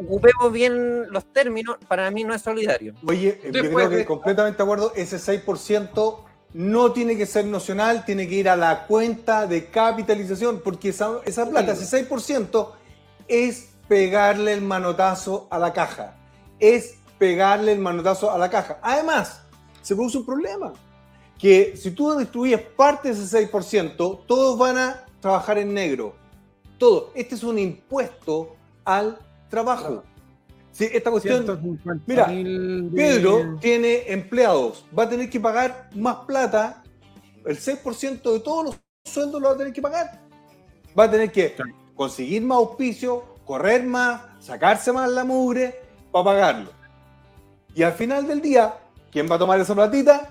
ocupemos bien los términos. Para mí no es solidario. Oye, yo Después creo que de- completamente de acuerdo, ese 6% no tiene que ser nacional, tiene que ir a la cuenta de capitalización, porque esa, esa plata, ese 6%, es pegarle el manotazo a la caja. Es pegarle el manotazo a la caja. Además, se produce un problema, que si tú destruyes parte de ese 6%, todos van a trabajar en negro. Todo. Este es un impuesto al trabajo. Sí, esta cuestión... 150 Mira, Pedro tiene empleados, va a tener que pagar más plata, el 6% de todos los sueldos lo va a tener que pagar. Va a tener que conseguir más auspicio, correr más, sacarse más la mugre para pagarlo. Y al final del día, ¿quién va a tomar esa platita?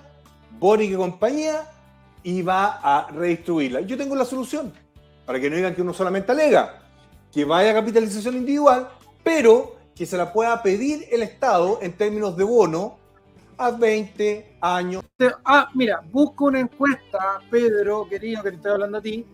Boric y compañía y va a redistribuirla. Yo tengo la solución, para que no digan que uno solamente alega, que vaya a capitalización individual, pero que se la pueda pedir el Estado en términos de bono a 20 años. Ah, mira, busca una encuesta, Pedro, querido, que te estoy hablando a ti.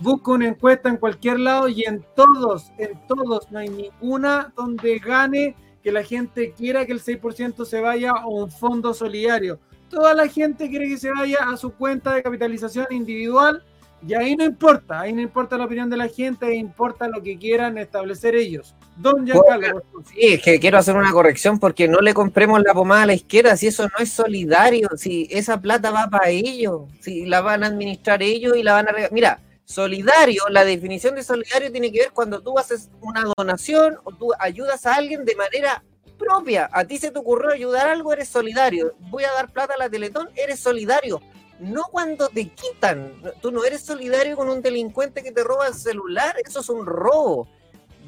Busca una encuesta en cualquier lado y en todos, en todos, no hay ninguna donde gane que la gente quiera que el 6% se vaya a un fondo solidario. Toda la gente quiere que se vaya a su cuenta de capitalización individual y ahí no importa, ahí no importa la opinión de la gente, ahí importa lo que quieran establecer ellos. Don Giancarlo, por favor. Sí, es que quiero hacer una corrección porque no le compremos la pomada a la izquierda, si eso no es solidario, si esa plata va para ellos, si la van a administrar ellos y la van a... Mira, solidario, la definición de solidario tiene que ver cuando tú haces una donación o tú ayudas a alguien de manera propia. A ti se te ocurrió ayudar algo, eres solidario. Voy a dar plata a la Teletón, eres solidario. No cuando te quitan. Tú no eres solidario con un delincuente que te roba el celular, eso es un robo.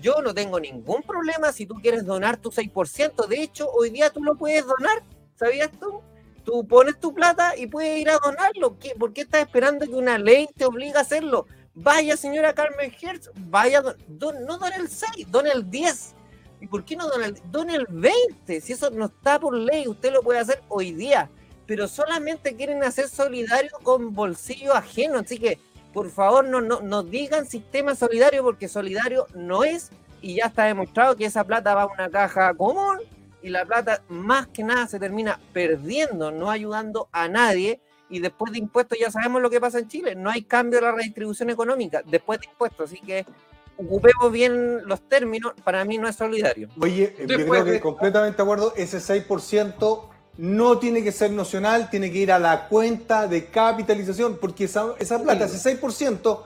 Yo no tengo ningún problema si tú quieres donar tu 6%. De hecho, hoy día tú lo puedes donar. ¿Sabías tú? Tú pones tu plata y puedes ir a donarlo. ¿Qué- ¿Por qué estás esperando que una ley te obligue a hacerlo? Vaya, señora Carmen Hertz, vaya, don- no done el 6, done el 10. ¿Y por qué no done el, el 20? Si eso no está por ley, usted lo puede hacer hoy día. Pero solamente quieren hacer solidario con bolsillo ajeno. Así que, por favor, no, no, no digan sistema solidario porque solidario no es. Y ya está demostrado que esa plata va a una caja común y la plata más que nada se termina perdiendo, no ayudando a nadie. Y después de impuestos ya sabemos lo que pasa en Chile, no hay cambio de la redistribución económica después de impuestos, así que ocupemos bien los términos, para mí no es solidario. Oye, yo creo que de- completamente de acuerdo, ese 6% no tiene que ser nacional, tiene que ir a la cuenta de capitalización, porque esa, esa plata, ese 6%,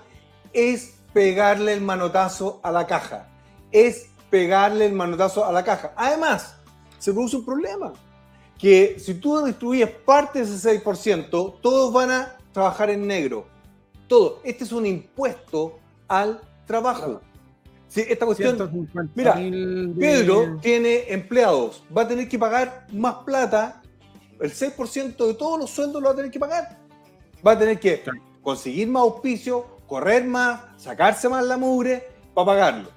es pegarle el manotazo a la caja. Es pegarle el manotazo a la caja. Además, se produce un problema, que si tú distribuyes parte de ese 6%, todos van a trabajar en negro. Todo. Este es un impuesto al trabajo. Sí, esta cuestión... 150 Mira, Pedro tiene empleados, va a tener que pagar más plata, el 6% de todos los sueldos lo va a tener que pagar. Va a tener que conseguir más auspicio, correr más, sacarse más la mugre para pagarlo.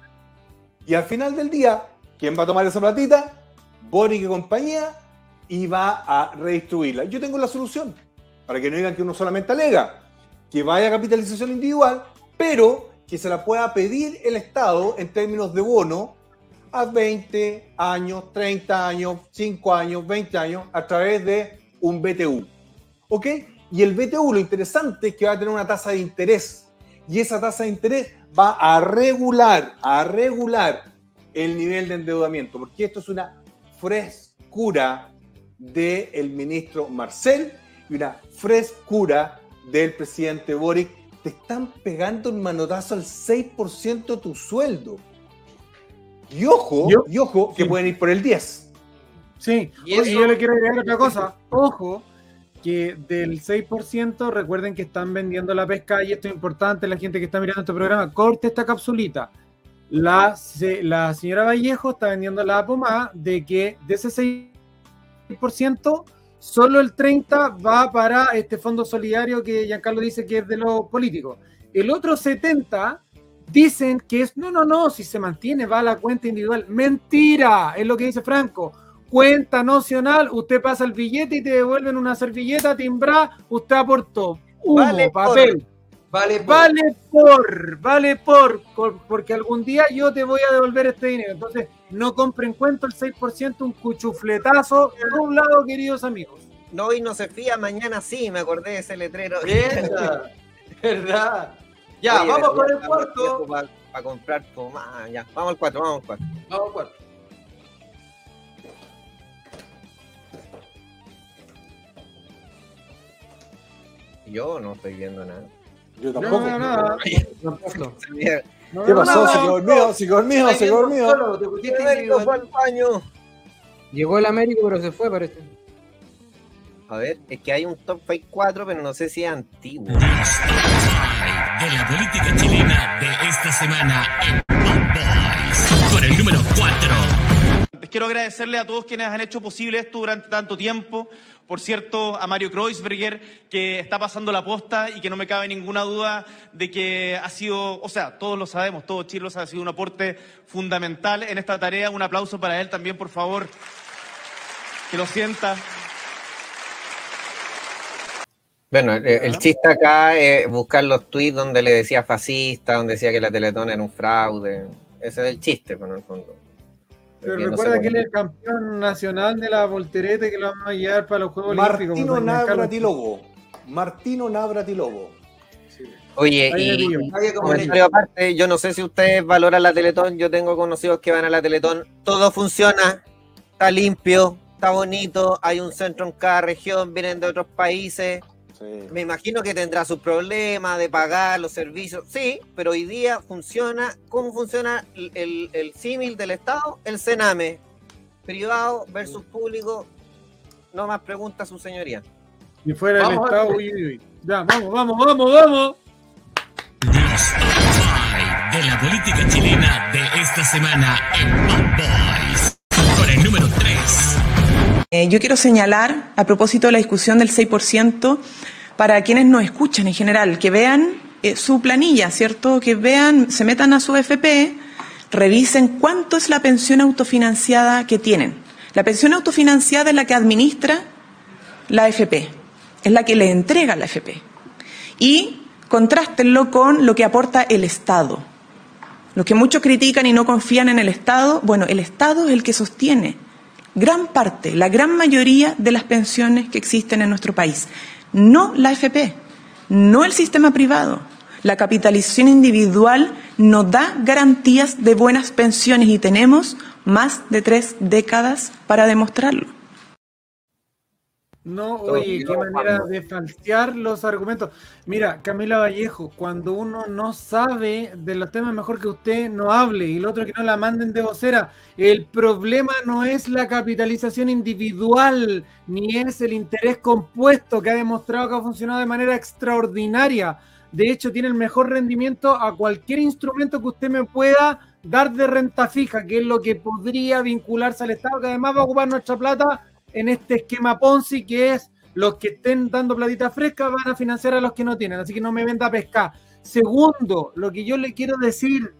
Y al final del día, ¿quién va a tomar esa platita? Boric y compañía y va a redistribuirla. Yo tengo la solución, para que no digan que uno solamente alega, que vaya a capitalización individual, pero que se la pueda pedir el Estado en términos de bono a 20 años, 30 años, 5 años, 20 años, a través de un BTU. ¿Ok? Y el BTU, lo interesante es que va a tener una tasa de interés. Y esa tasa de interés va a regular, a regular el nivel de endeudamiento, porque esto es una frescura del ministro Marcel y una frescura del presidente Boric. Te están pegando el manotazo al 6% de tu sueldo. Y ojo, Yo- y ojo, que pueden ir por el 10. Sí, Y yo le quiero agregar otra cosa. Ojo, que del 6%, recuerden que están vendiendo la pesca y esto es importante, la gente que está mirando este programa, corte esta capsulita. La, se- la señora Vallejo está vendiendo la pomada de que de ese 6%, solo el 30% va para este fondo solidario que Giancarlo dice que es de los políticos. El otro 70% dicen que es, no, no, no, si se mantiene, va a la cuenta individual. Mentira, es lo que dice Franco. Cuenta nacional, usted pasa el billete y te devuelven una servilleta timbrada, usted aportó humo, Vale por. papel. Vale por. Vale por, vale por, por- porque algún día yo te voy a devolver este dinero. Entonces, no compren cuento el 6%, un cuchufletazo por un lado, queridos amigos. No, hoy no se fía, mañana sí, me acordé de ese letrero. Verdad, verdad. Ya, Oye, vamos con el cuarto. viejos Para comprar pomada, ya. Vamos al 4, vamos al 4. Vamos al cuarto. Yo no estoy viendo nada. Yo tampoco. No, no, nada. ¿Qué pasó? Se quedó dormido, se quedó dormido, se quedó dormido. Américo fue al baño. Llegó el Américo, pero se fue, parece. A ver, es que hay un top 4, pero no sé si es antiguo. De la política chilena de esta semana en Boys. Con el número 4. Les quiero agradecerle a todos quienes han hecho posible esto durante tanto tiempo. Por cierto, a Mario Kreuzberger, que está pasando la posta y que no me cabe ninguna duda de que ha sido, o sea, todos lo sabemos, todo Chile lo sabe, ha sido un aporte fundamental en esta tarea. Un aplauso para él también, por favor. Que lo sienta. Bueno, el, el chiste acá es buscar los tweets donde le decía fascista, donde decía que la Teletón era un fraude. Ese es el chiste, pues, en el fondo. Pero recuerda que él es el campeón nacional de la voltereta que lo vamos a llevar para los Juegos Olímpicos. Martino. Navratilobo. Martino Navratilobo. Oye, Ahí y comentario aparte, yo no sé si ustedes valoran la Teletón, yo tengo conocidos que van a la Teletón, todo funciona, está limpio, está bonito, hay un centro en cada región, vienen de otros países, me imagino que tendrá sus problemas de pagar los servicios, sí, pero hoy día funciona, ¿cómo funciona el, el- el símil del Estado? El Sename, privado versus público, no más preguntas, su señoría. Y fuera del estado, uy, uy, uy. Ya, vamos, vamos, vamos, vamos. De la política chilena de esta semana en Bad. Eh, yo quiero señalar, a propósito de la discusión del 6%, para quienes nos escuchan en general, que vean eh, su planilla, ¿cierto? Que vean, se metan a su FP, revisen cuánto es la pensión autofinanciada que tienen. La pensión autofinanciada es la que administra la FP, es la que le entrega la FP. Y contrástenlo con lo que aporta el Estado. Los que muchos critican y no confían en el Estado, bueno, el Estado es el que sostiene gran parte, la gran mayoría de las pensiones que existen en nuestro país. No la AFP, no el sistema privado. La capitalización individual no da garantías de buenas pensiones y tenemos más de tres décadas para demostrarlo. No, oye, qué manera de falsear los argumentos. Mira, Camila Vallejo, cuando uno no sabe de los temas, mejor que usted no hable y el otro que no la manden de vocera. El problema no es la capitalización individual, ni es el interés compuesto que ha demostrado que ha funcionado de manera extraordinaria. De hecho, tiene el mejor rendimiento a cualquier instrumento que usted me pueda dar de renta fija, que es lo que podría vincularse al Estado, que además va a ocupar nuestra plata en este esquema Ponzi que es los que estén dando platita fresca van a financiar a los que no tienen, así que no me venda a pescar. Segundo, lo que yo le quiero decir,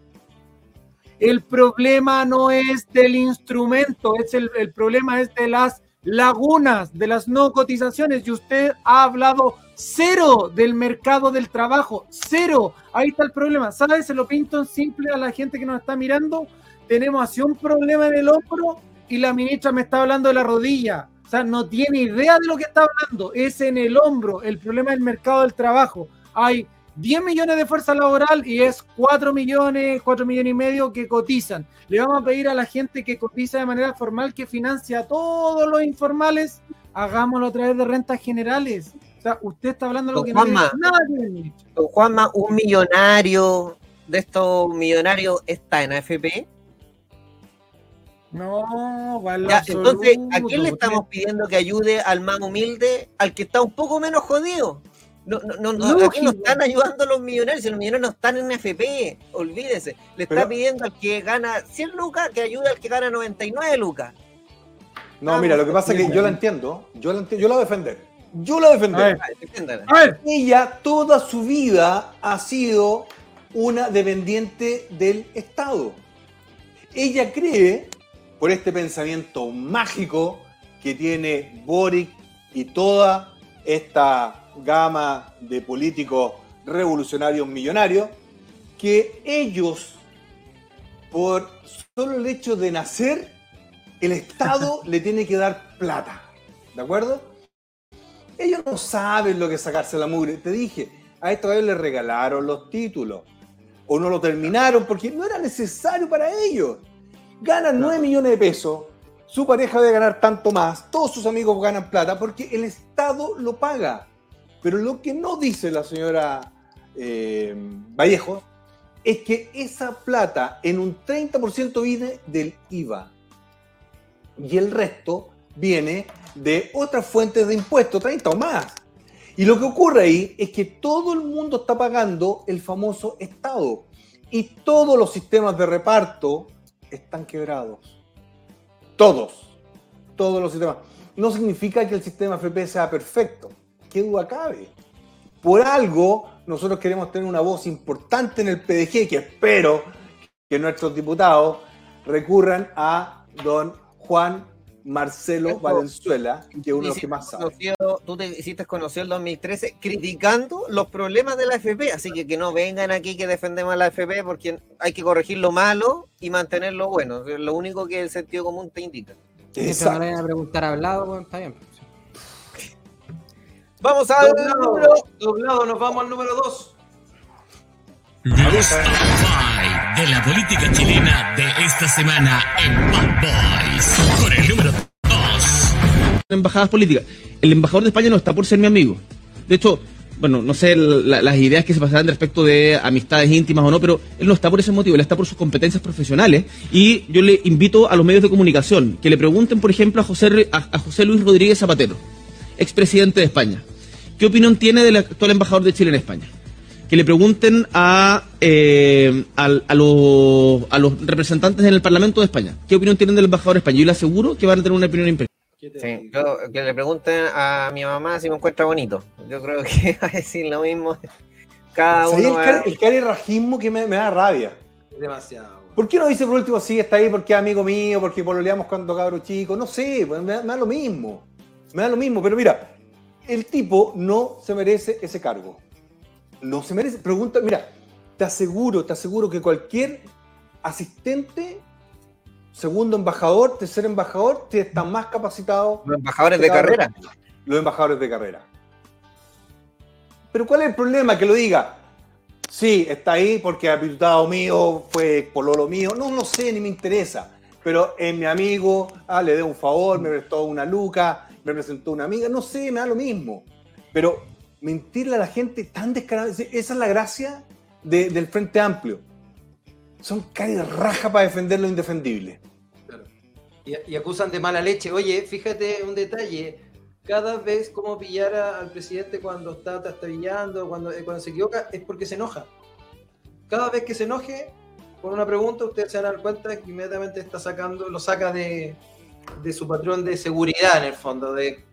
el problema no es del instrumento, es el, el problema es de las lagunas, de las no cotizaciones, y usted ha hablado cero del mercado del trabajo, cero, ahí está el problema, ¿sabes? Se lo pinto en simple a la gente que nos está mirando, tenemos así un problema en el hombro y la ministra me está hablando de la rodilla. O sea, no tiene idea de lo que está hablando. Es en el hombro. El problema del mercado del trabajo. Hay 10 millones de fuerza laboral y es 4 millones, 4 millones y medio que cotizan. Le vamos a pedir a la gente que cotiza de manera formal, que financia a todos los informales, hagámoslo a través de rentas generales. O sea, usted está hablando de lo que Juanma, no nada que Juanma, un millonario de estos millonarios está en AFP. No, va en lo Ya, entonces, ¿a quién le estamos pidiendo que ayude al más humilde, al que está un poco menos jodido? No, no, no, no, aquí no están ayudando los millonarios, los millonarios no están en FP, olvídese. Le está Pero- pidiendo al que gana 100 lucas que ayude al que gana 99 lucas. No, mira, lo que pasa es que yo la entiendo, yo la entiendo, yo la voy a defender. Yo la a defender. Ella toda su vida ha sido una dependiente del Estado. Ella cree, por este pensamiento mágico que tiene Boric y toda esta gama de políticos revolucionarios millonarios, que ellos, por solo el hecho de nacer, el Estado le tiene que dar plata. ¿De acuerdo? Ellos no saben lo que es sacarse la mugre. Te dije, a esta vez le regalaron los títulos. O no lo terminaron porque no era necesario para ellos. Ganan 9 millones de pesos. Su pareja debe ganar tanto más. Todos sus amigos ganan plata porque el Estado lo paga. Pero lo que no dice la señora eh, Vallejo es que esa plata en un 30% viene del IVA y el resto viene de otras fuentes de impuestos, 30 o más. Y lo que ocurre ahí es que todo el mundo está pagando el famoso Estado y todos los sistemas de reparto están quebrados. Todos. Todos los sistemas. No significa que el sistema FP sea perfecto. ¿Qué duda cabe? Por algo, nosotros queremos tener una voz importante en el PDG, que espero que nuestros diputados recurran a don Juan Marcelo Valenzuela, que es uno de los que más sabe. Tú te hiciste conocido el 2013 criticando los problemas de la FP, así que que no vengan aquí que defendemos a la FP porque hay que corregir lo malo y mantener lo bueno. Es lo único que el sentido común te indica. Le vayan a preguntar hablado, bueno, está bien. Vamos al Doblado, número doblado, nos vamos al número 2. Los top five de la política chilena de esta semana en Bad Boys. Embajadas políticas. El embajador de España no está por ser mi amigo. De hecho, bueno, no sé la- las ideas que se pasarán respecto de amistades íntimas o no, pero él no está por ese motivo, él está por sus competencias profesionales. Y yo le invito a los medios de comunicación que le pregunten, por ejemplo, a José, Luis Rodríguez Zapatero, expresidente de España. ¿Qué opinión tiene del actual embajador de Chile en España? Que le pregunten a, eh, los, representantes en el Parlamento de España. ¿Qué opinión tienen del embajador de España? Yo le aseguro que van a tener una opinión impecable. Sí, yo, que le pregunten a mi mamá si me encuentra bonito. Yo creo que va a decir lo mismo. Cada ¿Sabes uno el, va- cari- el carerrajismo que me, me da rabia. Demasiado. ¿Por qué no dice por último, sí, está ahí porque es amigo mío, porque pololeamos cuando cabro chico? No sé, pues, me, da- me da lo mismo. Me da lo mismo, pero mira, el tipo no se merece ese cargo. No se merece. Pregunta, mira, te aseguro, te aseguro que cualquier asistente segundo embajador, tercer embajador, que están más capacitados. Los embajadores de carrera. Los embajadores de carrera. Pero ¿cuál es el problema? Que lo diga. Sí, está ahí porque apitutado mío, fue pololo mío. No, no sé, ni me interesa. Pero es mi amigo, ah, le dé un favor, me prestó una luca, me presentó una amiga. No sé, me da lo mismo. Pero mentirle a la gente tan descarada, esa es la gracia de- del Frente Amplio. Son caras raja para defender lo indefendible. Y, acusan de mala leche. Oye, fíjate un detalle. Cada vez como pillar al presidente cuando está trastabillando, cuando, eh, cuando se equivoca, es porque se enoja. Cada vez que se enoje por una pregunta, ustedes se van a dar cuenta que inmediatamente está sacando, lo saca de, de su patrón de seguridad en el fondo, de,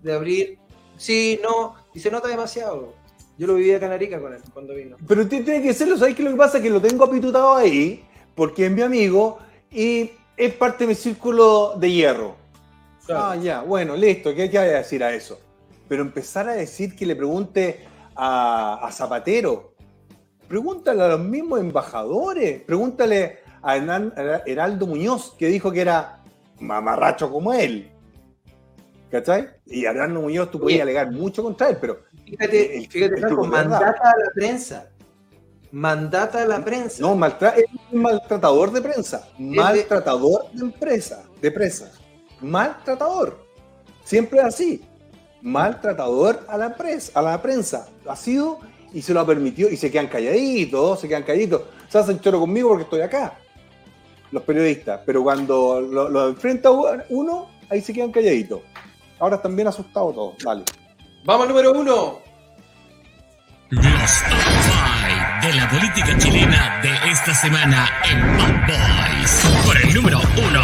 de abrir, sí, no, y se nota demasiado. Yo lo viví acá en Arica con él cuando vino. Pero ti- tiene que serlo, ¿sabes qué? Lo que pasa es que lo tengo apitutado ahí, porque es mi amigo y es parte de mi círculo de hierro. Ah, ya, bueno, listo, ¿qué, qué hay a decir a eso? Pero empezar a decir que le pregunte a, a Zapatero, pregúntale a los mismos embajadores, pregúntale a Hernán- a Heraldo Muñoz, que dijo que era mamarracho como él. ¿Cachai? Y a Heraldo Muñoz tú podías alegar mucho contra él, pero Fíjate, el- fíjate, el Franco, mandata a la prensa. Mandata a la prensa. No, maltra- es un maltratador de prensa, maltratador de empresa, de presa, maltratador. Siempre es así. Maltratador a la prensa, a la prensa. Ha sido y se lo ha permitido y se quedan calladitos, se quedan calladitos. Se hacen choro conmigo porque estoy acá. Los periodistas, pero cuando lo, lo enfrenta uno, ahí se quedan calladitos. Ahora están bien asustados todos. Dale. Vamos al número uno. Los top 5 de la política chilena de esta semana en Bad Boys. Por el número 1.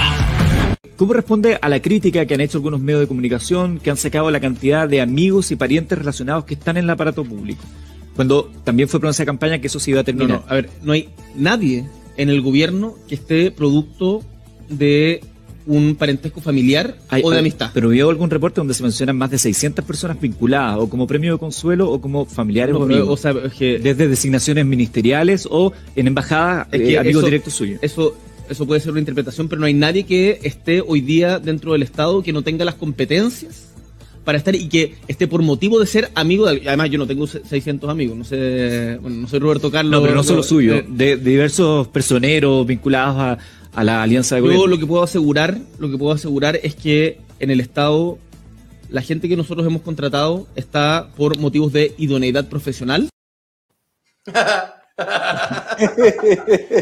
¿Cómo responde a la crítica que han hecho algunos medios de comunicación que han sacado la cantidad de amigos y parientes relacionados que están en el aparato público? Cuando también fue pronunciada campaña que eso se iba a No, terminar. no, a ver, no hay nadie en el gobierno que esté producto de un parentesco familiar Hay- o de amistad. Pero vio algún reporte donde se mencionan más de 600 personas vinculadas o como premio de consuelo o como familiares No, o amigos. o sea, es que- Desde designaciones ministeriales o en embajadas, Es eh, amigos eso- directos suyos. Eso, eso puede ser una interpretación, pero no hay nadie que esté hoy día dentro del Estado que no tenga las competencias para estar y que esté por motivo de ser amigo de Además, yo no tengo se- 600 amigos, no sé, bueno, no soy Roberto Carlos. No, pero no solo suyo, eh, de, de diversos personeros vinculados a, a la alianza de Yo gobierno. lo que puedo asegurar, lo que puedo asegurar es que en el Estado la gente que nosotros hemos contratado está por motivos de idoneidad profesional.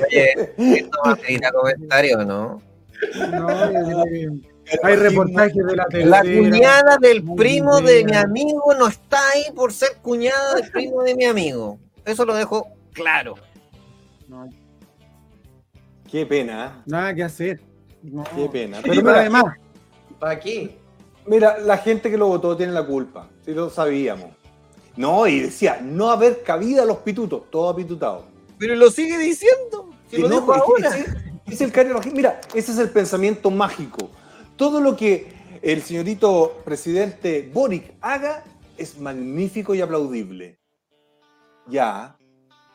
Oye, esto va a pedir a comentario, ¿no? Hay reportajes de la La tercera. cuñada del primo de mi amigo no está ahí por ser cuñada del primo de mi amigo. Eso lo dejo claro. Qué pena, ¿eh? Nada que hacer. No. Qué pena. Pero mira, además, ¿Para qué? Mira, la gente que lo votó tiene la culpa, si lo sabíamos. No, y decía, no haber cabida a los pitutos, todo apitutado. Pero lo sigue diciendo. Si lo no, dijo ahora. es el gente. Mira, ese es el pensamiento mágico. Todo lo que el señorito presidente Boric haga es magnífico y aplaudible. Ya,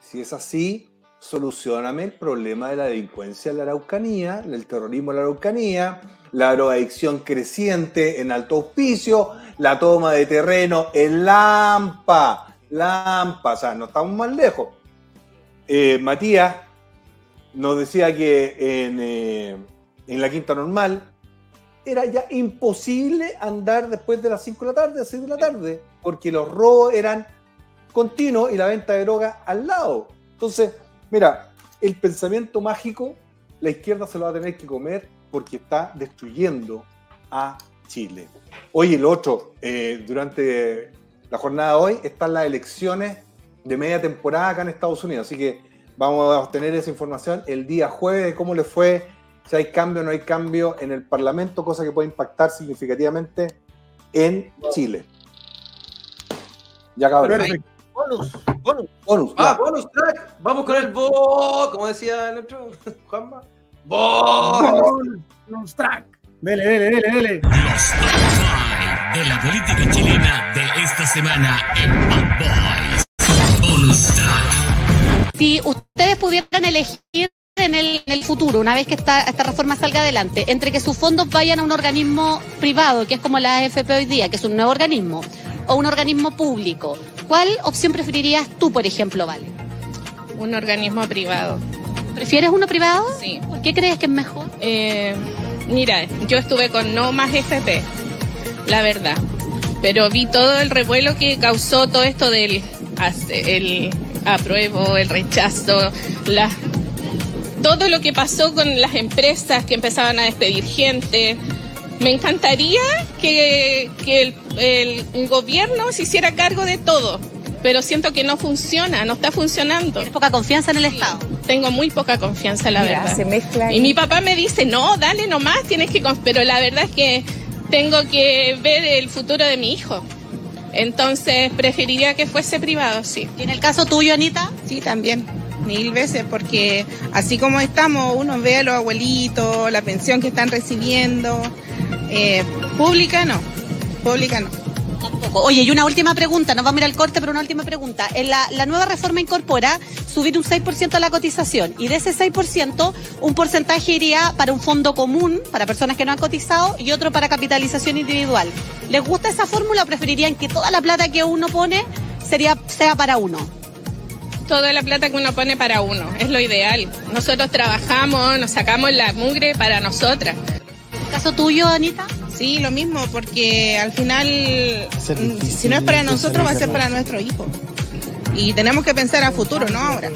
si es así, solucioname el problema de la delincuencia en la Araucanía, del terrorismo en la Araucanía, la drogadicción creciente en alto auspicio, la toma de terreno en Lampa, Lampa, o sea, no estamos más lejos. Eh, Matías nos decía que en, eh, en la quinta normal era ya imposible andar después de las 5 de la tarde, a 6 de la tarde, porque los robos eran continuos y la venta de droga al lado. Entonces, mira, el pensamiento mágico, la izquierda se lo va a tener que comer porque está destruyendo a Chile. Oye, lo otro, eh, durante la jornada de hoy están las elecciones de media temporada acá en Estados Unidos, así que vamos a obtener esa información el día jueves de cómo le fue, si hay cambio o no hay cambio en el Parlamento, cosa que puede impactar significativamente en Chile. Ya cabrón. Perfecto. Bonus, bonus. Ah, ya. bonus track. Vamos con el bo, como decía el otro Juanma. Bonus. Bonus track. Dele, dele, dele, dele. Los top 5 de la política chilena de esta semana en Bad Boys. Bonus track. Si ustedes pudieran elegir en el, en el futuro, una vez que esta, esta reforma salga adelante, entre que sus fondos vayan a un organismo privado, que es como la AFP hoy día, que es un nuevo organismo, o un organismo público, ¿cuál opción preferirías tú, por ejemplo, Vale? Un organismo privado. ¿Prefieres uno privado? Sí. ¿Por qué crees que es mejor? Eh, mira, yo estuve con No Más FP, la verdad. Pero vi todo el revuelo que causó todo esto del el apruebo, el rechazo, la, todo lo que pasó con las empresas que empezaban a despedir gente. Me encantaría que, que el, el gobierno se hiciera cargo de todo, pero siento que no funciona, no está funcionando. ¿Tienes poca confianza en el Estado? Tengo muy poca confianza, la Mira, verdad. se mezcla Y mi papá me dice, no, dale nomás, tienes que... con-". Pero la verdad es que tengo que ver el futuro de mi hijo. Entonces preferiría que fuese privado, sí. ¿Y en el caso tuyo, Anita? Sí, también. Mil veces, porque así como estamos, uno ve a los abuelitos, la pensión que están recibiendo. Eh, pública no. Pública no. Tampoco. Oye, y una última pregunta, nos vamos a ir al corte, pero una última pregunta. En la, la nueva reforma incorpora subir un 6% a la cotización y de ese 6% un porcentaje iría para un fondo común, para personas que no han cotizado, y otro para capitalización individual. ¿Les gusta esa fórmula o preferirían que toda la plata que uno pone sería, sea para uno? Toda la plata que uno pone para uno, es lo ideal. Nosotros trabajamos, nos sacamos la mugre para nosotras. ¿Caso tuyo, Anita? Sí, lo mismo, porque al final, mm, si no es para nosotros, va a ser para nuestro hijo. Y tenemos que pensar a futuro, no ahora.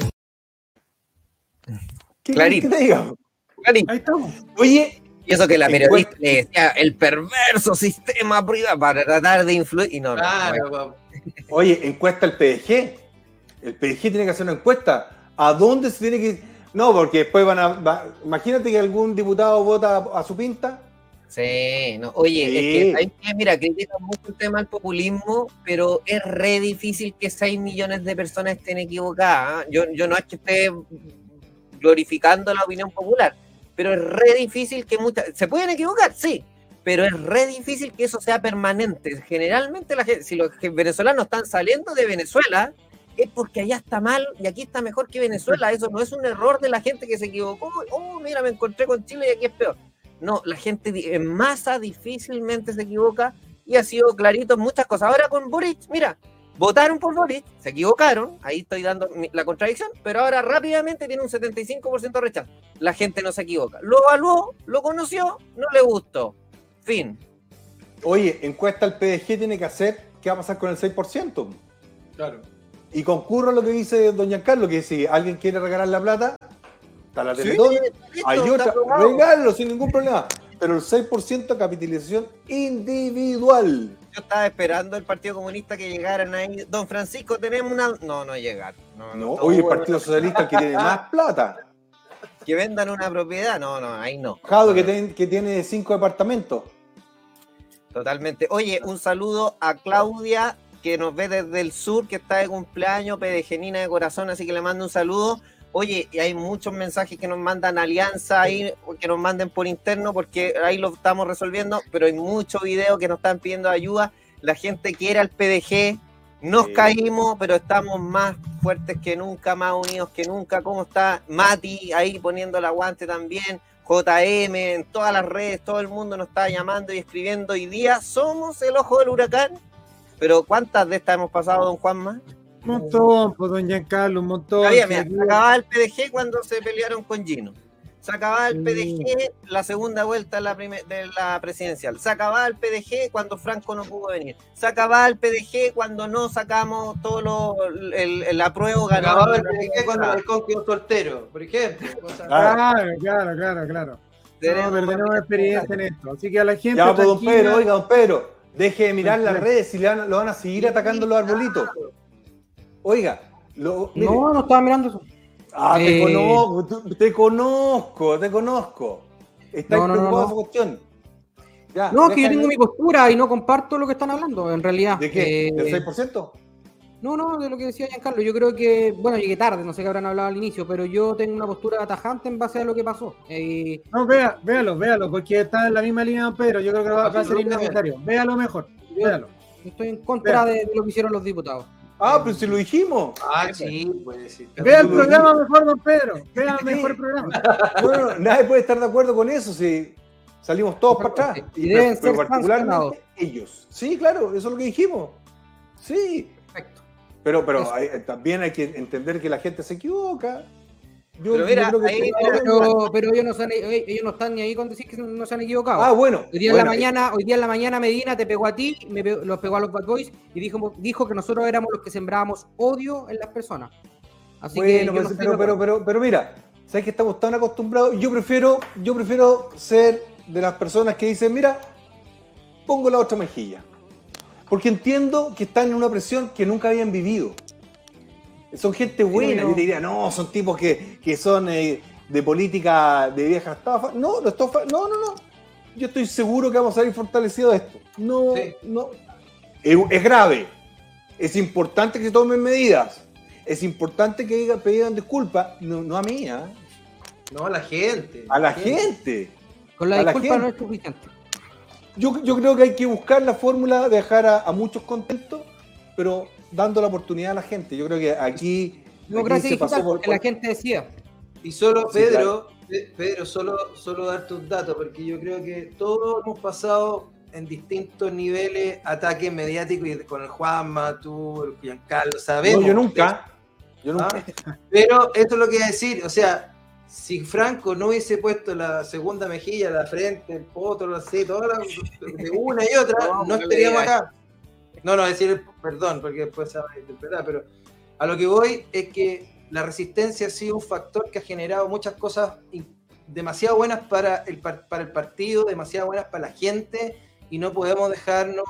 Clarito. ¿Qué te digo? Clarito. Ahí estamos. Oye, Y eso que la periodista le decía el perverso sistema privado para tratar de influir. Y no, no, Claro, bueno. Oye, encuesta el PDG. El PDG tiene que hacer una encuesta. ¿A dónde se tiene que.? No, porque después van a. va- imagínate que algún diputado vota a, a su pinta. Sí, no. Oye, Sí. es que hay que, mira, critican mucho el tema del populismo, pero es re difícil que 6 millones de personas estén equivocadas. ¿ah? Yo, yo no es que esté glorificando la opinión popular, pero es re difícil que muchas. ¿Se pueden equivocar? Sí, pero es re difícil que eso sea permanente. Generalmente, la gente, si los venezolanos están saliendo de Venezuela, es porque allá está mal y aquí está mejor que Venezuela. Eso no es un error de la gente que se equivocó. Oh, mira, me encontré con Chile y aquí es peor. No, la gente en masa difícilmente se equivoca y ha sido clarito en muchas cosas. Ahora con Boric, mira, votaron por Boric, se equivocaron, ahí estoy dando la contradicción, pero ahora rápidamente tiene un 75% de rechazo. La gente no se equivoca. Lo evaluó, lo conoció, no le gustó. Fin. Oye, encuesta el PDG tiene que hacer. ¿Qué va a pasar con el 6%? Claro. Y concurro a lo que dice doña Carlos, que si alguien quiere regalar la plata, está la Teletón, hay otra, regalo sin ningún problema. Pero el 6% capitalización individual. Yo estaba esperando el Partido Comunista que llegaran ahí. Don Francisco, tenemos una. No, no llegar. No, oye, el bueno. Partido Socialista que tiene más plata. Que vendan una propiedad. No, no, ahí no. Jado que, ten- que tiene cinco departamentos. Totalmente. Oye, un saludo a Claudia, que nos ve desde el sur, que está de cumpleaños, pedegenina de corazón, así que le mando un saludo. Oye, y hay muchos mensajes que nos mandan alianza ahí, que nos manden por interno, porque ahí lo estamos resolviendo, pero hay muchos videos que nos están pidiendo ayuda. La gente quiere al PDG, nos Sí. caímos, pero estamos más fuertes que nunca, más unidos que nunca. ¿Cómo está Mati ahí poniendo el aguante también? JM, en todas las redes, todo el mundo nos está llamando y escribiendo hoy día. Somos el ojo del huracán. Pero ¿cuántas de estas hemos pasado, don Juanma? Un montón, pues, don Giancarlo, un montón. Todavía, mira, se acababa el PDG cuando se pelearon con Gino. Se acababa el PDG la segunda vuelta de la, de la presidencial. Se acababa el PDG cuando Franco no pudo venir. Se acababa el PDG cuando no sacamos todo lo, el, el apruebo ganó. Acababa el PDG cuando el con quedó soltero, por ejemplo. Claro, claro, claro, claro. No, tenemos experiencia en esto. Así que a la gente. Ya, pues, don. Pedro, oiga, don Pedro, deje de mirar las redes y le van- lo van a seguir atacando los arbolitos. Oiga, lo, mire. No, no estaba mirando eso. Ah, te Eh, conozco, te conozco, te conozco. Estás No, no, no, preocupado de no. esa cuestión. Ya, No, que yo tengo mi postura y no comparto lo que están hablando, en realidad. ¿De qué? Eh, ¿Del 6%? No, no, de lo que decía Giancarlo. Yo creo que, bueno, llegué tarde, no sé qué habrán hablado al inicio, pero yo tengo una postura tajante en base a lo que pasó. Eh, No, vea, véalo, véalo, porque está en la misma línea, don Pedro. Yo creo que va, va a ser innecesario. Véalo mejor, véalo. estoy en contra de lo que hicieron los diputados. Ah, pero si lo dijimos. Ah, sí, pues sí. Vea el programa mejor, don Pedro. Vea el mejor programa. No, no, nadie puede estar de acuerdo con eso si salimos todos para atrás. Y deben Pero ser particularmente ellos. Sí, claro, eso es lo que dijimos. Sí. Perfecto. Pero, pero hay- también hay que entender que la gente se equivoca. Yo, Pero mira, yo ahí- Pero, pero ellos, no ellos están ni ahí con decir que no se han equivocado. Ah, bueno, Hoy día, bueno, en la mañana, hoy día en la mañana Medina te pegó a ti, me pegó- los pegó a los Bad Boys y dijo, dijo que nosotros éramos los que sembrábamos odio en las personas. Así que Bueno, pues, pero, pero, pero, pero mira, ¿sabes que estamos tan acostumbrados? Yo prefiero, yo prefiero ser de las personas que dicen, mira, pongo la otra mejilla. Porque entiendo que están en una presión que nunca habían vivido. Son gente buena, no. yo te diría, no, son tipos que, que son eh, de política de vieja estafa. No, no, estafa- no, no, no. Yo estoy seguro que vamos a salir fortalecidos de esto. No, no. Es, es grave. Es importante que se tomen medidas. Es importante que digan, pidan disculpas. No, no a mí, ¿ah? No, a la gente. a la gente. Con la a la disculpa no es suficiente. Yo, yo creo que hay que buscar la fórmula de dejar a, a muchos contentos, pero dando la oportunidad a la gente. Yo creo que aquí, Democracia aquí se pasó digital, por- porque la gente decía. Y solo, Sí, Pedro, Pe- Pedro, solo, solo darte un dato, porque yo creo que todos hemos pasado en distintos niveles ataques mediáticos y con el Juanma, tú, el Giancarlo, sabemos. No, yo nunca. Yo nunca. Ah, Pero esto es lo que iba a decir, o sea, si Franco no hubiese puesto la segunda mejilla, la frente, el potro, no sé, todas las de una y otra, No, no estaríamos acá. No, no, decir, perdón, porque después se va a interpretar, pero a lo que voy es que la resistencia ha sido un factor que ha generado muchas cosas demasiado buenas para el, par- para el partido, demasiado buenas para la gente, y no podemos dejarnos,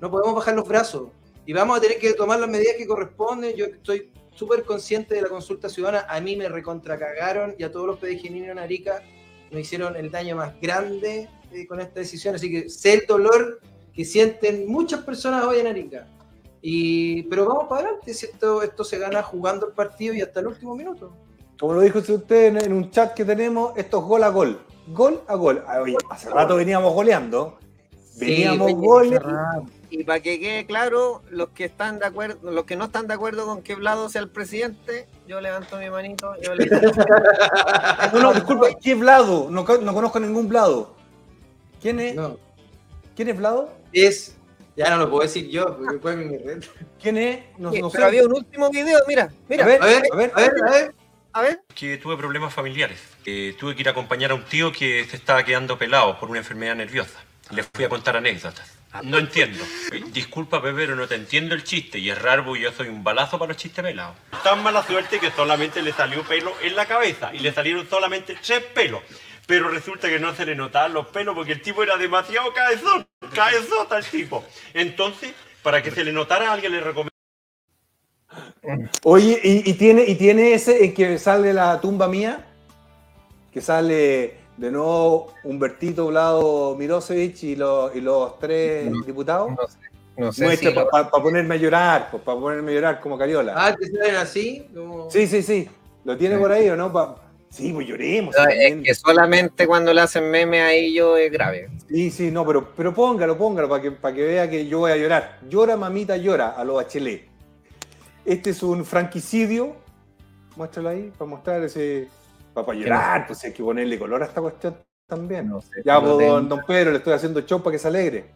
no podemos bajar los brazos. Y vamos a tener que tomar las medidas que corresponden. Yo estoy súper consciente de la consulta ciudadana. A mí me recontracagaron y a todos los pedegeninos en Arica nos hicieron el daño más grande eh, con esta decisión. Así que sé el dolor que sienten muchas personas hoy en Arica. Y, pero vamos para adelante, si esto, esto se gana jugando el partido y hasta el último minuto. Como lo dijo usted en, en un chat que tenemos, esto es gol a gol. Gol a gol. Ah, oye, hace rato veníamos goleando. Veníamos oye, goles. Y para que quede claro, los que están de acuerdo, los que no están de acuerdo con que Vlado sea el presidente, yo levanto mi manito, yo le No, no, disculpa, ¿qué es Vlado? No, no conozco ningún Vlado. ¿Quién es? ¿Quién es Vlado? Es, ya no lo puedo decir yo, porque después me red. ¿Quién es? No, no sé. había un último video, mira, mira. A ver, a ver, a ver, a ver, a ver. A ver. que tuve problemas familiares. Eh, tuve que ir a acompañar a un tío que se estaba quedando pelado por una enfermedad nerviosa. Le fui a contar anécdotas. No entiendo. Disculpa, Pepe, pero no te entiendo el chiste. Y es raro porque yo soy un balazo para los chistes pelados. Tan mala suerte que solamente le salió pelo en la cabeza. Y le salieron solamente tres pelos. Pero resulta que no se le notaban los pelos porque el tipo era demasiado cabezón. Cabezota el tipo. Entonces, para que se le notara, alguien le recomendó. Oye, ¿y, y tiene, ¿y tiene ese en que sale la tumba mía? Que sale de nuevo Humbertito, Vlado, Mirosevic y los, y los tres diputados. No sé Muestra si lo- para ponerme a llorar, pues, para ponerme a llorar como Cariola. Ah, ¿te salen así? Como- Sí, sí, sí. ¿Lo tiene por ahí o no? Pa- Sí, pues lloremos. No, es que solamente cuando le hacen meme a ellos es grave. Sí, sí, no, pero, pero póngalo, póngalo para que, para que vea que yo voy a llorar. Llora, mamita, llora a los bachelet. Este es un franquicidio. Muéstralo ahí para mostrar ese. Para, para llorar, pues hay que ponerle color a esta cuestión también. ya, no pues, don, don Pedro, le estoy haciendo show para que se alegre.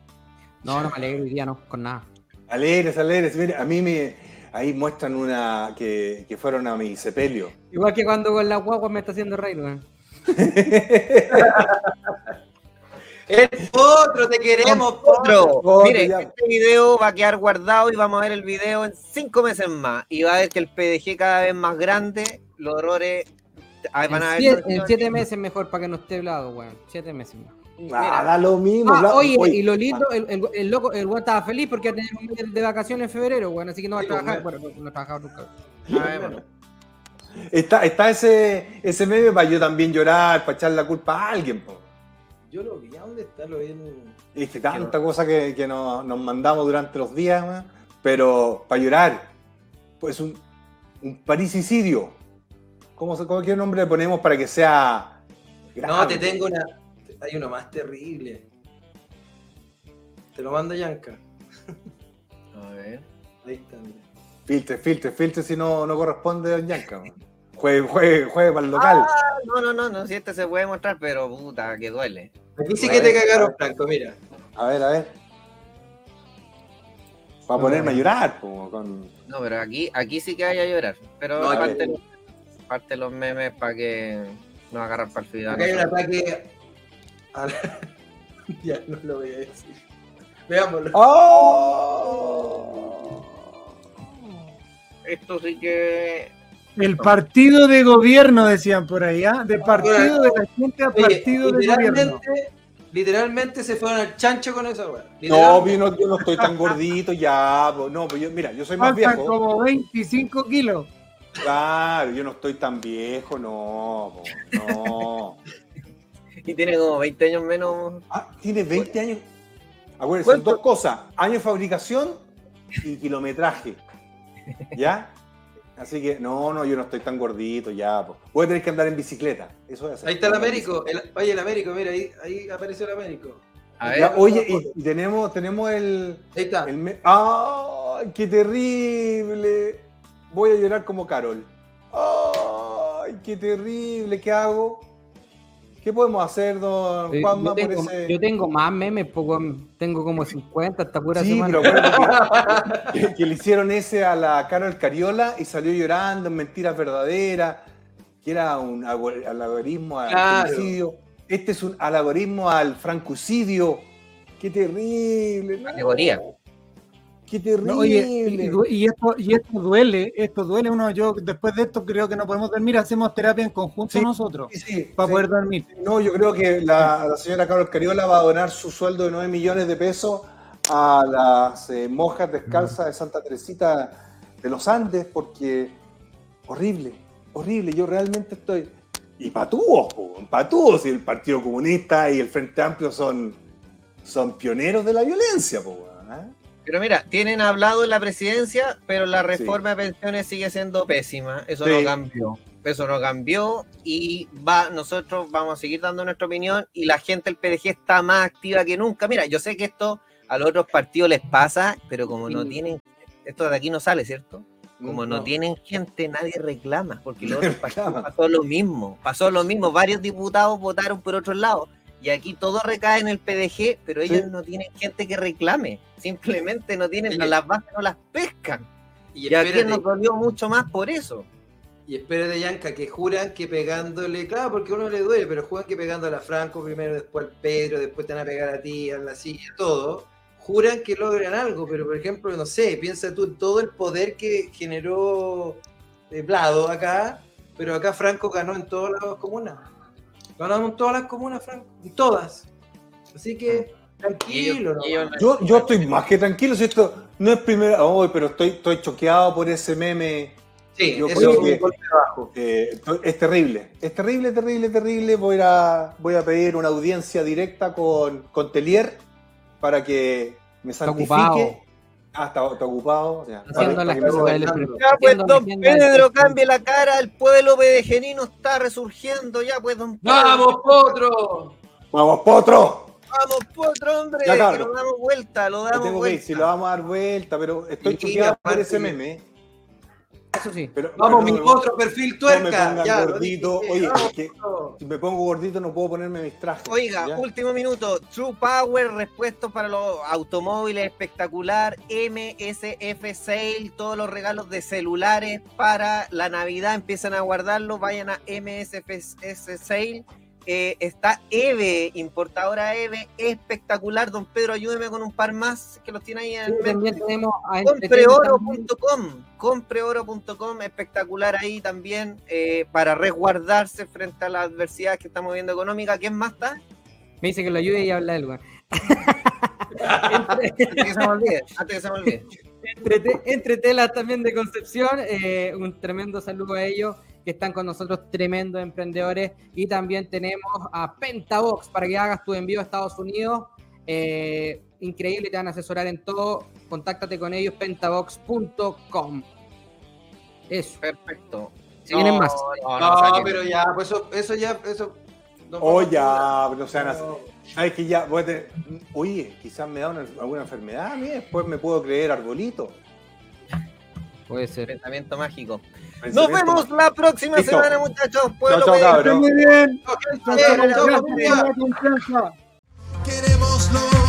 No, no me alegro hoy día, no, con nada. Alegres, alegres. Mire, a mí me. Ahí muestran una que, que fueron a mi sepelio. Igual que cuando con la guagua me está haciendo reír, weón. El otro, te queremos, Otro. Otro, Mire, ya. este video va a quedar guardado y vamos a ver el video en cinco meses más. Y va a ver que el PDG cada vez más grande, los errores ah, van a En, ver. siete, en siete meses mejor para que no esté helado, weón. Siete meses más. Ah, da lo mismo. Ah, oye, oye, y lo lindo, el, el, el loco, el weón estaba feliz porque va a tener un mes de vacaciones en febrero, weón, así que no va a trabajar. Bueno, no ha trabajado nunca. Bueno. Está, está ese, ese meme para yo también llorar, para echar la culpa a alguien. Po. Yo lo vi, ¿a dónde está? Lo vi en... Viste, tanta cosa que, que nos, nos mandamos durante los días, man, pero para llorar, pues un, un parricidio. ¿Cómo, se- cómo- ¿Qué nombre le ponemos para que sea No, te tengo una. Hay uno más terrible. Te lo mando Yanka. A ver. Ahí está, mira. Filtre, filtre, filtre si no, no corresponde Don Yanka. Juegue, juegue, juegue para el local. Ah, no, no, no, no, si este se puede mostrar, pero puta, que duele. Aquí sí que te cagaron, Franco, mira. A ver, a ver. Para ponerme a llorar, po, con. No, pero aquí, aquí sí que hay a llorar. Pero No, aparte, aquí- aparte los memes para que nos agarran para el final. Acá hay un ataque. A la- ya, no lo voy a decir. Veámoslo. ¡Oh! Esto sí que. El partido de gobierno, decían por ahí, ¿ah? De partido de la gente a Oye, partido de gobierno. literalmente, literalmente se fueron al chancho con esa weá. No, yo no, yo no estoy tan gordito ya. po. No, pues yo, mira, yo soy más Faltan viejo. como 25 kilos. Claro, yo no estoy tan viejo, no. po, No. Y tiene como 20 años menos. Ah, tiene 20 años. Acuérdense, son dos cosas: año de fabricación y kilometraje. ¿Ya? Así que, no, no, yo no estoy tan gordito ya. po. Voy a tener que andar en bicicleta. Eso hacer. Ahí está el Américo. el- oye, el Américo, mira, ahí, ahí apareció el Américo. Ya, oye, y, tenemos, tenemos el. Ahí está. el ¡Ay, qué terrible! Voy a llorar como Carol. ¡Ay, qué terrible! ¿Qué hago? ¿Qué podemos hacer, don Eh, Juanma, yo, por tengo, ese.? yo tengo más memes, poco, tengo como 50 hasta pura Sí, semana. pero que, que- que le hicieron ese a la Carol Cariola y salió llorando en mentiras verdaderas, que era un algoritmo al Claro. Este es un algoritmo al francucidio. ¡Qué terrible! no, Categoría. ¡Qué terrible! No, oye, y, esto, y esto duele, esto duele. Uno, yo después de esto creo que no podemos dormir, hacemos terapia en conjunto Sí, nosotros sí, sí, para poder dormir. No, yo creo que la, la señora Carol Cariola va a donar su sueldo de 9 millones de pesos a las eh, monjas descalzas de Santa Teresita de los Andes, porque horrible, horrible. Yo realmente estoy. Y patúos, patúos. Y el Partido Comunista y el Frente Amplio son, son pioneros de la violencia, po, ¿eh? Pero mira, tienen hablado en la presidencia, pero la reforma de pensiones sigue siendo pésima. Eso Sí. no cambió. Eso no cambió y va, nosotros vamos a seguir dando nuestra opinión y la gente del PDG está más activa que nunca. Mira, yo sé que esto a los otros partidos les pasa, pero como no tienen, esto de aquí no sale, ¿cierto? Como no, No. tienen gente, nadie reclama, porque los otros partidos pasó lo mismo, pasó lo mismo, varios diputados votaron por otro lado, y aquí todo recae en el PDG, pero ellos Sí. no tienen gente que reclame, simplemente no tienen, las bases no las pescan, Y y aquí nos dolió mucho más por eso. Y espérate, Yanka, que juran que pegándole, claro, porque a uno le duele, pero juran que pegándole a Franco primero, después al Pedro, después te van a pegar a ti, a la silla, todo. Juran que logran algo, pero por ejemplo, no sé, piensa tú en todo el poder que generó eh, Vlado acá, pero acá Franco ganó en todas las comunas. Ganamos en todas las comunas, Franco, en todas. Así que, tranquilo, Y ellos- nomás. Yo, yo estoy más que tranquilo, si esto no es primera. Oh, pero estoy, estoy choqueado por ese meme. Sí, Yo eso creo es un que-. Eh, es terrible, es terrible, terrible, terrible. Voy a, voy a pedir una audiencia directa con, con Telier para que me santifique. Ah, está, está ocupado. o sea, Haciendo las. Ya pues, don Pedro, cambie la cara, el pueblo pedegenino está resurgiendo, ya pues, don Pedro. ¡Vamos, Potro! ¡Vamos, potro! Vamos, potro, hombre, Ya, que lo damos vuelta, lo damos tengo que ir, vuelta. si lo vamos a dar vuelta, pero estoy choqueado por ese meme. Eso sí. Pero, Vamos, pero mi potro, perfil No me tuerca. pongan ya, gordito. dije, Oye, es que si me pongo gordito no puedo ponerme mis trajes. Oiga, ¿ya? último minuto. True Power, repuestos para los automóviles espectacular. MSF Sale, todos los regalos de celulares para la Navidad. Empiezan a guardarlos. Vayan a MSF Sale. Eh, está Eve, importadora Eve, espectacular. Don Pedro, ayúdeme con un par más que los tiene ahí en Sí, mente. también tenemos. Compreoro.com, compreoro.com, espectacular ahí también eh, para resguardarse frente a la adversidad que estamos viendo económica. ¿Quién más está? Me dice que lo ayude y habla del lugar. Antes que se me olvide, antes que se me olvide. Entre telas también de Concepción, eh, un tremendo saludo a ellos que están con nosotros, tremendos emprendedores. Y también tenemos a Pentabox para que hagas tu envío a Estados Unidos. Eh, increíble, te van a asesorar en todo. Contáctate con ellos, pentabox.com. Eso. Perfecto. Si vienen más. No, No, pero ya, pues eso, eso ya, eso. no Oh, ya, pero no sean así. Sabes que ya voy a tener. Oye, quizás me da una- alguna enfermedad a mí, después me puedo creer arbolito. Puede ser. Pensamiento mágico. Nos Pensamiento vemos la próxima Listo. semana, muchachos. Pueblo Medio. cabros. Muy bien. Queremos lo.